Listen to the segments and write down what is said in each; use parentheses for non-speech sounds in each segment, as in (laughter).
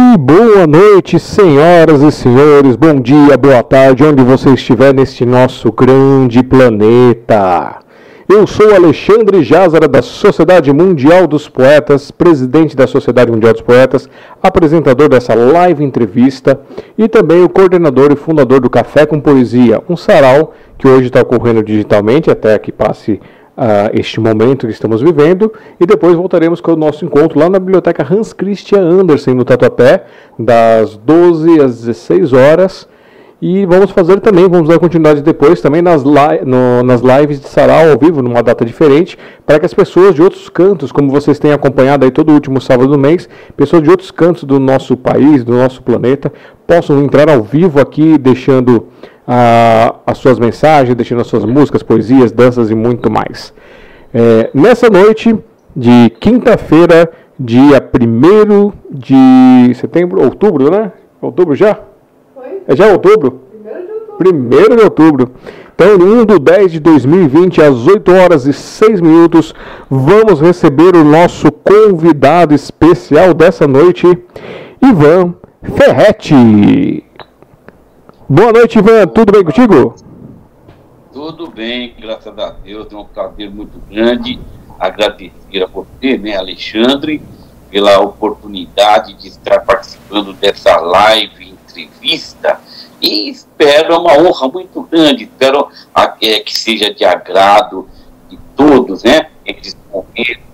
E boa noite, senhoras e senhores, bom dia, boa tarde, onde você estiver neste nosso grande planeta. Eu sou Alexandre Jázara, da Sociedade Mundial dos Poetas, presidente da Sociedade Mundial dos Poetas, apresentador dessa live entrevista e também o coordenador e fundador do Café com Poesia, um sarau que hoje está ocorrendo digitalmente até que passe este momento que estamos vivendo e depois voltaremos com o nosso encontro lá na Biblioteca Hans Christian Andersen, no Tatuapé, das 12 às 16 horas. E vamos fazer também, vamos dar continuidade depois também nas, li no, nas lives de Sarau ao vivo, numa data diferente, para que as pessoas de outros cantos, como vocês têm acompanhado aí todo último sábado do mês, pessoas de outros cantos do nosso país, do nosso planeta, possam entrar ao vivo aqui, deixando a, as suas mensagens, deixando as suas músicas, poesias, danças e muito mais. É, nessa noite de quinta-feira, dia 1 de setembro, outubro, né? Outubro já? Foi? É já outubro? 1 de outubro. de outubro. Então, em 1 do 10 de 2020, às 8 horas e 6 minutos, vamos receber o nosso convidado especial dessa noite, Ivan Ferretti. Boa noite, Ivan. Tudo bem contigo? Tudo bem, graças a Deus. É um prazer muito grande agradecer a você, né, Alexandre, pela oportunidade de estar participando dessa live entrevista. E espero é uma honra muito grande. Espero é, que seja de agrado de todos, né? Esses momentos,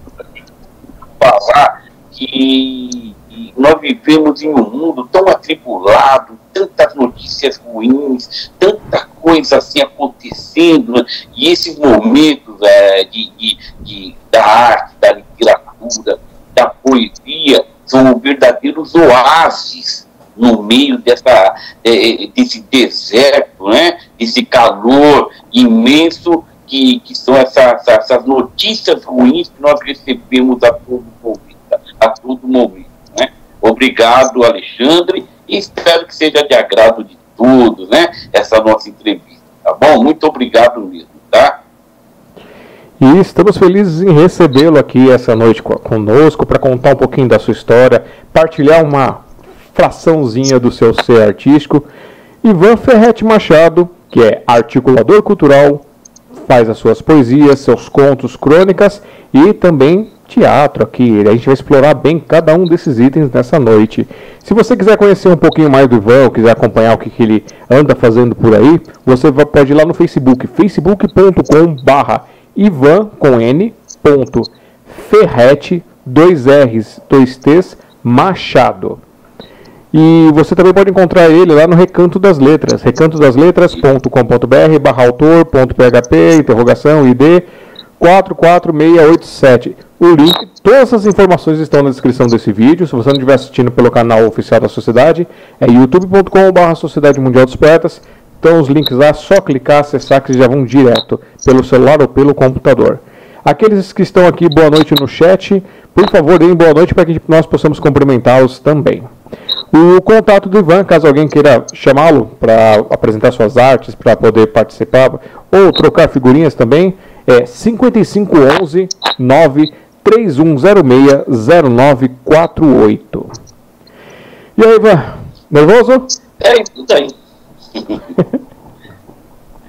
falar que nós vivemos em um mundo tão atribulado, tantas notícias ruins, tanta coisa assim acontecendo, né? e esses momentos é, de, de, de, da arte, da literatura, da poesia, são verdadeiros oásis no meio dessa, é, desse deserto, né? desse calor imenso que, que são essa, essa, essas notícias ruins que nós recebemos a todo momento. A todo momento né? Obrigado, Alexandre espero que seja de agrado de todos, né? Essa nossa entrevista, tá bom? Muito obrigado mesmo, tá? E estamos felizes em recebê-lo aqui essa noite conosco para contar um pouquinho da sua história, partilhar uma fraçãozinha do seu ser artístico. Ivan Ferretti Machado, que é articulador cultural, faz as suas poesias, seus contos, crônicas e também teatro aqui. A gente vai explorar bem cada um desses itens nessa noite. Se você quiser conhecer um pouquinho mais do Ivan, quiser acompanhar o que, que ele anda fazendo por aí, você pode ir lá no Facebook, facebook.com barra Ivan com N, ponto, Ferrete, dois R's, dois T's, Machado. E você também pode encontrar ele lá no Recanto das Letras, recantodasletras.com.br barra autor.php, interrogação, ID, 44687. O link, todas as informações estão na descrição desse vídeo. Se você não estiver assistindo pelo canal oficial da Sociedade, é youtube.com.br Sociedade Mundial dos Poetas. Então os links lá, só clicar, acessar que já vão direto pelo celular ou pelo computador. Aqueles que estão aqui, boa noite no chat. Por favor, deem boa noite para que nós possamos cumprimentá-los também. O contato do Ivan, caso alguém queira chamá-lo para apresentar suas artes, para poder participar ou trocar figurinhas também, é 5511 93106 0948. E aí, Ivan? Nervoso? É, tudo aí. (laughs)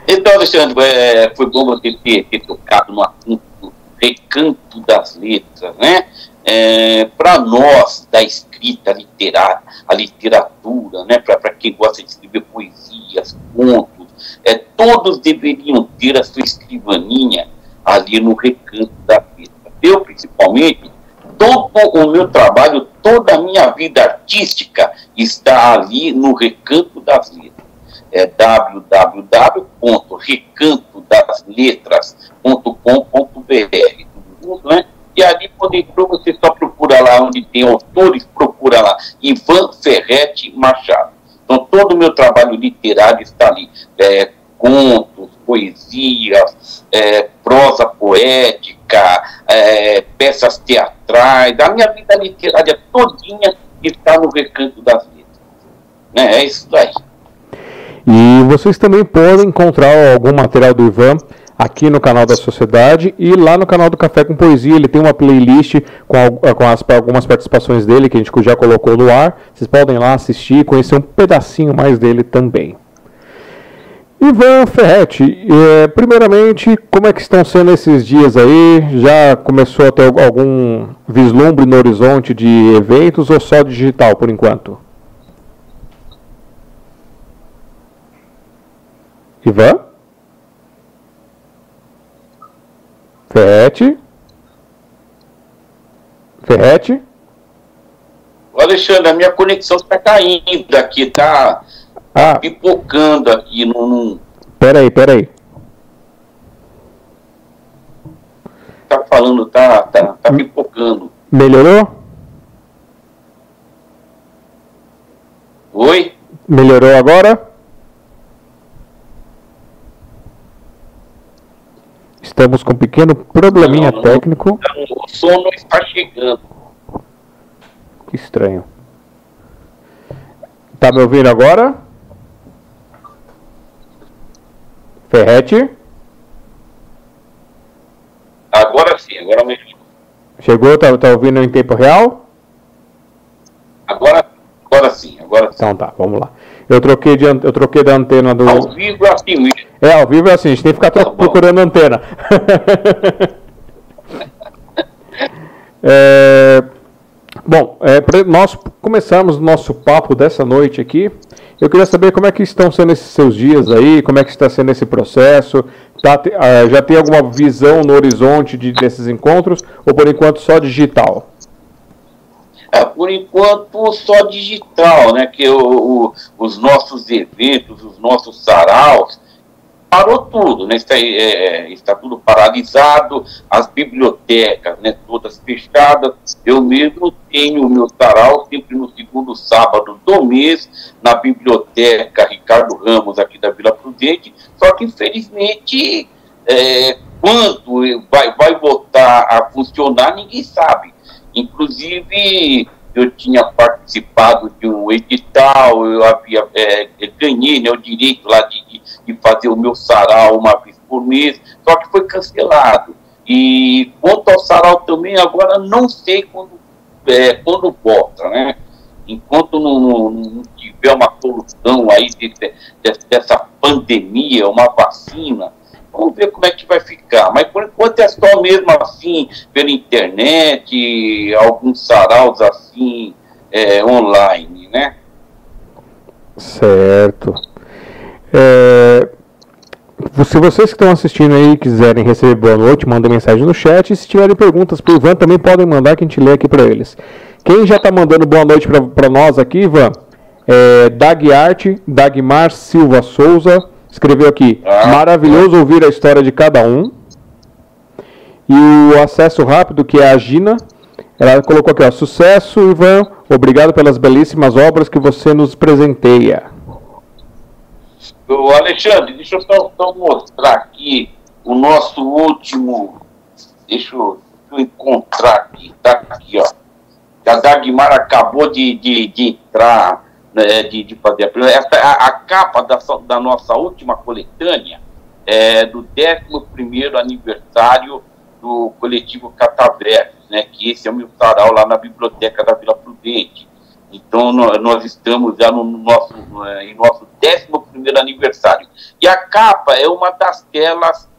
então, Alexandre, é, foi bom você ter, ter tocado no assunto do recanto das letras, né? É, para nós, da escrita literária, a literatura, né? para quem gosta de escrever poesias, contos, é, todos deveriam ter a sua escrivaninha ali no recanto da. Eu, principalmente, todo o meu trabalho, toda a minha vida artística está ali no recanto das letras. É www.recantodasletras.com.br né? E ali, quando você só procura lá onde tem autores, procura lá Ivan Ferretti Machado. Então, todo o meu trabalho literário está ali. É, contos, poesias, é, prosa poética, é, peças teatrais. A minha vida literária todinha está no recanto das letras. Né? É isso daí. E vocês também podem encontrar algum material do Ivan aqui no canal da Sociedade e lá no canal do Café com Poesia. Ele tem uma playlist com, com as, algumas participações dele que a gente já colocou no ar. Vocês podem lá assistir e conhecer um pedacinho mais dele também. Ivan Ferretti, é, primeiramente, como é que estão sendo esses dias aí? Já começou a ter algum vislumbre no horizonte de eventos ou só digital por enquanto? Ivan? Ferrete? Ferrete? Alexandre, a minha conexão está caindo aqui, está ah. pipocando aqui no. no... Peraí, peraí. Tá falando, tá, tá, tá pipocando. Melhorou? Oi? Melhorou agora? Estamos com um pequeno probleminha não, não, técnico. Não, o som não está chegando. Que estranho. Tá me ouvindo agora? Ferrete? Agora sim, agora melhorou. Chegou, tá, tá ouvindo em tempo real? Agora, agora sim, agora sim. Então tá, vamos lá. Eu troquei, de, eu troquei da antena do. Ao vivo é assim mesmo. É, ao vivo é assim, a gente tem que ficar tá procurando antena. (laughs) é, bom, é, nós começamos o nosso papo dessa noite aqui. Eu queria saber como é que estão sendo esses seus dias aí, como é que está sendo esse processo. Tá, ah, já tem alguma visão no horizonte de, desses encontros ou por enquanto só digital? É, por enquanto só digital, né? Que o, o, os nossos eventos, os nossos saraus, parou tudo, né? Está, é, é, está tudo paralisado, as bibliotecas, né? Todas fechadas. Eu mesmo tenho o meu sarau sempre no segundo sábado do mês na biblioteca Ricardo Ramos aqui da Vila Prudente. Só que infelizmente é, quando vai, vai voltar a funcionar ninguém sabe. Inclusive, eu tinha participado de um edital, eu havia é, ganhei né, o direito lá de, de, fazer o meu sarau uma vez por mês, só que foi cancelado. E quanto ao sarau também, agora não sei quando, é, quando volta, né? Enquanto não, não, não tiver uma solução aí de, de, dessa pandemia, uma vacina, Vamos ver como é que vai ficar. Mas por enquanto é só mesmo assim, pela internet, alguns saraus assim, é, online, né? Certo. É, se vocês que estão assistindo aí quiserem receber boa noite, mandem mensagem no chat. E se tiverem perguntas para o Ivan, também podem mandar que a gente lê aqui para eles. Quem já está mandando boa noite para nós aqui, Ivan? É Dag Dagmar Silva Souza, escreveu aqui: ah, maravilhoso ouvir a história de cada um. E o acesso rápido, que é a Gina, ela colocou aqui: ó, sucesso, Ivan, obrigado pelas belíssimas obras que você nos presenteia. O Alexandre, deixa eu só, mostrar aqui o nosso último. Deixa eu, deixa eu encontrar aqui, tá aqui, ó. A Dagmar acabou de, de, de entrar né, de, de fazer. Essa, a, a capa da, da nossa última coletânea é do 11 aniversário do coletivo Cataversos, né, que esse é o meu sarau lá na biblioteca da Vila Prudente. Então, nós, estamos já no nosso, é, em nosso 11 aniversário. E a capa é uma das telas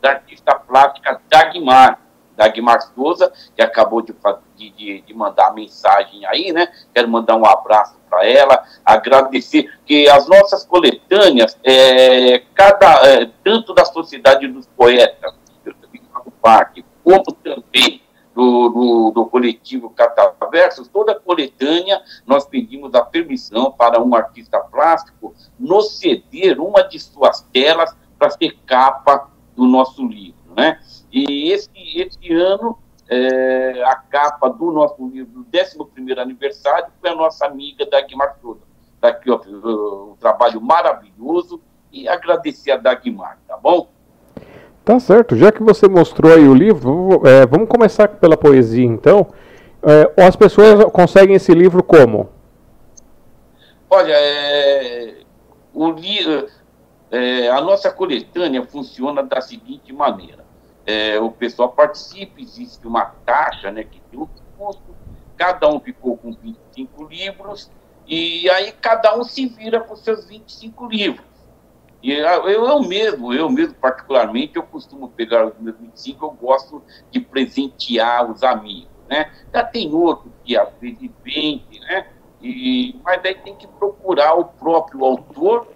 da artista plástica Dagmar, Dagmar Souza, que acabou de, de, de, mandar mensagem aí, né? Quero mandar um abraço para ela, agradecer que as nossas coletâneas, é, cada, é, tanto da Sociedade dos Poetas, como também do, do, do, coletivo Cataversos, toda coletânea, nós pedimos a permissão para um artista plástico nos ceder uma de suas telas para ser capa do nosso livro, né? E esse, esse ano, é, a capa do nosso livro, do 11 aniversário, foi a nossa amiga Dagmar Souza. Está aqui, ó, um trabalho maravilhoso e agradecer a Dagmar, tá bom? Tá certo. Já que você mostrou aí o livro, é, vamos começar pela poesia, então. É, as pessoas conseguem esse livro como? Olha, é, o livro é, a nossa coletânea funciona da seguinte maneira. É, o pessoal participa, existe uma taxa né, que tem um custo, cada um ficou com 25 livros, e aí cada um se vira com seus 25 livros. E eu, eu mesmo, eu mesmo particularmente, eu costumo pegar os meus 25, eu gosto de presentear os amigos, né? Já tem outro que às vezes vende, né? E, mas daí tem que procurar o próprio autor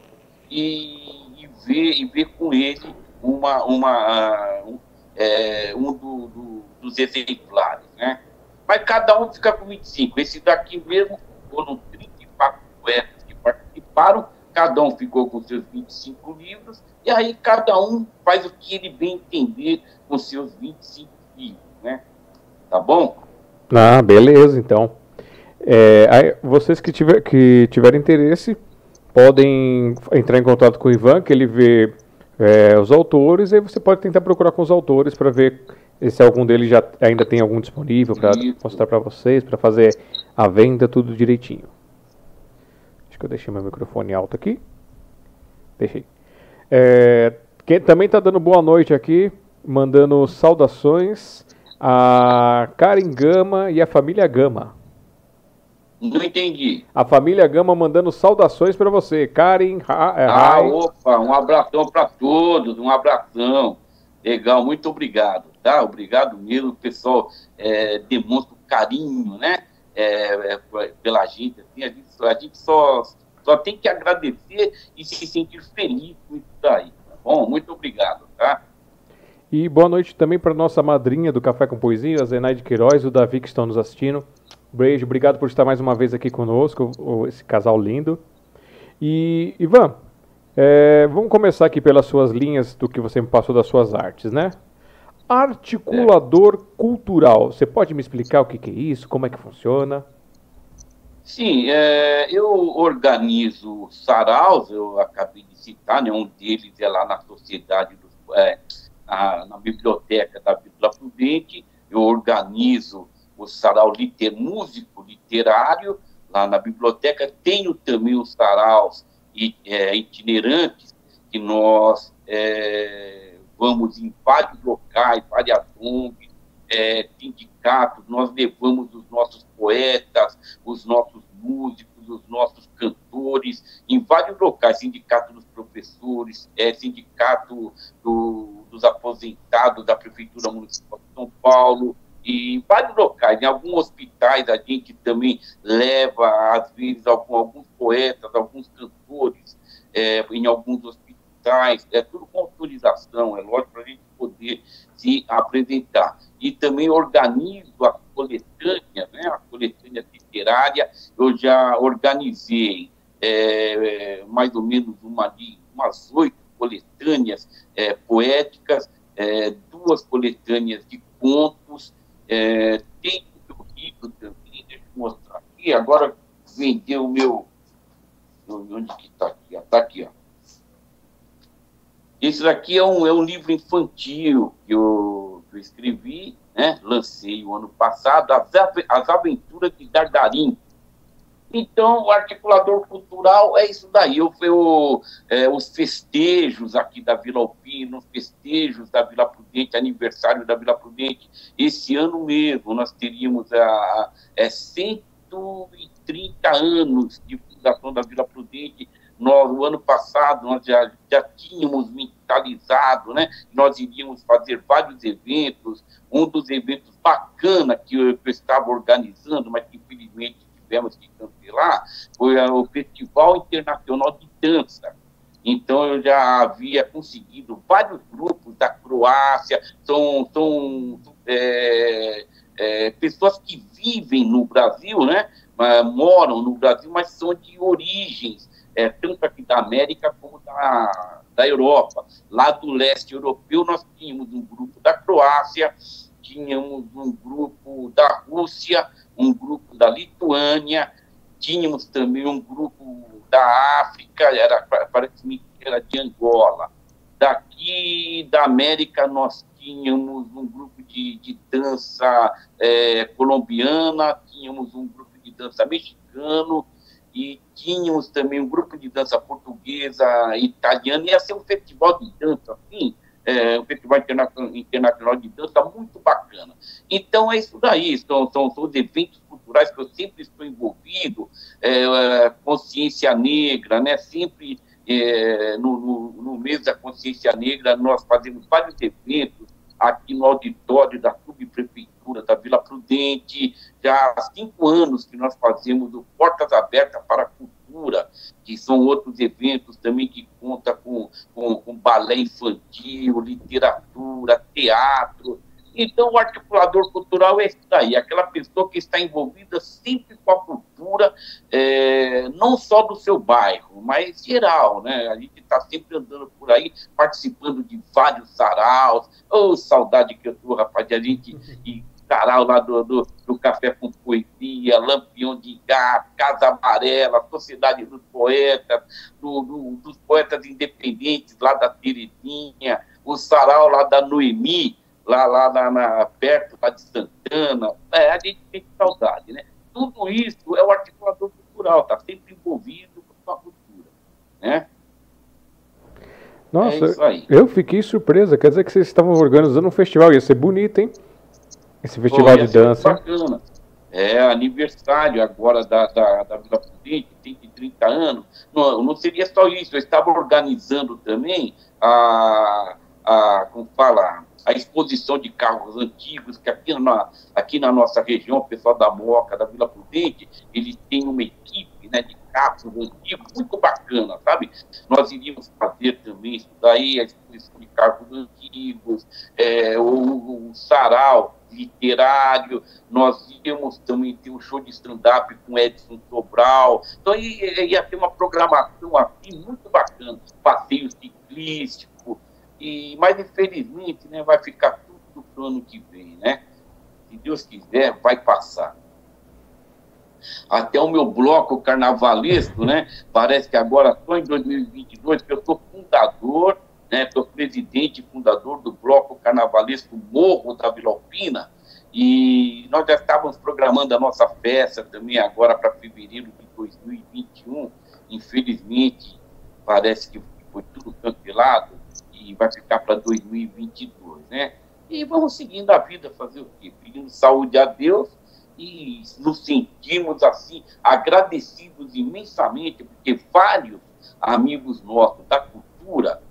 e, e ver, e ver com ele uma, uma, um, é, um do, do, dos exemplares, né? Mas cada um fica com 25. Esse daqui mesmo foram 34 poetas que participaram, cada um ficou com seus 25 livros, e aí cada um faz o que ele bem entender com seus 25 livros, né? Tá bom? Ah, beleza, então. É, aí, vocês que, tiver, que tiverem interesse podem entrar em contato com o Ivan, que ele vê é, os autores, e você pode tentar procurar com os autores para ver se algum deles já ainda tem algum disponível para mostrar para vocês, para fazer a venda tudo direitinho. Acho que eu deixei meu microfone alto aqui. Deixei. É, quem também está dando boa noite aqui, mandando saudações a Karen Gama e a família Gama. Não entendi. A família Gama mandando saudações para você. Karen, ha, é, Ah, opa, um abração para todos, um abração. Legal, muito obrigado, tá? Obrigado mesmo, o pessoal é, demonstra carinho, né? É, é, pela gente, assim, a gente, a gente só, só tem que agradecer e se sentir feliz com isso daí, tá bom? Muito obrigado, tá? E boa noite também para nossa madrinha do Café com Poesia, a Zenaide Queiroz o Davi que estão nos assistindo. Beijo, obrigado por estar mais uma vez aqui conosco, esse casal lindo. E, Ivan, é, vamos começar aqui pelas suas linhas do que você me passou das suas artes, né? Articulador é. cultural. Você pode me explicar o que, que, é isso? Como é que funciona? Sim, é, eu organizo saraus, eu acabei de citar, né, um deles é lá na Sociedade, é, na, na, Biblioteca da Vila Prudente, eu organizo o sarau liter, músico literário lá na biblioteca, tenho também os saraus é, itinerantes que nós é, vamos em vários locais, várias ONGs, é, sindicatos, nós levamos os nossos poetas, os nossos músicos, os nossos cantores, em vários locais, sindicato dos professores, é, sindicato do, dos aposentados da Prefeitura Municipal de São Paulo, em vários locais, em alguns hospitais a gente também leva, às vezes, algum, alguns poetas, alguns cantores, é, em alguns hospitais é tudo com autorização, é lógico, para a gente poder se apresentar. E também organizo a coletânea, né, a coletânea literária, eu já organizei é, mais ou menos uma, umas oito coletâneas é, poéticas, é, duas coletâneas de contos, é, tem o livro também, deixa eu mostrar aqui, agora vendeu o meu, onde que está aqui? Está aqui, ó. Esse daqui é um, é um livro infantil que eu, que eu escrevi, né? lancei o ano passado, As, As Aventuras de Dardarim. Então, o articulador cultural é isso daí. Eu, eu é, os festejos aqui da Vila Alpina, os festejos da Vila Prudente, aniversário da Vila Prudente. Esse ano mesmo, nós teríamos a, a, é, 130 anos de fundação da Vila Prudente nós, o ano passado, nós já, já tínhamos mentalizado, né? Nós iríamos fazer vários eventos. Um dos eventos bacana que eu, que eu estava organizando, mas que infelizmente tivemos que cancelar, foi o Festival Internacional de Dança. Então, eu já havia conseguido vários grupos da Croácia, são, são é, é, pessoas que vivem no Brasil, né? moram no Brasil, mas são de origens é, tanto aqui da América como da, da Europa. Lá do leste europeu, nós tínhamos um grupo da Croácia, tínhamos um grupo da Rússia, um grupo da Lituânia, tínhamos também um grupo da África, era, parece que era de Angola. Daqui da América, nós tínhamos um grupo de, de dança é, colombiana, tínhamos um grupo de dança mexicano, e tínhamos também um grupo de dança portuguesa, italiana, ia ser um festival de dança, assim, é, um festival internacional de dança muito bacana. Então, é isso daí, são, são, são os eventos culturais que eu sempre estou envolvido, é, é consciência negra, né, sempre é, no, no, no mês da consciência negra, nós fazemos vários eventos, aqui no auditório da subprefeitura da Vila Prudente. Já há cinco anos que nós fazemos o Portas Abertas para a Cultura, que são outros eventos também que conta com, com, com balé infantil, literatura, teatro. Então, o articulador cultural é isso daí, aquela pessoa que está envolvida sempre com a cultura, é, não só do seu bairro, mas geral, né? A gente está sempre andando por aí, participando de vários saraus. Ô, oh, saudade que eu tô, rapaz, de a gente ir (laughs) sarau lá do, do, do, Café com Poesia, Lampião de Gato, Casa Amarela, Sociedade dos Poetas, do, do, dos poetas independentes lá da Terezinha, o sarau lá da Noemi, lá, lá na, na, perto lá de Santana, é, a gente tem saudade, né? Tudo isso é o articulador cultural, está sempre envolvido com a cultura, né? Nossa, é eu fiquei surpresa, quer dizer que vocês estavam organizando um festival, ia ser bonito, hein? Esse festival Pô, de dança. Bacana. É aniversário agora da, da, da Vila Prudente, tem de 30 anos. Não, não seria só isso, eu estava organizando também a, a como fala, a exposição de carros antigos, que aqui na, aqui na nossa região, o pessoal da Moca, da Vila Prudente, eles têm uma equipe né, de carros antigos muito bacana, sabe? Nós iríamos fazer também isso daí, a exposição de carros antigos, é, o, o sarau literário, nós íamos também ter um show de stand-up com Edson Sobral, então ia, ia ter uma programação assim muito bacana, passeios ciclísticos, e, mas, infelizmente, né, vai ficar tudo para o ano que vem, né? Se Deus quiser, vai passar. Até o meu bloco carnavalesco, né? Parece que agora, só em 2022, que eu sou fundador, né? Sou presidente e fundador do bloco carnavalesco Morro da Vila Alpina. E nós já estávamos programando a nossa festa também agora para fevereiro de 2021. Infelizmente, parece que foi tudo cancelado vai ficar para 2022, né? E vamos seguindo a vida, fazer o quê? Pedindo saúde a Deus e nos sentimos assim agradecidos imensamente, porque vários amigos nossos da cultura,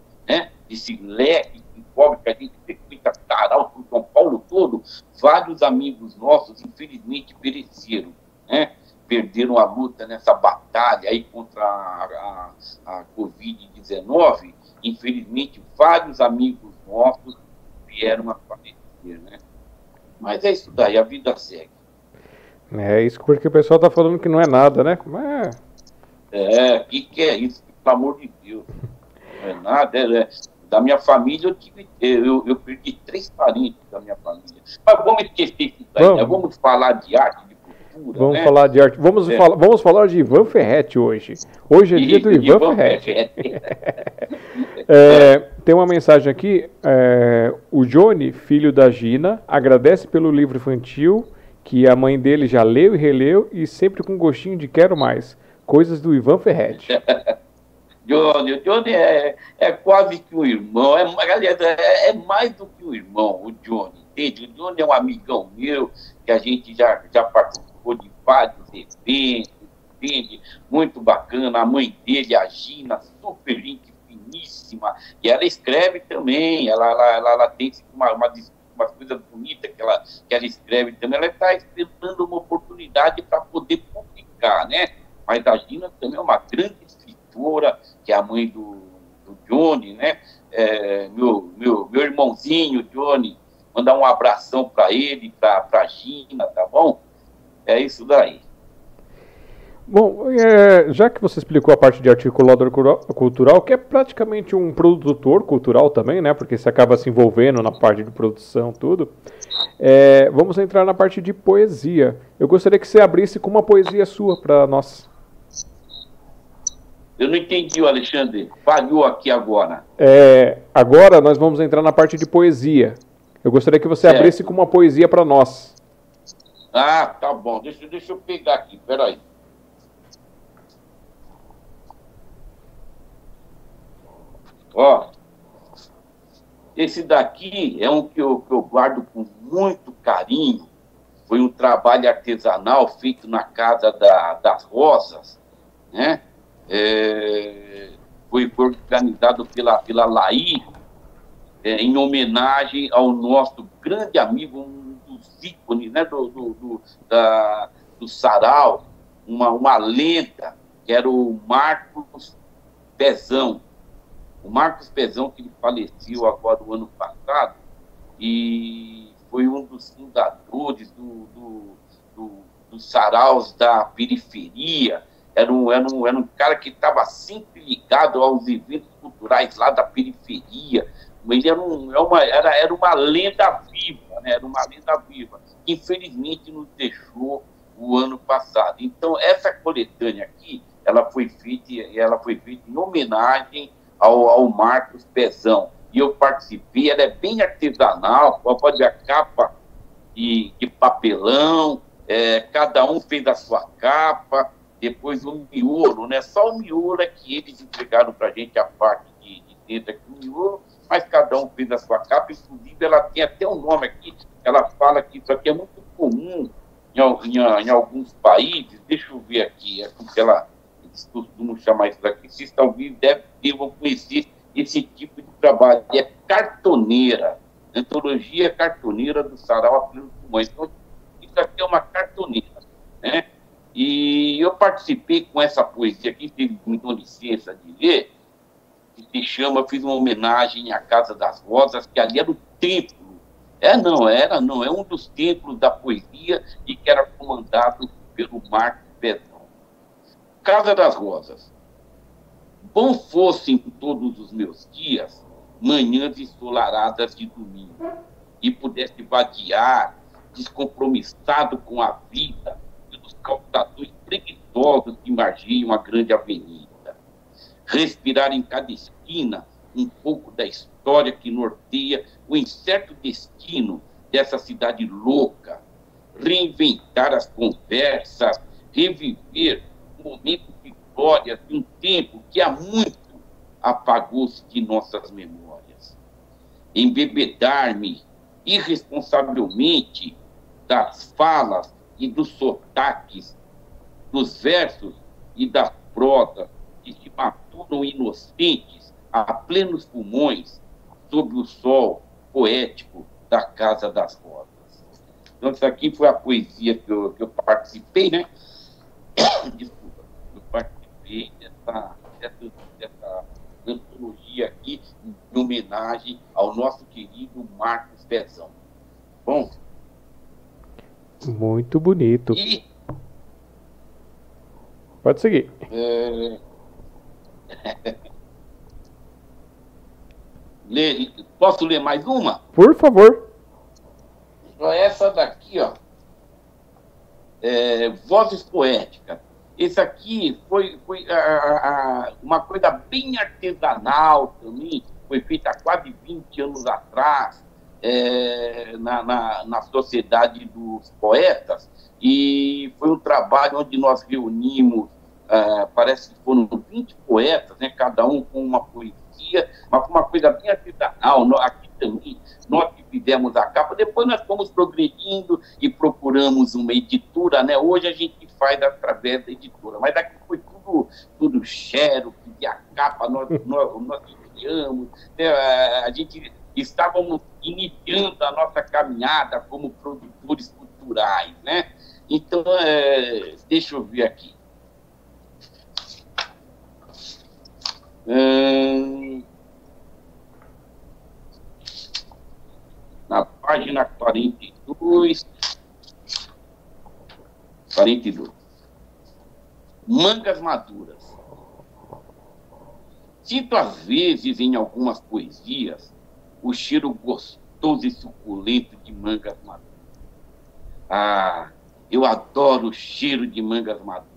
desse leque de pobre que a gente frequenta Tarau, por São Paulo todo, vários amigos nossos, infelizmente, pereceram, né? perderam a luta nessa batalha aí contra a, a, a Covid-19 infelizmente, vários amigos nossos vieram a falecer, né? Mas é isso daí, a vida segue. É isso porque o pessoal está falando que não é nada, né? É, o que, que é isso? Pelo amor de Deus. Não é nada. É, é, da minha família, eu, tive, eu, eu perdi três parentes da minha família. Mas vamos esquecer isso daí, vamos, né? vamos falar de arte, cultura. Vamos né? falar de arte. Vamos, é. falar, vamos falar de Ivan Ferretti hoje. Hoje é dia do Ivan, Ivan Ferretti. (laughs) é, tem uma mensagem aqui. É, o Johnny, filho da Gina, agradece pelo livro infantil que a mãe dele já leu e releu e sempre com gostinho de quero mais. Coisas do Ivan Ferretti. (laughs) Johnny, o Johnny é, é quase que um irmão, é, aliás, é, é mais do que um irmão, o Johnny, entende? O Johnny é um amigão meu, que a gente já, já participou de vários eventos, entende? Muito bacana. A mãe dele, a Gina, super gente finíssima. E ela escreve também, ela, ela, ela, ela tem uma, uma, uma coisa bonita que ela, que ela escreve também. Ela está esperando uma oportunidade para poder publicar, né? Mas a Gina também é uma grande que é a mãe do, do Johnny, né? É, meu, meu, meu irmãozinho, Johnny, mandar um abração para ele, para a Gina, tá bom? É isso daí. Bom, é, já que você explicou a parte de articulador cultural, que é praticamente um produtor cultural também, né? Porque você acaba se envolvendo na parte de produção, tudo. É, vamos entrar na parte de poesia. Eu gostaria que você abrisse com uma poesia sua para nós. Eu não entendi, o Alexandre. Falhou aqui agora. É, agora nós vamos entrar na parte de poesia. Eu gostaria que você abrisse com uma poesia para nós. Ah, tá bom. Deixa, deixa eu pegar aqui, peraí. Ó, esse daqui é um que eu, que eu guardo com muito carinho. Foi um trabalho artesanal feito na Casa da, das Rosas, né? É, foi, foi organizado pela, pela Laí, é, em homenagem ao nosso grande amigo, um dos ícones né, do, do, do, da, do sarau, uma, uma lenda, que era o Marcos Pezão. O Marcos Pezão, que ele faleceu agora no ano passado, e foi um dos fundadores do, do, do, dos saraus da periferia, era um, era um, era um cara que estava sempre ligado aos eventos culturais lá da periferia. Ele era, um, era, é uma, era, era uma lenda viva, né? era uma lenda viva. Infelizmente nos deixou o ano passado. Então, essa coletânea aqui, ela foi feita, ela foi feita em homenagem ao, ao Marcos Pezão. E eu participei, ela é bem artesanal, pode ver a capa de, de papelão, é, cada um fez a sua capa, depois o miolo, né? Só o miolo é que eles entregaram para a gente a parte de, de dentro aqui, o miolo, mas cada um fez a sua capa, inclusive ela tem até um nome aqui, ela fala que isso aqui é muito comum em, em, em alguns países, deixa eu ver aqui, é porque ela, eles costumam chamar isso daqui, vocês talvez devem, devam conhecer esse tipo de trabalho, é cartoneira, antologia cartoneira do Sarau a Pleno Então, isso aqui é uma cartoneira, né? E eu participei com essa poesia aqui, me dou licença de ler, que se chama, fiz uma homenagem à Casa das Rosas, que ali era o templo. É, não, era, não, é um dos templos da poesia e que era comandado pelo Marco Pezão. Casa das Rosas. Bom fossem todos os meus dias manhãs ensolaradas de domingo e pudesse vadiar descompromissado com a vida calçadores preguiçosos que margeiam a grande avenida. Respirar em cada esquina um pouco da história que norteia o incerto destino dessa cidade louca. Reinventar as conversas, reviver momentos de glória de um tempo que há muito apagou-se de nossas memórias. Embebedar-me irresponsavelmente das falas e dos sotaques, dos versos e da prosa que se maturam inocentes a plenos pulmões sob o sol poético da Casa das Rosas. Então, isso aqui foi a poesia que eu, que eu participei, né? (coughs) Desculpa, eu participei dessa, dessa, dessa antologia aqui em homenagem ao nosso querido Marcos Pezão. Bom, muito bonito. E... Pode seguir. É... (laughs) Posso ler mais uma? Por favor. Essa daqui, ó. É, Vozes Poéticas. Esse aqui foi, foi uma coisa bem artesanal também, foi feita há quase 20 anos atrás é, na, na, na, Sociedade dos Poetas, e foi um trabalho onde nós reunimos, é, parece que foram 20 poetas, né, cada um com uma poesia, mas com uma coisa bem artesanal. Aqui também, nós que fizemos a capa, depois nós fomos progredindo e procuramos uma editora, né? Hoje a gente faz através da editora, mas aqui foi tudo, tudo xerox, e a capa nós, nós, nós criamos, né? a gente estávamos iniciando a nossa caminhada como produtores culturais, né? Então, é, deixa eu ver aqui. Hum, na página 42, 42. Mangas maduras. Sinto às vezes em algumas poesias o cheiro gostoso e suculento de mangas maduras. Ah, eu adoro o cheiro de mangas maduras.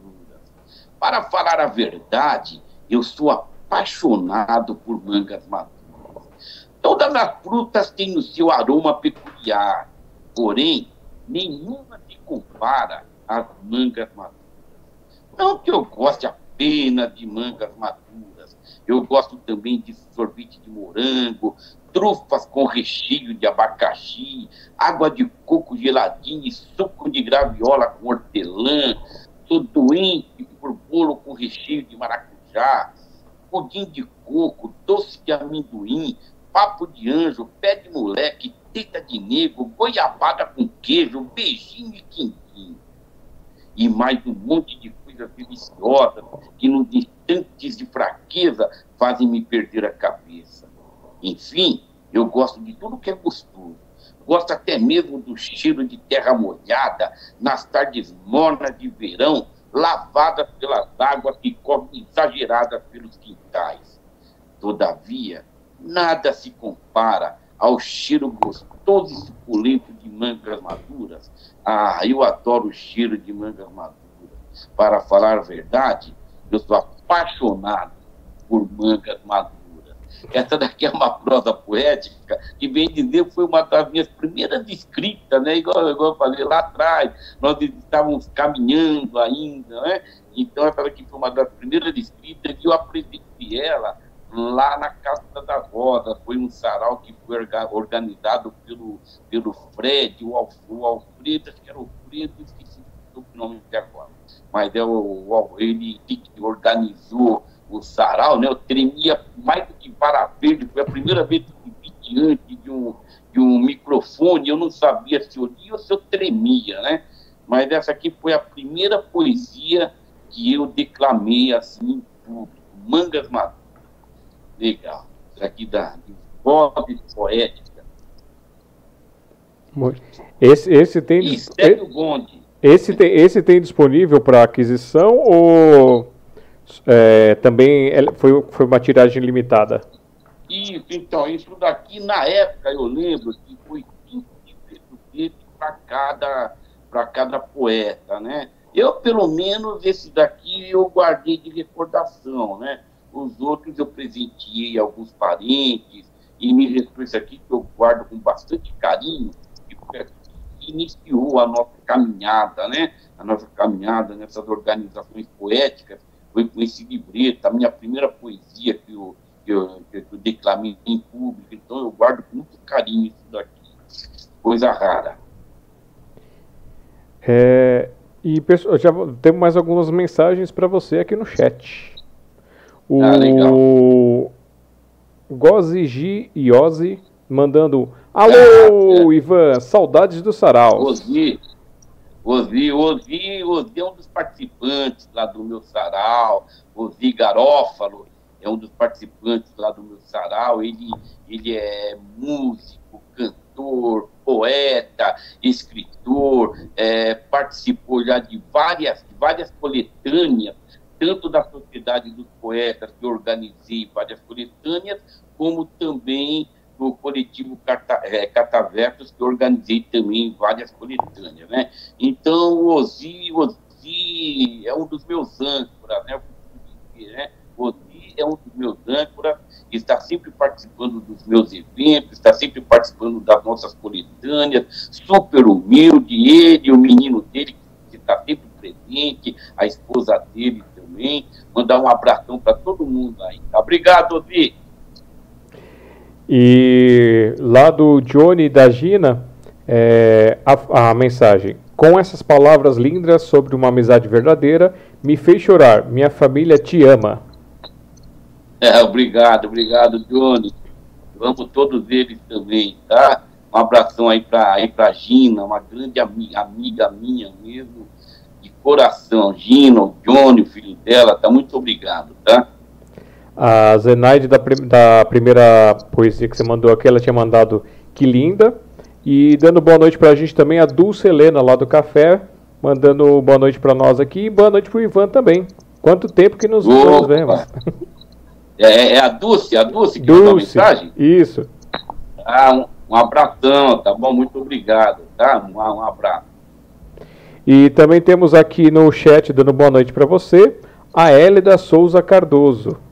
Para falar a verdade, eu sou apaixonado por mangas maduras. Todas as frutas têm o seu aroma peculiar, porém, nenhuma se compara às mangas maduras. Não que eu goste apenas de mangas maduras, Eu gosto também de sorvete de morango, trufas com recheio de abacaxi, água de coco geladinha suco de graviola com hortelã. Sou doente por bolo com recheio de maracujá, pudim de coco, doce de amendoim, papo de anjo, pé de moleque, teta de negro, goiabada com queijo, beijinho e quinquinho. E mais um monte de coisas deliciosas que nos instantes de fraqueza fazem me perder a cabeça. Enfim, eu gosto de tudo que é gostoso. Gosto até mesmo do cheiro de terra molhada nas tardes mornas de verão, lavadas pelas águas que correm exageradas pelos quintais. Todavia, nada se compara ao cheiro gostoso e suculento de mangas maduras. Ah, eu adoro o cheiro de mangas maduras. Para falar a verdade, eu sou apaixonado por mangas maduras. Essa daqui é uma prosa poética que vem dizer foi uma das minhas primeiras escritas, né? Igual, igual eu falei lá atrás, nós estávamos caminhando ainda, né? Então essa daqui foi uma das primeiras escritas e eu apresentei ela lá na Casa da Roda. Foi um sarau que foi organizado pelo, pelo Fred, o, o Alfredo, acho que era o Alfredo, esqueci o nome de agora. Mas é o, ele que organizou o sarau, né? Eu tremia mais do que para verde. Foi a primeira vez que me vi diante de um, de um microfone. Eu não sabia se eu lia ou se eu tremia, né? Mas essa aqui foi a primeira poesia que eu declamei assim em público. Mangas Maduras. Legal. Isso aqui da vozes poética. Esse, esse tem. Bonde. Esse tem, esse tem disponível para aquisição ou é, também foi, foi uma tiragem limitada? Isso, então, isso daqui, na época, eu lembro que foi 20 de para cada, cada poeta, né? Eu, pelo menos, esse daqui eu guardei de recordação, né? Os outros eu presenteei alguns parentes, e me restou esse aqui que eu guardo com bastante carinho, que iniciou a nossa caminhada, né? A nossa caminhada nessas organizações poéticas, foi com esse livreto, a minha primeira poesia que eu, que eu, que eu declamei em público, então eu guardo com muito carinho isso daqui. Coisa rara. É, e pessoal, já temos mais algumas mensagens para você aqui no chat. O ah, legal. Gozi G Ozzy mandando Alô, ah, é. Ivan, saudades do Sarau. Gozi, Ozi, Ozi, Ozi é um dos participantes lá do meu sarau, Ozi Garófalo é um dos participantes lá do meu sarau, ele, ele é músico, cantor, poeta, escritor, é, participou já de várias, várias coletâneas, tanto da Sociedade dos Poetas, que organizei várias coletâneas, como também do coletivo Cata, é, que organizei também várias coletâneas, né? Então, o Ozi, Ozi é um dos meus âncoras, né? né? O Ozi é um dos meus âncoras, está sempre participando dos meus eventos, está sempre participando das nossas coletâneas, super humilde, ele, o menino dele, que está sempre presente, a esposa dele também. Mandar um abração para todo mundo aí. Obrigado, Ozi. E lá do Johnny e da Gina, é, a, a, mensagem: Com essas palavras lindas sobre uma amizade verdadeira, me fez chorar. Minha família te ama. É, obrigado, obrigado, Johnny. Amo todos eles também, tá? Um abração aí para aí pra Gina, uma grande amiga minha mesmo, de coração. Gina, o Johnny, o filho dela, tá? Muito obrigado, tá? A Zenaide, da, da primeira poesia que você mandou aqui, ela tinha mandado que linda. E dando boa noite para a gente também, a Dulce Helena, lá do Café, mandando boa noite para nós aqui. E boa noite para o Ivan também. Quanto tempo que nos, vemos. É, é, é, a Dulce, a Dulce que Dulce, mandou mensagem? Isso. Ah, um, um abração, tá bom? Muito obrigado, tá? Um, um abraço. E também temos aqui no chat, dando boa noite para você, a Hélida Souza Cardoso.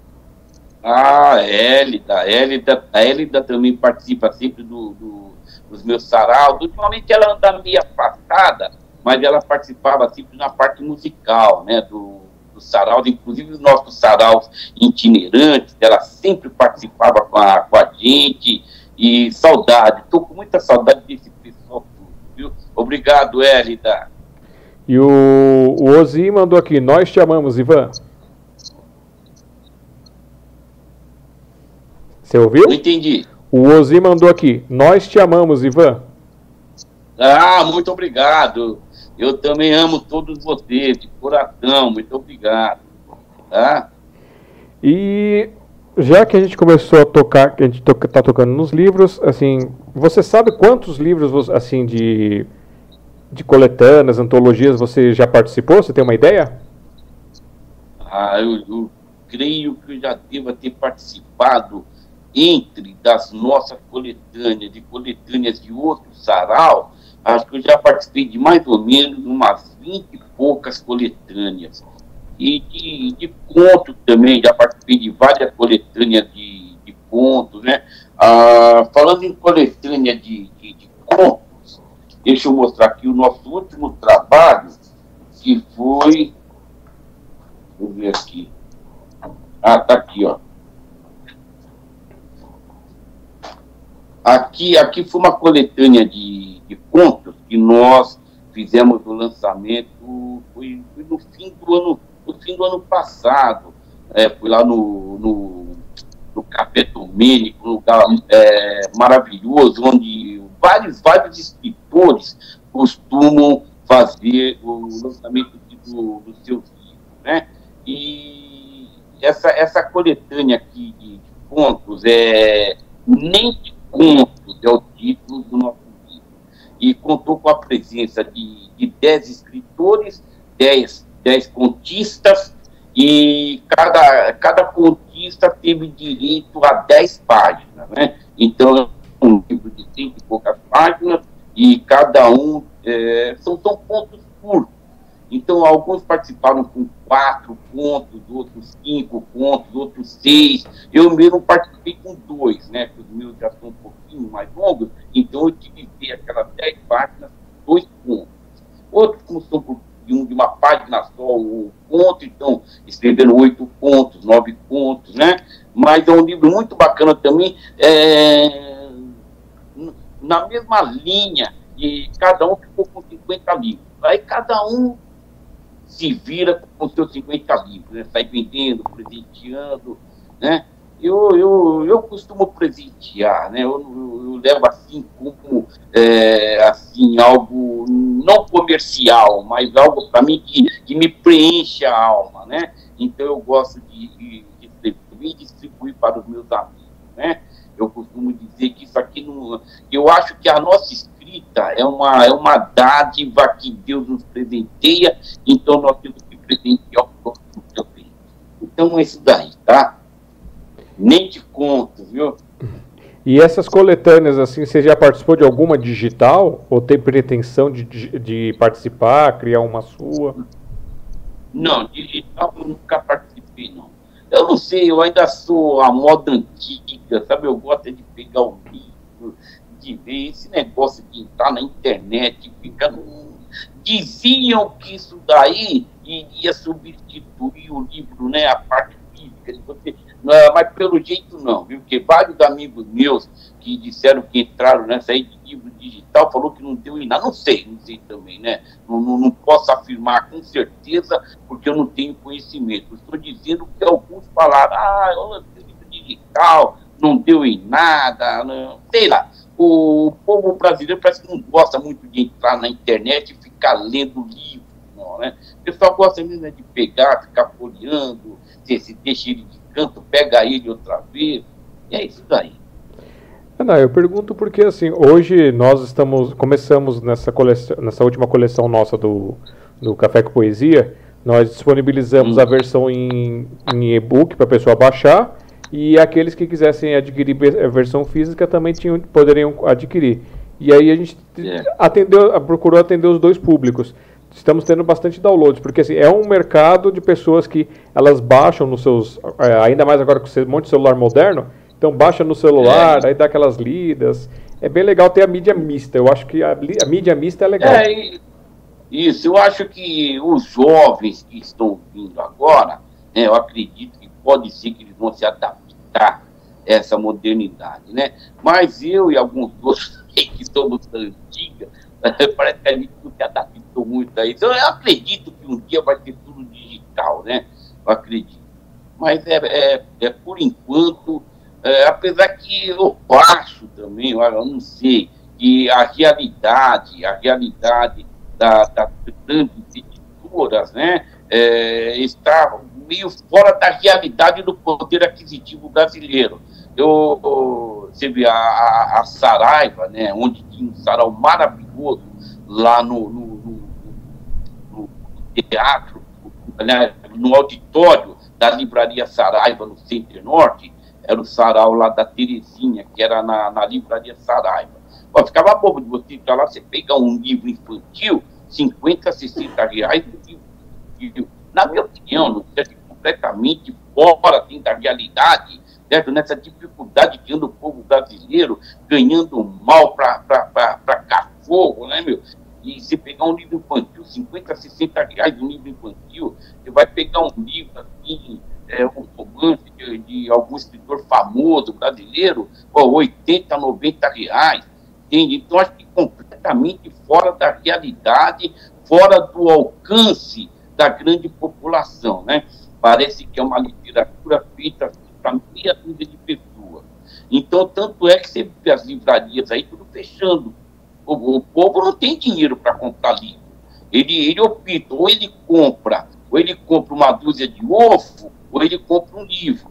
Ah, a Hélida, a Hélida, a Hélida também participa sempre do, do, dos meus saraus. Ultimamente ela anda meio afastada, mas ela participava sempre na parte musical, né, do, dos saraus, inclusive os nossos saraus itinerantes, ela sempre participava com a, com a gente, e saudade, estou com muita saudade desse pessoal viu? Obrigado, Hélida. E o, o Ozi mandou aqui, nós te amamos, Ivan. Você ouviu? Não entendi. O Ozi mandou aqui, nós te amamos, Ivan. Ah, muito obrigado. Eu também amo todos vocês, de coração, muito obrigado. Tá? E já que a gente começou a tocar, que a gente está tocando nos livros, assim, você sabe quantos livros assim de de coletâneas, antologias você já participou? Você tem uma ideia? Ah, eu, eu creio que eu já devo ter participado entre das nossas coletâneas, de coletâneas de outros sarau, acho que eu já participei de mais ou menos umas 20 e poucas coletâneas. E de, de contos também, já participei de várias coletâneas de, de contos, né? Ah, falando em coletânea de, de, de contos, deixa eu mostrar aqui o nosso último trabalho, que foi. Deixa eu ver aqui. Ah, tá aqui, ó. Aqui, aqui foi uma coletânea de, de contos que nós fizemos o lançamento foi, foi, no fim do ano no fim do ano passado é, fui lá no, no, no Café Domênico um lugar é, maravilhoso onde vários vários escritores costumam fazer o lançamento do, do seus livros né? E essa essa coletânea aqui de, de contos é nem Contos é o título do nosso livro. E contou com a presença de, de dez escritores, dez, dez contistas, e cada, cada contista teve direito a dez páginas. Né? Então, é um livro de cento e poucas páginas, e cada um é, são, são pontos curtos. Então, alguns participaram com quatro pontos, outros cinco pontos, outros seis. Eu mesmo participei com dois, né? Que os meus já são um pouquinho mais longos, então eu utilizei aquelas dez páginas, dois pontos. Outros, como são por de uma página só, um ponto, então escreveram oito pontos, nove pontos, né? Mas é um livro muito bacana também, é, na mesma linha, e cada um ficou com 50 livros. Aí cada um se vira com seus 50 livros, né? sai vendendo, presenteando, né? Eu, eu, eu costumo presentear, né? Eu, eu, eu levo assim como é, assim, algo não comercial, mas algo para mim que, que me preenche a alma, né? Então eu gosto de, de, distribuir, distribuir para os meus amigos, né? Eu costumo dizer que isso aqui não. Eu acho que a nossa é uma, é uma dádiva que Deus nos presenteia, então nós temos que presentear o próximo também. Então é isso daí, tá? Nem te conto, viu? E essas coletâneas, assim, você já participou de alguma digital? Ou tem pretensão de, de participar, criar uma sua? Não, digital eu nunca participei, não. Eu não sei, eu ainda sou a moda antiga, sabe? Eu gosto de pegar o livro, ver esse negócio de entrar na internet, ficar no... Diziam que isso daí iria substituir o livro, né? A parte física, de você mas pelo jeito não, viu? Porque vários amigos meus que disseram que entraram nessa aí de livro digital falou que não deu em nada. Não sei, não sei também, né? Não, não, não posso afirmar com certeza, porque eu não tenho conhecimento. Estou dizendo que alguns falaram, ah, o livro digital não deu em nada, não, sei lá. O povo brasileiro parece que não gosta muito de entrar na internet e ficar lendo livro, não, né? O pessoal gosta mesmo né, de pegar, ficar folheando, se, se deixa ele de canto, pega ele outra vez. E é isso daí. Não, eu pergunto porque assim, hoje nós estamos começamos nessa coleção, nessa última coleção nossa do, do Café com Poesia, nós disponibilizamos hum. a versão em, em e-book para a pessoa baixar e aqueles que quisessem adquirir a versão física também tinham, poderiam adquirir. E aí a gente é. atendeu, procurou atender os dois públicos estamos tendo bastante downloads, porque assim, é um mercado de pessoas que elas baixam nos seus, é, ainda mais agora com um monte de celular moderno, então baixa no celular, é. aí dá aquelas lidas. É bem legal ter a mídia mista, eu acho que a, a mídia mista é legal. É, e, Isso, eu acho que os jovens que estão vindo agora, né, eu acredito pode ser que eles vão se adaptar a essa modernidade, né? Mas eu e alguns outros (laughs) que somos da antiga, (laughs) parece que a gente não se adaptou muito a isso. Eu acredito que um dia vai ser tudo digital, né? Eu acredito. Mas é, é, é por enquanto, é, apesar que eu acho também, eu não sei, que a realidade, a realidade da, das grandes editoras, né, é, está meio fora da realidade do poder aquisitivo brasileiro. Eu, você vê a, a, a Saraiva, né, onde tinha um sarau maravilhoso lá no, no, no, no teatro, né, no auditório da Livraria Saraiva, no Center Norte, era o sarau lá da Terezinha, que era na, na Livraria Saraiva. Pô, ficava bobo de você ir lá, você pegar um livro infantil, 50, 60 reais, livro, na minha opinião, não é completamente fora assim, da realidade, certo? nessa dificuldade que anda o povo brasileiro ganhando mal para cachorro, né, meu? E se pegar um livro infantil, 50, 60 reais um livro infantil, você vai pegar um livro assim, é, um romance de, de, algum escritor famoso brasileiro, ó, 80, 90 reais. Entende? Então, acho que completamente fora da realidade, fora do alcance da grande população. Né? Parece que é uma literatura feita para meia dúzia de pessoas. Então, tanto é que você vê as livrarias aí tudo fechando. O, o povo não tem dinheiro para comprar livro. Ele, ele opta, ou ele compra, ou ele compra uma dúzia de ovo, ou ele compra um livro.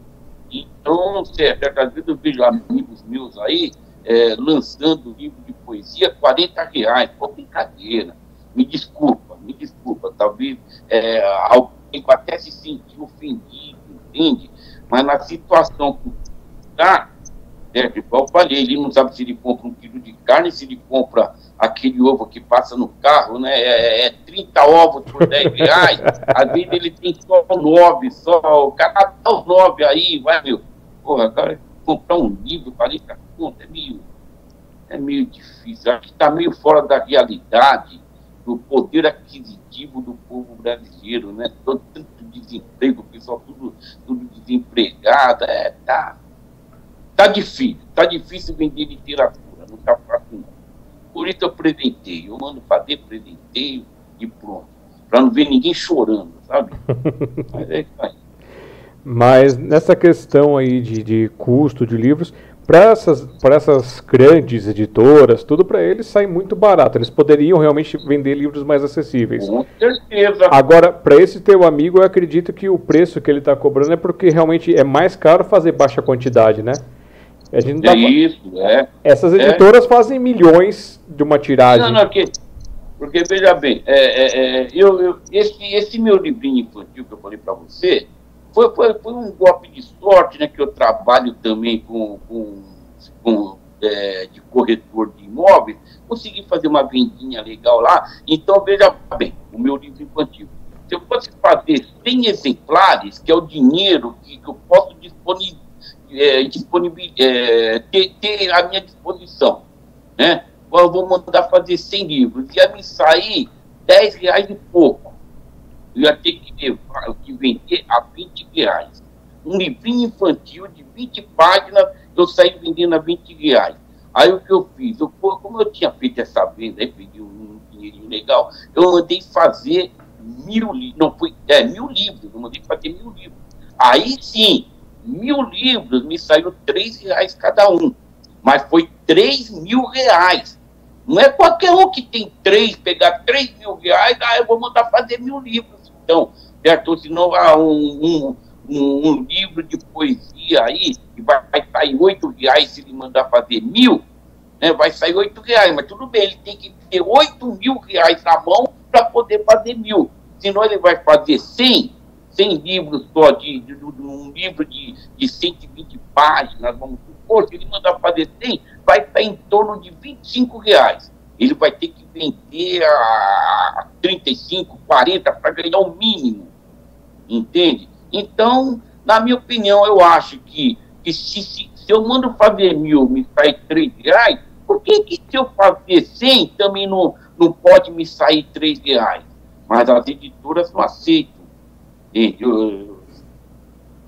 Então, certo, às vezes eu vejo amigos meus aí é, lançando livro de poesia, 40 reais. Pô, brincadeira. Me desculpa, me desculpa. Talvez é, alguém até se sentir ofendido, entende? Mas na situação que está, é, igual eu falei, ele não sabe se ele compra um quilo de carne, se ele compra aquele ovo que passa no carro, né? É, é 30 ovos por 10 (laughs) reais. Às vezes ele tem só 9, só. O cara dá os 9 aí, vai, meu. Porra, cara, comprar um livro, 40 conto, é meio, é meio difícil. Acho que está meio fora da realidade do poder aquisitivo do povo brasileiro, né? Todo tanto desemprego, o pessoal tudo, tudo desempregado, é, tá, tá difícil, tá difícil vender literatura, não tá fácil não. Por isso eu presenteio, eu mando fazer presenteio e pronto, para não ver ninguém chorando, sabe? (laughs) Mas é isso aí. Mas nessa questão aí de, de custo de livros, para essas, essas grandes editoras, tudo para eles sai muito barato. Eles poderiam realmente vender livros mais acessíveis. Com certeza. Agora, para esse teu amigo, eu acredito que o preço que ele está cobrando é porque realmente é mais caro fazer baixa quantidade, né? A gente é isso, é. Essas é. editoras é. fazem milhões de uma tiragem. Não, não, porque, porque veja bem, é, é, é, eu, eu, esse, esse meu livrinho infantil que eu falei para você, foi, foi, foi um golpe de sorte, né, que eu trabalho também com, com, com é, de corretor de imóveis, consegui fazer uma vendinha legal lá. Então, veja bem, o meu livro infantil. Se eu fosse fazer 100 exemplares, que é o dinheiro que, que eu posso disponibilizar, é, disponibil, é, ter, ter à minha disposição, né? Eu vou mandar fazer 100 livros, ia me sair 10 reais e pouco eu ia ter que, levar, que vender a 20 reais. Um livrinho infantil de 20 páginas, eu saí vendendo a 20 reais. Aí o que eu fiz? Eu, como eu tinha feito essa venda, aí peguei um dinheirinho legal, eu mandei fazer mil livros, não foi, é, mil livros, eu mandei fazer mil livros. Aí sim, mil livros me saiu três reais cada um, mas foi três mil reais. Não é qualquer um que tem três, pegar três mil reais, ah, eu vou mandar fazer mil livros então, certo? Senão há um, um, um, um, livro de poesia aí, que vai, vai sair oito reais se ele mandar fazer mil, né, vai sair oito reais, mas tudo bem, ele tem que ter oito mil reais na mão para poder fazer mil. Senão ele vai fazer cem, cem livros só, de, de, de, um livro de, de 120 páginas, vamos supor, se ele mandar fazer 100, vai estar em torno de 25 reais ele vai ter que vender a 35, 40 para ganhar o mínimo. Entende? Então, na minha opinião, eu acho que, que se, se, se eu mando fazer mil, me sai três reais, por que, que se eu fazer 100 também não, não pode me sair três reais. Mas as editoras não aceitam. Eu,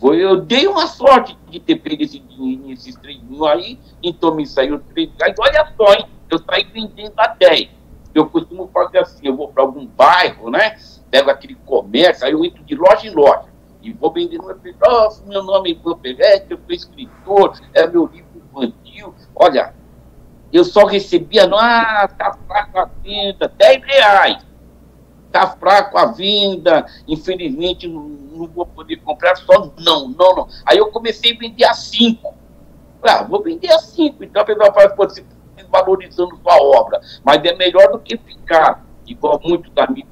eu, eu dei uma sorte de ter pego esse dinheiro, esses três mil aí, então me saiu três reais. Olha só, hein? Eu saí vendendo a 10. Eu costumo fazer assim, eu vou para algum bairro, né? Pego aquele comércio, aí eu entro de loja em loja e vou vendendo. Oh, meu nome é Ivan Pelete, eu sou escritor, é meu livro infantil. Olha, eu só recebia, ah, tá fraco a venda, 10 reais. Tá fraco a venda, infelizmente não, não, vou poder comprar, só não, não, não. Aí eu comecei a vender a 5. Ah, vou vender a 5. Então a pessoa fala, pô, valorizando sua obra, mas é melhor do que ficar, igual muitos amigos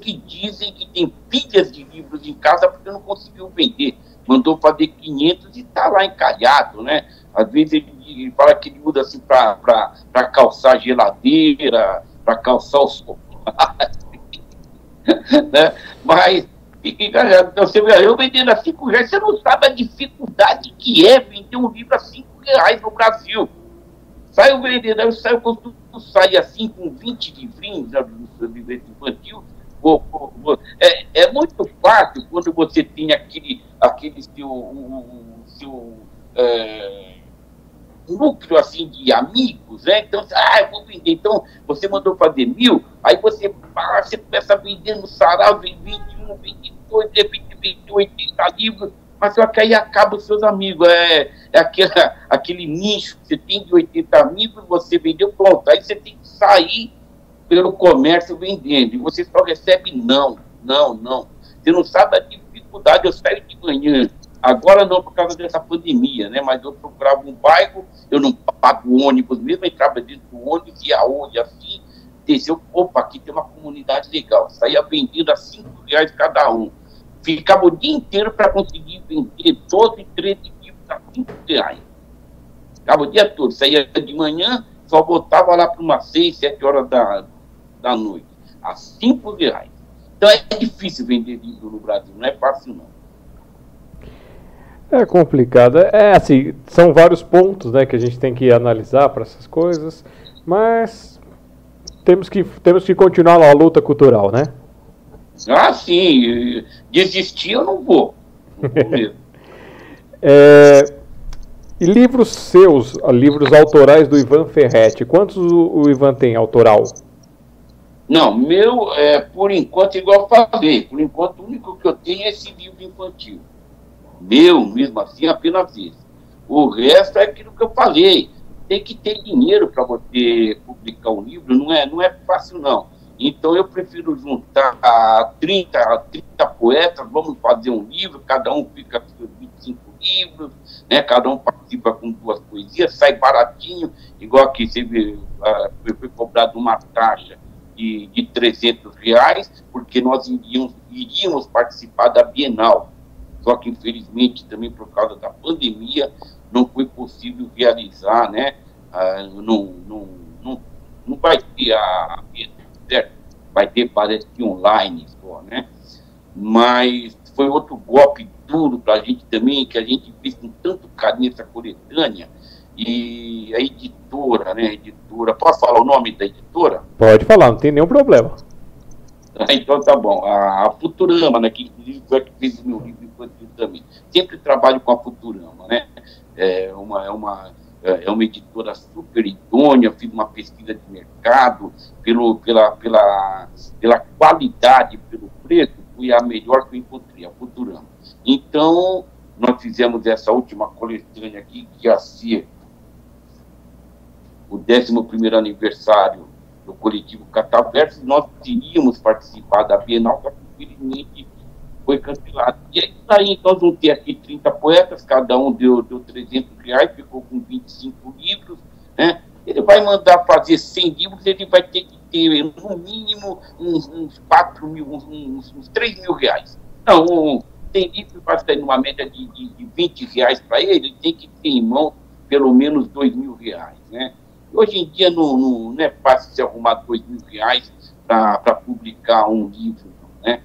que dizem que tem pilhas de livros em casa porque não conseguiu vender. Mandou fazer 500 e está lá encalhado, né? Às vezes ele fala que ele usa assim para calçar geladeira, para calçar os (laughs) né? Mas, então, você eu vendendo a 5 reais, você não sabe a dificuldade que é vender um livro a 5 reais no Brasil. Saio vendendo, eu saio, costumo sair assim com 20 livrinhos do livro infantil. É, é muito fácil quando você tem aquele, aquele seu, o, seu é, núcleo assim de amigos, né? Então, ah, eu vou vender. Então, você mandou fazer mil, aí você, ah, você começa a vender no sarau, vem 21, 22, de repente 20, 80 livros, mas só que aí acaba os seus amigos. É, é aquele, aquele nicho que você tem de 80 amigos, você vendeu, pronto. Aí você tem que sair pelo comércio vendendo, e você só recebe não, não, não. Você não sabe a dificuldade, eu saio de manhã, Agora não por causa dessa pandemia, né? Mas eu procurava um bairro, eu não pago ônibus mesmo, entrava dentro do ônibus, ia onde, assim, desceu, opa, aqui tem uma comunidade legal. Saía vendendo a cinco reais cada um. Ficava o dia inteiro para conseguir vender 12, 13 livros a cinco reais. Ficava o dia todo. Saía de manhã, só voltava lá para umas seis, sete horas da, da noite. A cinco reais. Então é difícil vender livro no Brasil, não é fácil não. É complicado. É assim, são vários pontos né, que a gente tem que analisar para essas coisas, mas temos que, temos que continuar a luta cultural, né? Ah, sim. Desistir eu não vou. Não vou (laughs) é, e livros seus, livros autorais do Ivan Ferretti, quantos o, o Ivan tem autoral? Não, meu, é, por enquanto, igual eu falei, por enquanto o único que eu tenho é esse livro infantil meu, mesmo assim, apenas isso. O resto é aquilo que eu falei. Tem que ter dinheiro para você publicar um livro, não é, não é fácil, não. Então eu prefiro juntar a 30, a 30 poetas, vamos fazer um livro, cada um fica com 25 livros, né? cada um participa com duas poesias, sai baratinho, igual aqui você vê, uh, foi cobrado uma taxa de, de 300 reais, porque nós iríamos, iríamos participar da Bienal. Só que, infelizmente, também por causa da pandemia, não foi possível realizar, né? Ah, não, não, não, não vai ter a. Certo? Vai ter, parece que online só, né? Mas foi outro golpe duro para a gente também, que a gente fez com tanto carinho essa coletânea. E a editora, né? A editora. Posso falar o nome da editora? Pode falar, não tem nenhum problema. (laughs) Então tá bom. A, a Futurama, né, que inclusive foi a que fez o meu livro infantil também. Sempre trabalho com a Futurama, né? É uma, é uma, é uma editora super idônea, fiz uma pesquisa de mercado, pelo, pela, pela, pela qualidade, pelo preço, foi a melhor que eu encontrei, a Futurama. Então, nós fizemos essa última coletânea aqui, que ia ser o 11 aniversário do coletivo Cataverso, nós iríamos participar da Bienal, que infelizmente foi cancelado. E aí, daí nós vamos ter aqui 30 poetas, cada um deu, deu 300 reais, ficou com 25 livros, né? Ele vai mandar fazer 100 livros, ele vai ter que ter, no mínimo, uns, uns 4 mil, uns, uns 3 mil reais. Não, um, tem livro para sair numa média de, de, de 20 reais para ele, ele tem que ter em mão pelo menos 2 mil reais, né? Hoje em dia não, não, não é fácil se arrumar dois mil reais para publicar um livro, né?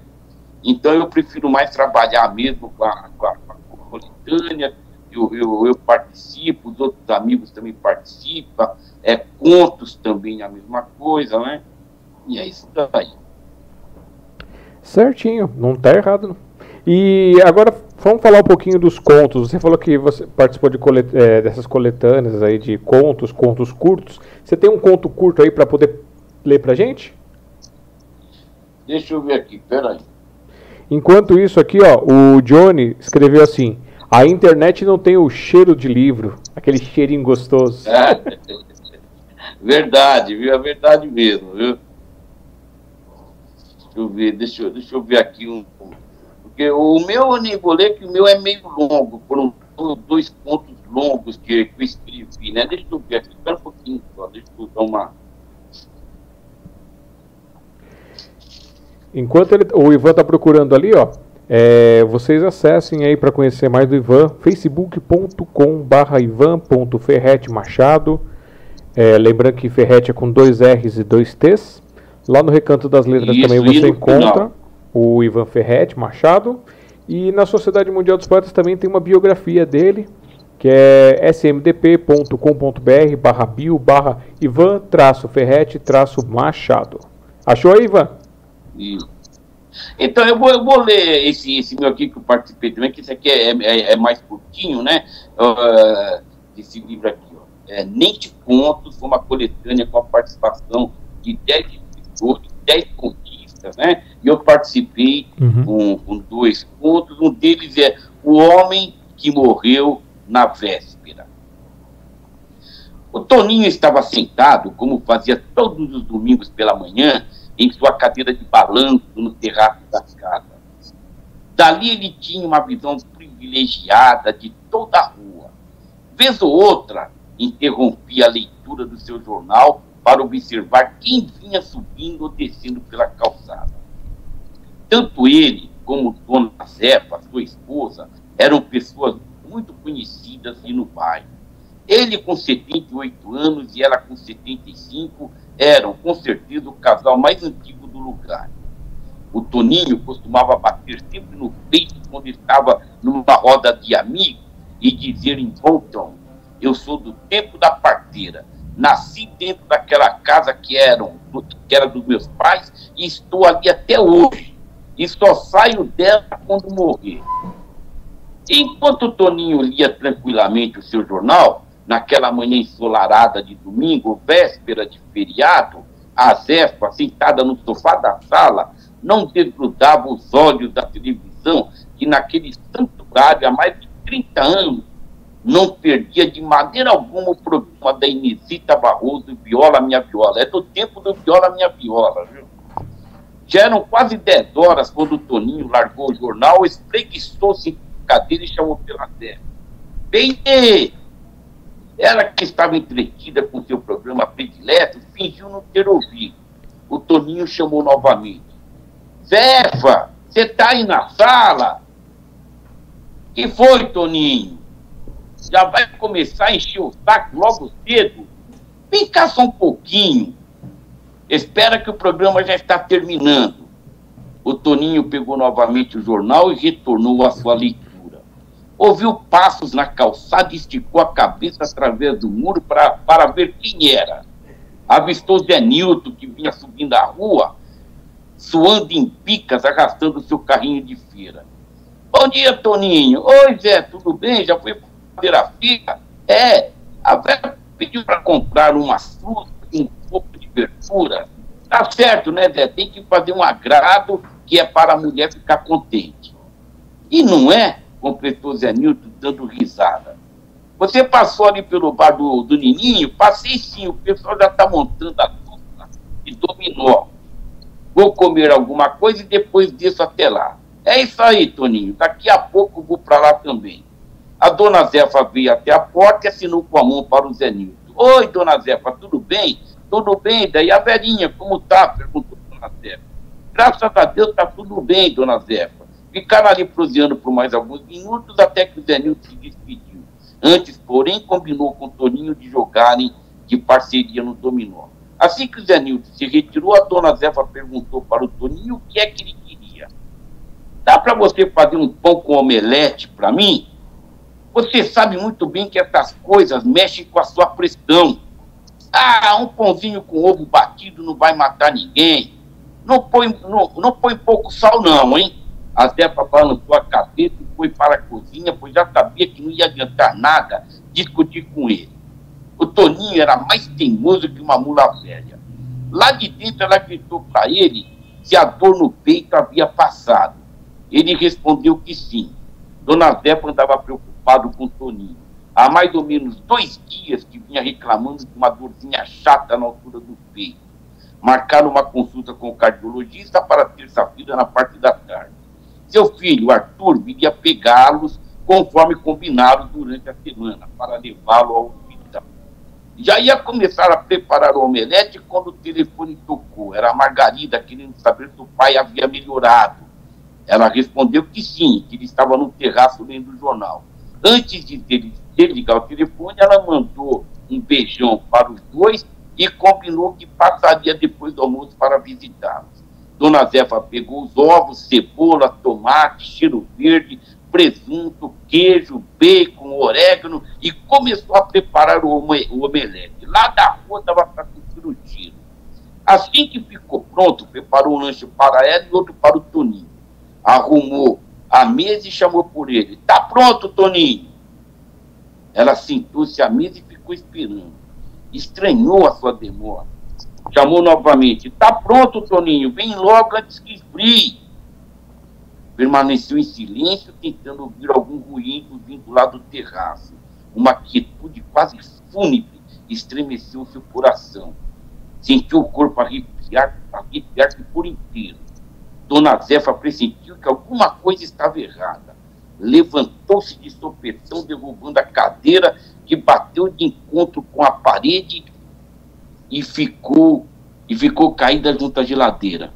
Então eu prefiro mais trabalhar mesmo com a, com a, com a coletânea, eu, eu, eu, participo, os outros amigos também participam, é, contos também a mesma coisa, né? E é isso daí. Certinho, não está errado. Não. E agora vamos falar um pouquinho dos contos. Você falou que você participou de colet é, dessas coletâneas aí de contos, contos curtos. Você tem um conto curto aí para poder ler pra gente? Deixa eu ver aqui, peraí. Enquanto isso aqui, ó, o Johnny escreveu assim: a internet não tem o cheiro de livro, aquele cheirinho gostoso. É, (laughs) verdade, viu? É verdade mesmo, viu? Deixa eu ver, deixa eu, deixa eu ver aqui um. Porque o meu, ler, que o meu é meio longo, foram dois pontos longos que, que eu escrevi, né? Deixa eu ver aqui, espera um pouquinho só, deixa eu dar uma. Enquanto ele, o Ivan está procurando ali, ó, é, vocês acessem aí para conhecer mais do Ivan, facebook.com.br ivan.ferretmachado. É, lembrando que Ferrete é com dois R's e dois T's. Lá no Recanto das Letras Isso, também você encontra o Ivan Ferrete Machado. E na Sociedade Mundial dos Poetas também tem uma biografia dele, que é smdp.com.br barra bio barra Ivan traço Ferrete traço Machado. Achou aí, Ivan? Isso. Então, eu vou, eu vou ler esse, esse meu aqui que eu participei também, que esse aqui é, é, é mais curtinho, né? Uh, esse livro aqui, ó. É, Nem te contos, foi uma coletânea com a participação de 10 escritores, 10 contistas, né? E eu participei uhum. com, com dois contos. Um deles é O Homem que Morreu na Véspera. O Toninho estava sentado, como fazia todos os domingos pela manhã, em sua cadeira de balanço no terraço da casa. Dali ele tinha uma visão privilegiada de toda a rua. Vez ou outra, interrompia a leitura do seu jornal para observar quem vinha subindo ou descendo pela calçada. Tanto ele como Dona Zefa, sua esposa, eram pessoas muito conhecidas e no bairro. Ele com 78 anos e ela com 75 eram, com certeza, o casal mais antigo do lugar. O Toninho costumava bater sempre no peito quando estava numa roda de amigos e dizer em bom tom: Eu sou do tempo da parteira. Nasci dentro daquela casa que, eram, que era dos meus pais e estou ali até hoje. E só saio dela quando morrer. Enquanto Toninho lia tranquilamente o seu jornal, naquela manhã ensolarada de domingo, véspera de feriado, a Zefa, sentada no sofá da sala, não desgrudava os olhos da televisão que naquele santuário há mais de 30 anos não perdia de maneira alguma o programa da Inesita Barroso Viola Minha Viola. É do tempo do Viola Minha Viola, viu? Já eram quase 10 horas quando o Toninho largou o jornal, espreguiçou-se em cadeira e chamou pela terra. Bem, ela que estava entretida com seu programa predileto, fingiu não ter ouvido. O Toninho chamou novamente. Zefa, você está aí na sala? que foi, Toninho? Já vai começar a encher o saco logo cedo? Vem cá só um pouquinho. Espera que o programa já está terminando. O Toninho pegou novamente o jornal e retornou à sua leitura ouviu passos na calçada e esticou a cabeça através do muro pra, para ver quem era. Avistou Zé que vinha subindo a rua, suando em picas, arrastando seu carrinho de feira. Bom dia, Toninho. Oi, Zé, tudo bem? Já foi fazer a fila? É, a Vera pediu para comprar umas frutas e um pouco de verdura. Tá certo, né, Zé? Tem que fazer um agrado que é para a mulher ficar contente. E não é? Completou Zé Nilton, dando risada. Você passou ali pelo bar do, do Nininho? Passei sim, o pessoal já está montando a dupla e dominó. Vou comer alguma coisa e depois desço até lá. É isso aí, Toninho. Daqui a pouco vou para lá também. A dona Zefa veio até a porta e assinou com a mão para o Zé Nilton. Oi, dona Zefa, tudo bem? Tudo bem? Daí a velhinha, como tá? Perguntou a dona Zefa. Graças a Deus está tudo bem, dona Zefa. Ficaram ali proseando por mais alguns minutos até que o Zenilton se despediu. Antes, porém, combinou com o Toninho de jogarem de parceria no dominó. Assim que o Zenilton se retirou, a dona Zefa perguntou para o Toninho o que é que ele queria. Dá para você fazer um pão com omelete para mim? Você sabe muito bem que essas coisas mexem com a sua pressão. Ah, um pãozinho com ovo batido não vai matar ninguém. Não põe, não, não põe pouco sal, não, hein? A Zefa balançou a cabeça e foi para a cozinha, pois já sabia que não ia adiantar nada discutir com ele. O Toninho era mais teimoso que uma mula velha. Lá de dentro ela gritou para ele se a dor no peito havia passado. Ele respondeu que sim. Dona Zefa andava preocupado com Toninho. Há mais ou menos dois dias que vinha reclamando de uma dorzinha chata na altura do peito. Marcaram uma consulta com o cardiologista para terça-feira na parte da tarde. Seu filho, Arthur, viria pegá-los conforme combinado durante a semana, para levá-lo ao hospital. Já ia começar a preparar o omelete quando o telefone tocou. Era a Margarida querendo saber se o pai havia melhorado. Ela respondeu que sim, que ele estava no terraço lendo o jornal. Antes de desligar o telefone, ela mandou um beijão para os dois e combinou que passaria depois do almoço para visitá-los. Dona Zefa pegou os ovos, cebola, tomate, cheiro verde, presunto, queijo, bacon, orégano e começou a preparar o, omelete. Lá da rua estava para cumprir o tiro. Assim que ficou pronto, preparou um lanche para ela e outro para o Toninho. Arrumou a mesa e chamou por ele. Tá pronto, Toninho? Ela sentou-se à mesa e ficou esperando. Estranhou a sua demora. Chamou novamente. Tá pronto, Toninho. Vem logo antes que esfrie. Permaneceu em silêncio, tentando ouvir algum ruído vindo lá do terraço. Uma quietude quase fúnebre estremeceu seu coração. Sentiu o corpo arrepiar, arrepiar-se por inteiro. Dona Zefa pressentiu que alguma coisa estava errada. Levantou-se de sopetão, derrubando a cadeira que bateu de encontro com a parede e ficou e ficou caída junto à geladeira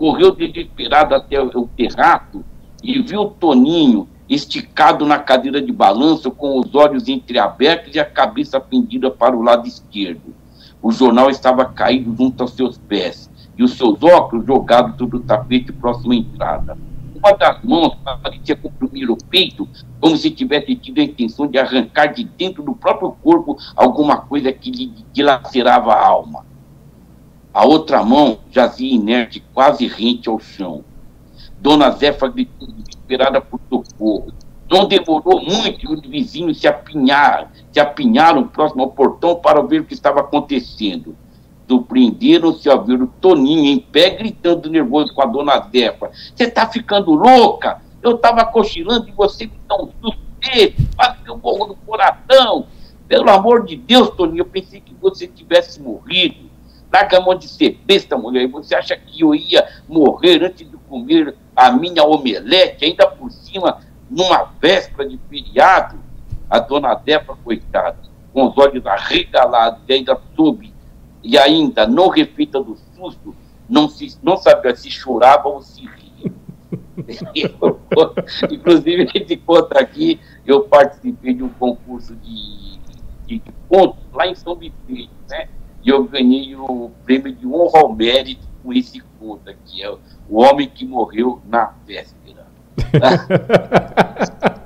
correu desesperado até o terraço e viu Toninho esticado na cadeira de balanço, com os olhos entreabertos e a cabeça pendida para o lado esquerdo. O jornal estava caído junto aos seus pés e os seus óculos jogados sobre o tapete próximo à entrada. Uma das mãos parecia comprimir o peito, como se tivesse tido a intenção de arrancar de dentro do próprio corpo alguma coisa que lhe dilacerava a alma. A outra mão jazia inerte, quase rente ao chão. Dona Zefa gritou desesperada por socorro. Não demorou muito e os vizinhos se apinharam, se apinharam próximo ao portão para ver o que estava acontecendo. Surpreenderam-se ao ver o Toninho em pé, gritando nervoso com a dona Zefa. Você está ficando louca? Eu estava cochilando e você me dá um susto quase que eu morro no coração. Pelo amor de Deus, Toninho, eu pensei que você tivesse morrido. Larga a mão de ser besta, mulher. Você acha que eu ia morrer antes de comer a minha omelete, ainda por cima, numa véspera de feriado? A dona Defa, coitada, com os olhos arregalados e ainda soube, e ainda não refeita do susto, não, se, não sabia se chorava ou se ria. (laughs) Inclusive, esse conta aqui, eu participei de um concurso de, de, de pontos lá em São Vicente, né? e eu ganhei o prêmio de honra ao mérito com esse conto aqui, é o homem que morreu na véspera. (laughs)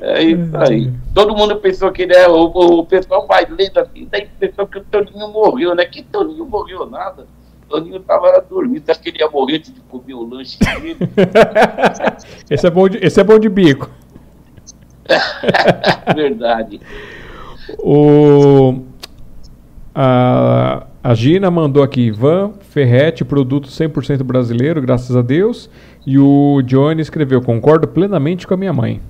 é isso aí. Todo mundo pensou que ele é, o, o pessoal mais lento assim, daí pensou que o Toninho morreu, né? Que Toninho morreu nada. O Toninho estava dormindo, acho que ele ia morrer antes de comer o lanche dele. (laughs) esse, é bom de, esse é bom de bico. (laughs) Verdade. O, a, a Gina mandou aqui, Ivan, Ferrete, produto 100% brasileiro, graças a Deus. E o Johnny escreveu, concordo plenamente com a minha mãe.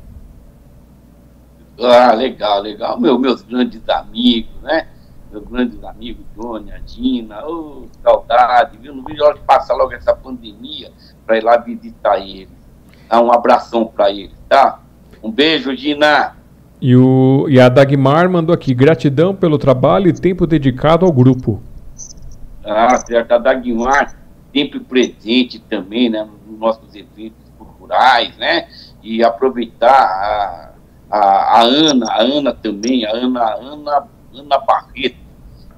Ah, legal, legal. Meu, meus grandes amigos, né? Meus grandes amigos, Johnny, a Gina, oh, saudade, viu? Não vi hora de passar logo essa pandemia para ir lá visitar eles. Dar um abração para eles, tá? Um beijo, Gina. E, o, e a Dagmar mandou aqui: gratidão pelo trabalho e tempo dedicado ao grupo. Ah, certo. A Dagmar, sempre presente também, né, nos nossos eventos culturais, né? E aproveitar a, a, a Ana, a Ana também, a Ana, Ana, Ana Barreto,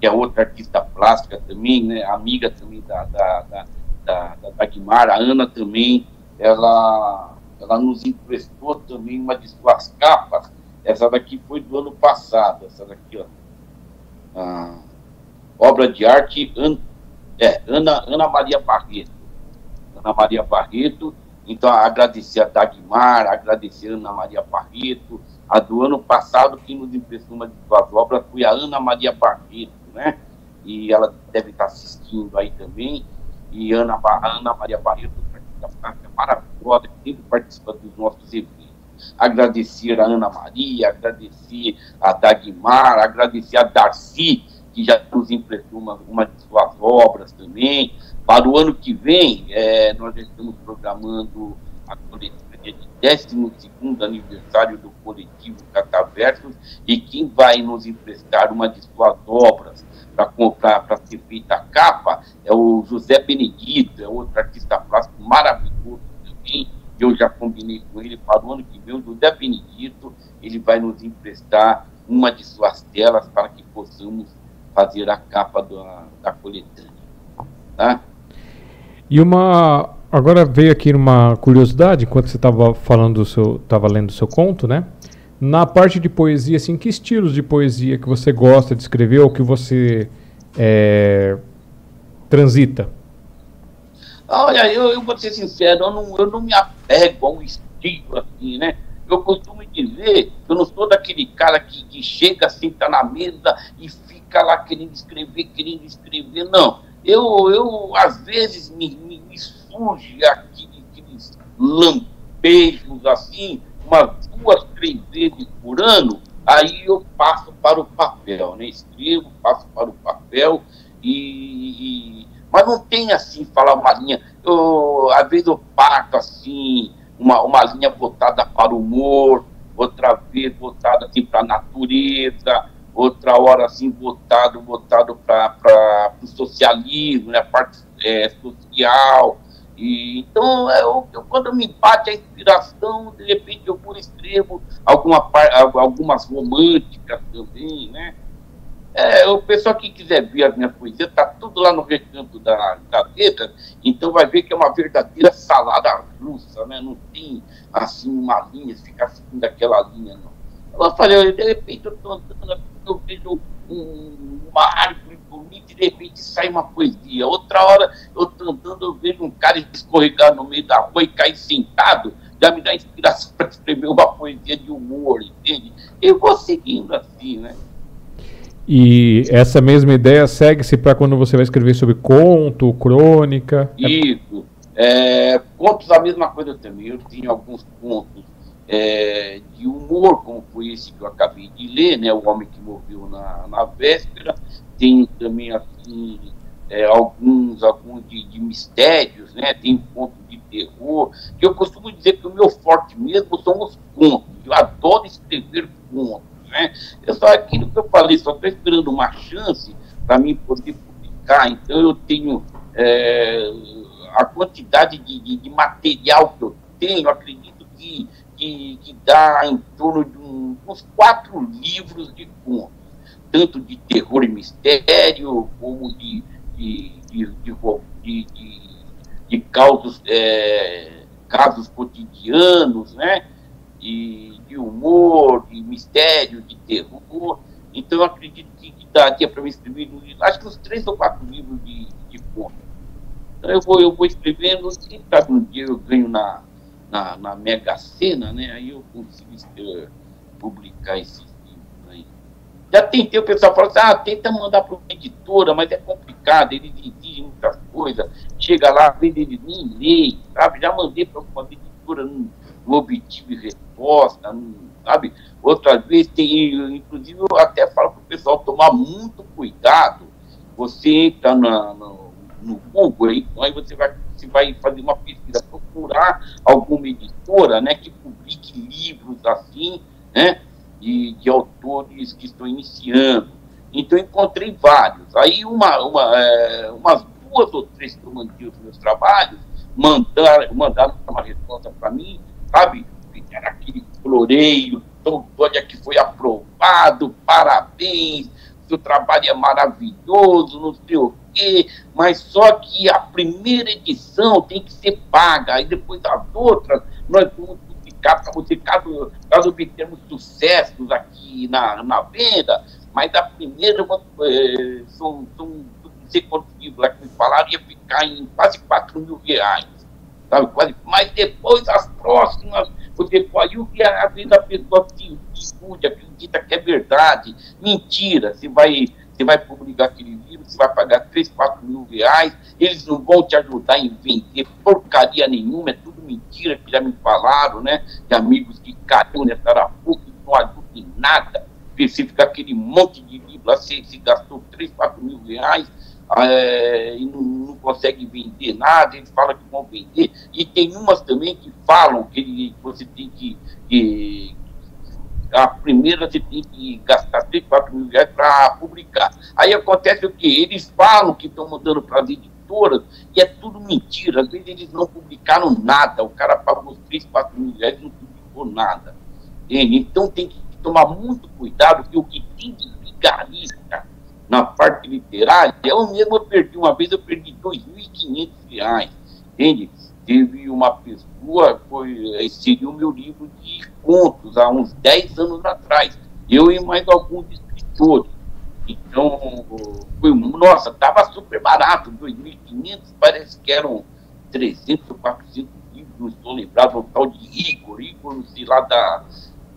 que é outra artista plástica também, né? Amiga também da, da, da, da, da Dagmar, a Ana também, ela, ela nos emprestou também uma de suas capas essa daqui foi do ano passado, essa daqui, ó. a obra de arte An, é, Ana, Ana Maria Barreto. Ana Maria Barreto. Então, agradecer a Dagmar, agradecer a Ana Maria Barreto. A do ano passado, quem nos emprestou uma de suas obras foi a Ana Maria Barreto, né? E ela deve estar assistindo aí também. E Ana, Ana Maria Barreto, maravilhosa, que sempre participa dos nossos eventos agradecer a Ana Maria, agradecer a Dagmar, agradecer a Darcy, que já nos emprestou uma, uma de suas obras também. Para o ano que vem, é, nós estamos programando a coletiva de 12 aniversário do coletivo Cataversos e quem vai nos emprestar uma de suas obras para comprar, para ser feita a capa, é o José Benedito, é outro artista plástico maravilhoso também, eu já combinei com ele para o ano que vem, o José Benedito, ele vai nos emprestar uma de suas telas para que possamos fazer a capa da, da coletânea. Tá? E uma. Agora veio aqui uma curiosidade, enquanto você estava falando do seu. estava lendo o seu conto, né? Na parte de poesia, assim, que estilos de poesia que você gosta de escrever ou que você é, transita? Olha, eu, eu vou ser sincero, eu não, eu não me apego a um estilo assim, né? Eu costumo dizer, eu não sou daquele cara que, que chega, senta na mesa e fica lá querendo escrever, querendo escrever, não. Eu, eu às vezes, me, me, me surge aquele, aqueles lampejos assim, umas duas, três vezes por ano, aí eu passo para o papel, né? Escrevo, passo para o papel e, e mas não tem assim, falar uma linha. Eu, às vezes eu parto assim, uma, uma linha voltada para o humor, outra vez voltada assim para a natureza, outra hora assim voltado, voltado para o socialismo, né, a parte é, social. E, então, é, eu, eu, quando me bate a inspiração, de repente eu por escrevo alguma, algumas românticas também, né? É, o pessoal que quiser ver a minha poesia, está tudo lá no recanto da gaveta, então vai ver que é uma verdadeira salada russa, né? Não tem, assim, uma linha, ficar seguindo aquela linha, não. Eu falei, de repente eu estou andando, eu vejo um, uma árvore bonita e de repente sai uma poesia. Outra hora eu estou andando, eu vejo um cara escorregar no meio da rua e cair sentado, já me dá inspiração para escrever uma poesia de humor, entende? Eu vou seguindo assim, né? E essa mesma ideia segue-se para quando você vai escrever sobre conto, crônica? Isso. É, contos, a mesma coisa também. Eu tinha alguns contos é, de humor, como foi esse que eu acabei de ler, né? O Homem que Morreu na, na Véspera. Tem também, assim, é, alguns, alguns de, de, mistérios, né? Tem contos de terror. Que eu costumo dizer que o meu forte mesmo são os contos. Eu adoro escrever contos né? Eu só aquilo que eu falei, só estou esperando uma chance para mim poder publicar. Então eu tenho é, a quantidade de, de, de, material que eu tenho, acredito que, que, dá em torno de um, uns quatro livros de contos, tanto de terror e mistério, como de, de, de, de, de, de causos, é, casos cotidianos, né? de, de humor, de mistério, de terror. Então, eu acredito que, que daria para me escrever, acho que uns três ou quatro livros de, de contos. Então, eu vou, eu vou escrevendo, quem sabe um dia eu ganho na, na, na Mega Sena, né? Aí eu consigo uh, publicar esses livros aí. Já tentei, o pessoal fala assim, ah, tenta mandar para uma editora, mas é complicado, eles exigem muitas coisas. Chega lá, vezes eles nem leem, sabe? Já mandei para uma editora, não, não obtive resposta, não, sabe? Outras vezes tem, inclusive eu até falo para o pessoal tomar muito cuidado. Você entra na, no, no Google, aí, aí você vai, você vai fazer uma pesquisa, procurar alguma editora né, que publique livros assim, né? De, de autores que estão iniciando. Então encontrei vários. Aí uma, uma, é, umas duas ou três que eu mandei os meus trabalhos, mandaram, mandaram uma resposta para mim, sabe? Era aquele floreio, então, olha que foi aprovado, parabéns, seu trabalho é maravilhoso, não sei o quê, mas só que a primeira edição tem que ser paga, e depois as outras nós vamos publicar para você, caso, caso obtermos sucessos aqui na, na venda, mas a primeira é, são, são não sei lá que me falaram, ia ficar em quase 4 mil reais. Sabe? Quase, mas depois as próximas, você pode o que a vida da pessoa se escude, acredita que é verdade. Mentira, você vai, você vai publicar aquele livro, você vai pagar 3, 4 mil reais, eles não vão te ajudar em vender porcaria nenhuma, é tudo mentira que já me falaram, né? De amigos que caíram nessa arapuca, que não ajudam em nada. Específico aquele monte de livro lá, você, você gastou 3, 4 mil reais, é, e não, não, consegue vender nada, eles falam que vão vender, e tem umas também que falam que você tem que, que a primeira você tem que gastar 3, 4 mil reais para publicar. Aí acontece o que? Eles falam que estão mandando para as editoras e é tudo mentira. Às vezes eles não publicaram nada. O cara pagou 3, 4 mil reais e não publicou nada. Entende? Então tem que tomar muito cuidado, porque o que tem de vigarista na parte literária, eu mesmo perdi, uma vez eu perdi R$ 2.500, entende? Teve uma pessoa, foi, seria o meu livro de contos, há uns 10 anos atrás, eu e mais alguns escritores. Então, foi, nossa, estava super barato, 2.500, parece que eram 300 ou 400 livros, não estou lembrado, o tal de Igor, Igor, não sei lá da,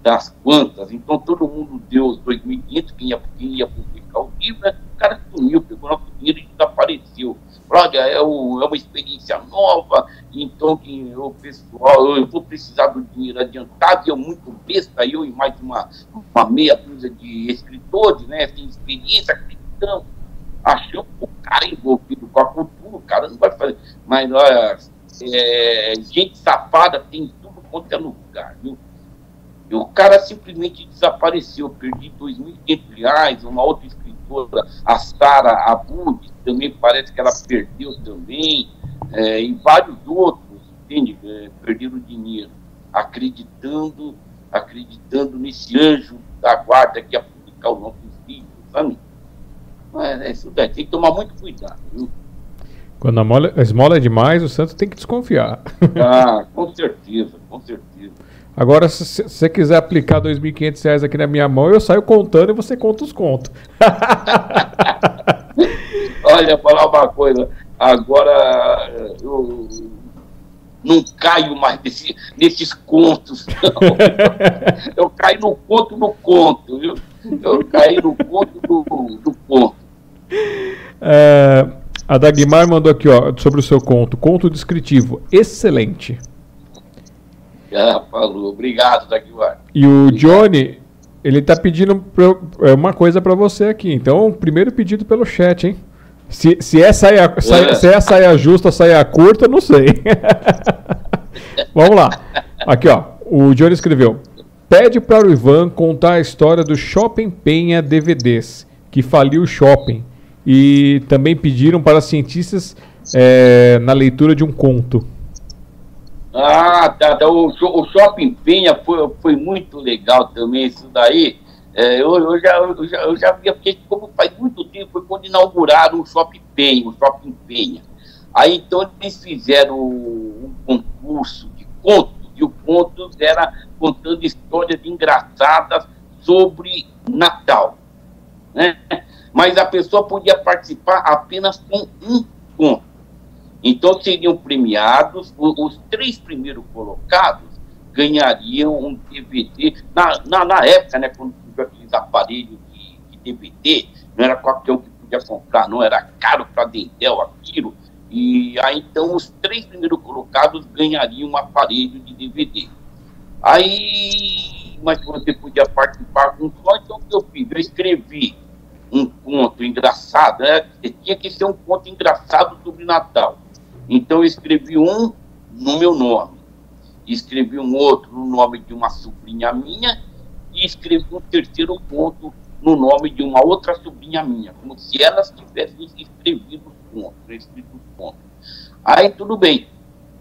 das quantas. Então, todo mundo deu os 2.500, quem ia, quem ia publicar o livro, né? o cara sumiu, pegou nosso dinheiro e desapareceu. Olha, é, o, é uma experiência nova, então que o pessoal, eu vou precisar do dinheiro adiantado, eu muito besta, eu e mais uma, uma meia dúzia de escritores, né, sem experiência, acreditando, achando o cara envolvido com a cultura, o cara não vai fazer. Mas, olha, é, gente safada tem tudo quanto é lugar, viu? E o cara simplesmente desapareceu. Perdi R$ 2.500, uma outra escritora, a Sara Abud, também parece que ela perdeu também, é, e vários outros, entende? É, perderam dinheiro, acreditando, acreditando nesse anjo da guarda que ia publicar o nome dos livros, sabe? É, é, isso daí, tem que tomar muito cuidado, viu? Quando a, mola, a esmola é demais, o santo tem que desconfiar. Ah, com certeza, com certeza. Agora, se você quiser aplicar R$ 2.500 aqui na minha mão, eu saio contando e você conta os contos. (laughs) Olha, falar uma coisa. Agora, eu não caio mais desse, nesses contos, não. Eu caio no conto do conto, viu? Eu caí no conto do, do conto. É, a Dagmar mandou aqui, ó, sobre o seu conto. Conto descritivo. Excelente. Já falou. Obrigado, Dagmar. E o Obrigado. Johnny, ele tá pedindo é uma coisa para você aqui. Então, primeiro pedido pelo chat, hein? Se, se, é saia, saia, se é saia justa saia curta, não sei. (laughs) Vamos lá. Aqui, ó. O Johnny escreveu. Pede para o Ivan contar a história do Shopping Penha DVDs, que faliu o shopping. E também pediram para cientistas é, na leitura de um conto. Ah, tá, tá. O, o Shopping Penha foi, foi muito legal também, isso daí. É, eu, eu, já, eu, já, eu já via, porque como faz muito tempo, foi quando inauguraram o Shopping Penha, o Shopping Penha. Aí então eles fizeram um concurso de contos, e o conto era contando histórias engraçadas sobre Natal. Né? Mas a pessoa podia participar apenas com um conto. Então seriam premiados, os, três primeiros colocados ganhariam um DVD. Na, na, na época, né, quando tinha aqueles aparelhos de, de, DVD, não era qualquer um que podia comprar, não, era caro para Dentel aquilo. E aí então os três primeiros colocados ganhariam um aparelho de DVD. Aí, mas você podia participar com só, então o que eu fiz? Eu escrevi um conto engraçado, né? tinha que ser um conto engraçado sobre Natal. Então eu escrevi um no meu nome, escrevi um outro no nome de uma sobrinha minha e escrevi um terceiro ponto no nome de uma outra sobrinha minha, como se elas tivessem escrevido os pontos, escrito os pontos. Aí tudo bem,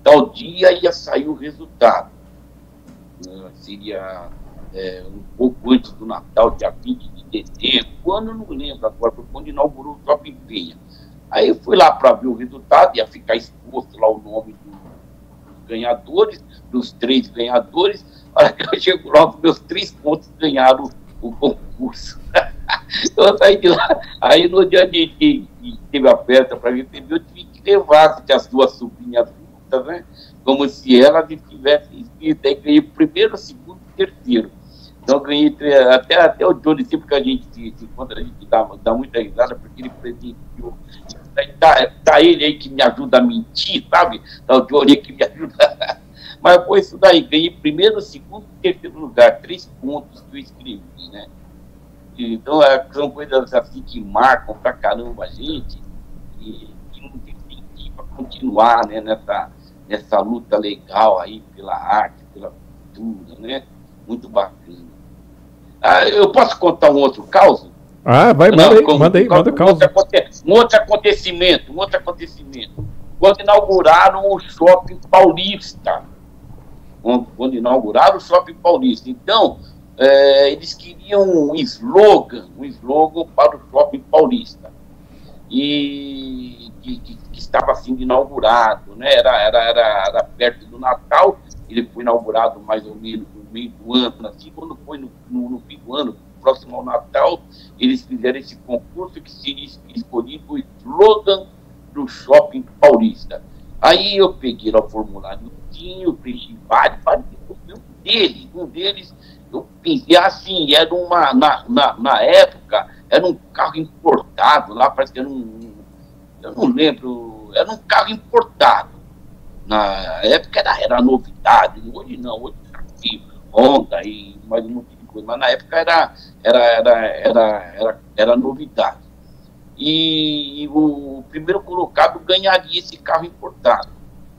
tal dia ia sair o resultado. Uh, seria é, um pouco antes do Natal, dia 20 de dezembro, quando eu não lembro agora, quando inaugurou o Shopping Penha. Aí eu fui lá para ver o resultado, ia ficar exposto lá o nome do, dos ganhadores, dos três ganhadores. Olha que eu chego lá, os meus três pontos ganharam o concurso. (laughs) eu saí de lá. Aí no dia de que teve a festa para mim, eu tive que levar as duas sobrinhas juntas, né? Como se elas estivessem inscritas. Aí ganhei primeiro, segundo e terceiro. Então ganhei até, até o Johnny, sempre que a gente se encontra, a gente dá, dá muita risada, porque ele presenteou. Tá, tá ele aí que me ajuda a mentir, sabe? Tá o Johnny que me ajuda. (laughs) Mas foi isso daí, ganhei primeiro, segundo e terceiro lugar, três pontos que eu escrevi, né? Então, é, são coisas assim que marcam pra caramba a gente e que não tem sentido para continuar né, nessa, nessa luta legal aí pela arte, pela cultura, né? Muito bacana. Ah, eu posso contar um outro caso? Ah, vai, manda aí, como, manda aí, manda outro, um outro acontecimento, um outro acontecimento. Quando inauguraram o Shopping Paulista. Quando inauguraram o Shopping Paulista. Então, é, eles queriam um slogan, um slogan para o shopping paulista. E que, que, que estava sendo inaugurado, né? Era, era, era, era, perto do Natal, ele foi inaugurado mais ou menos no meio do ano, assim, quando foi no, no, no fim do ano, próximo ao Natal, eles fizeram esse concurso que seria escolhido o slogan do shopping paulista. Aí eu peguei lá o formulário, preenchi vários, vários, um dele, um deles eu pensei assim, era uma, na, na, na época, era um carro importado, lá parece que era um, eu não lembro, era um carro importado. Na época era, era novidade, hoje não, hoje tá aqui, Honda e mais um monte mas na época era, era, era, era, era, era novidade. E, e o primeiro colocado ganharia esse carro importado.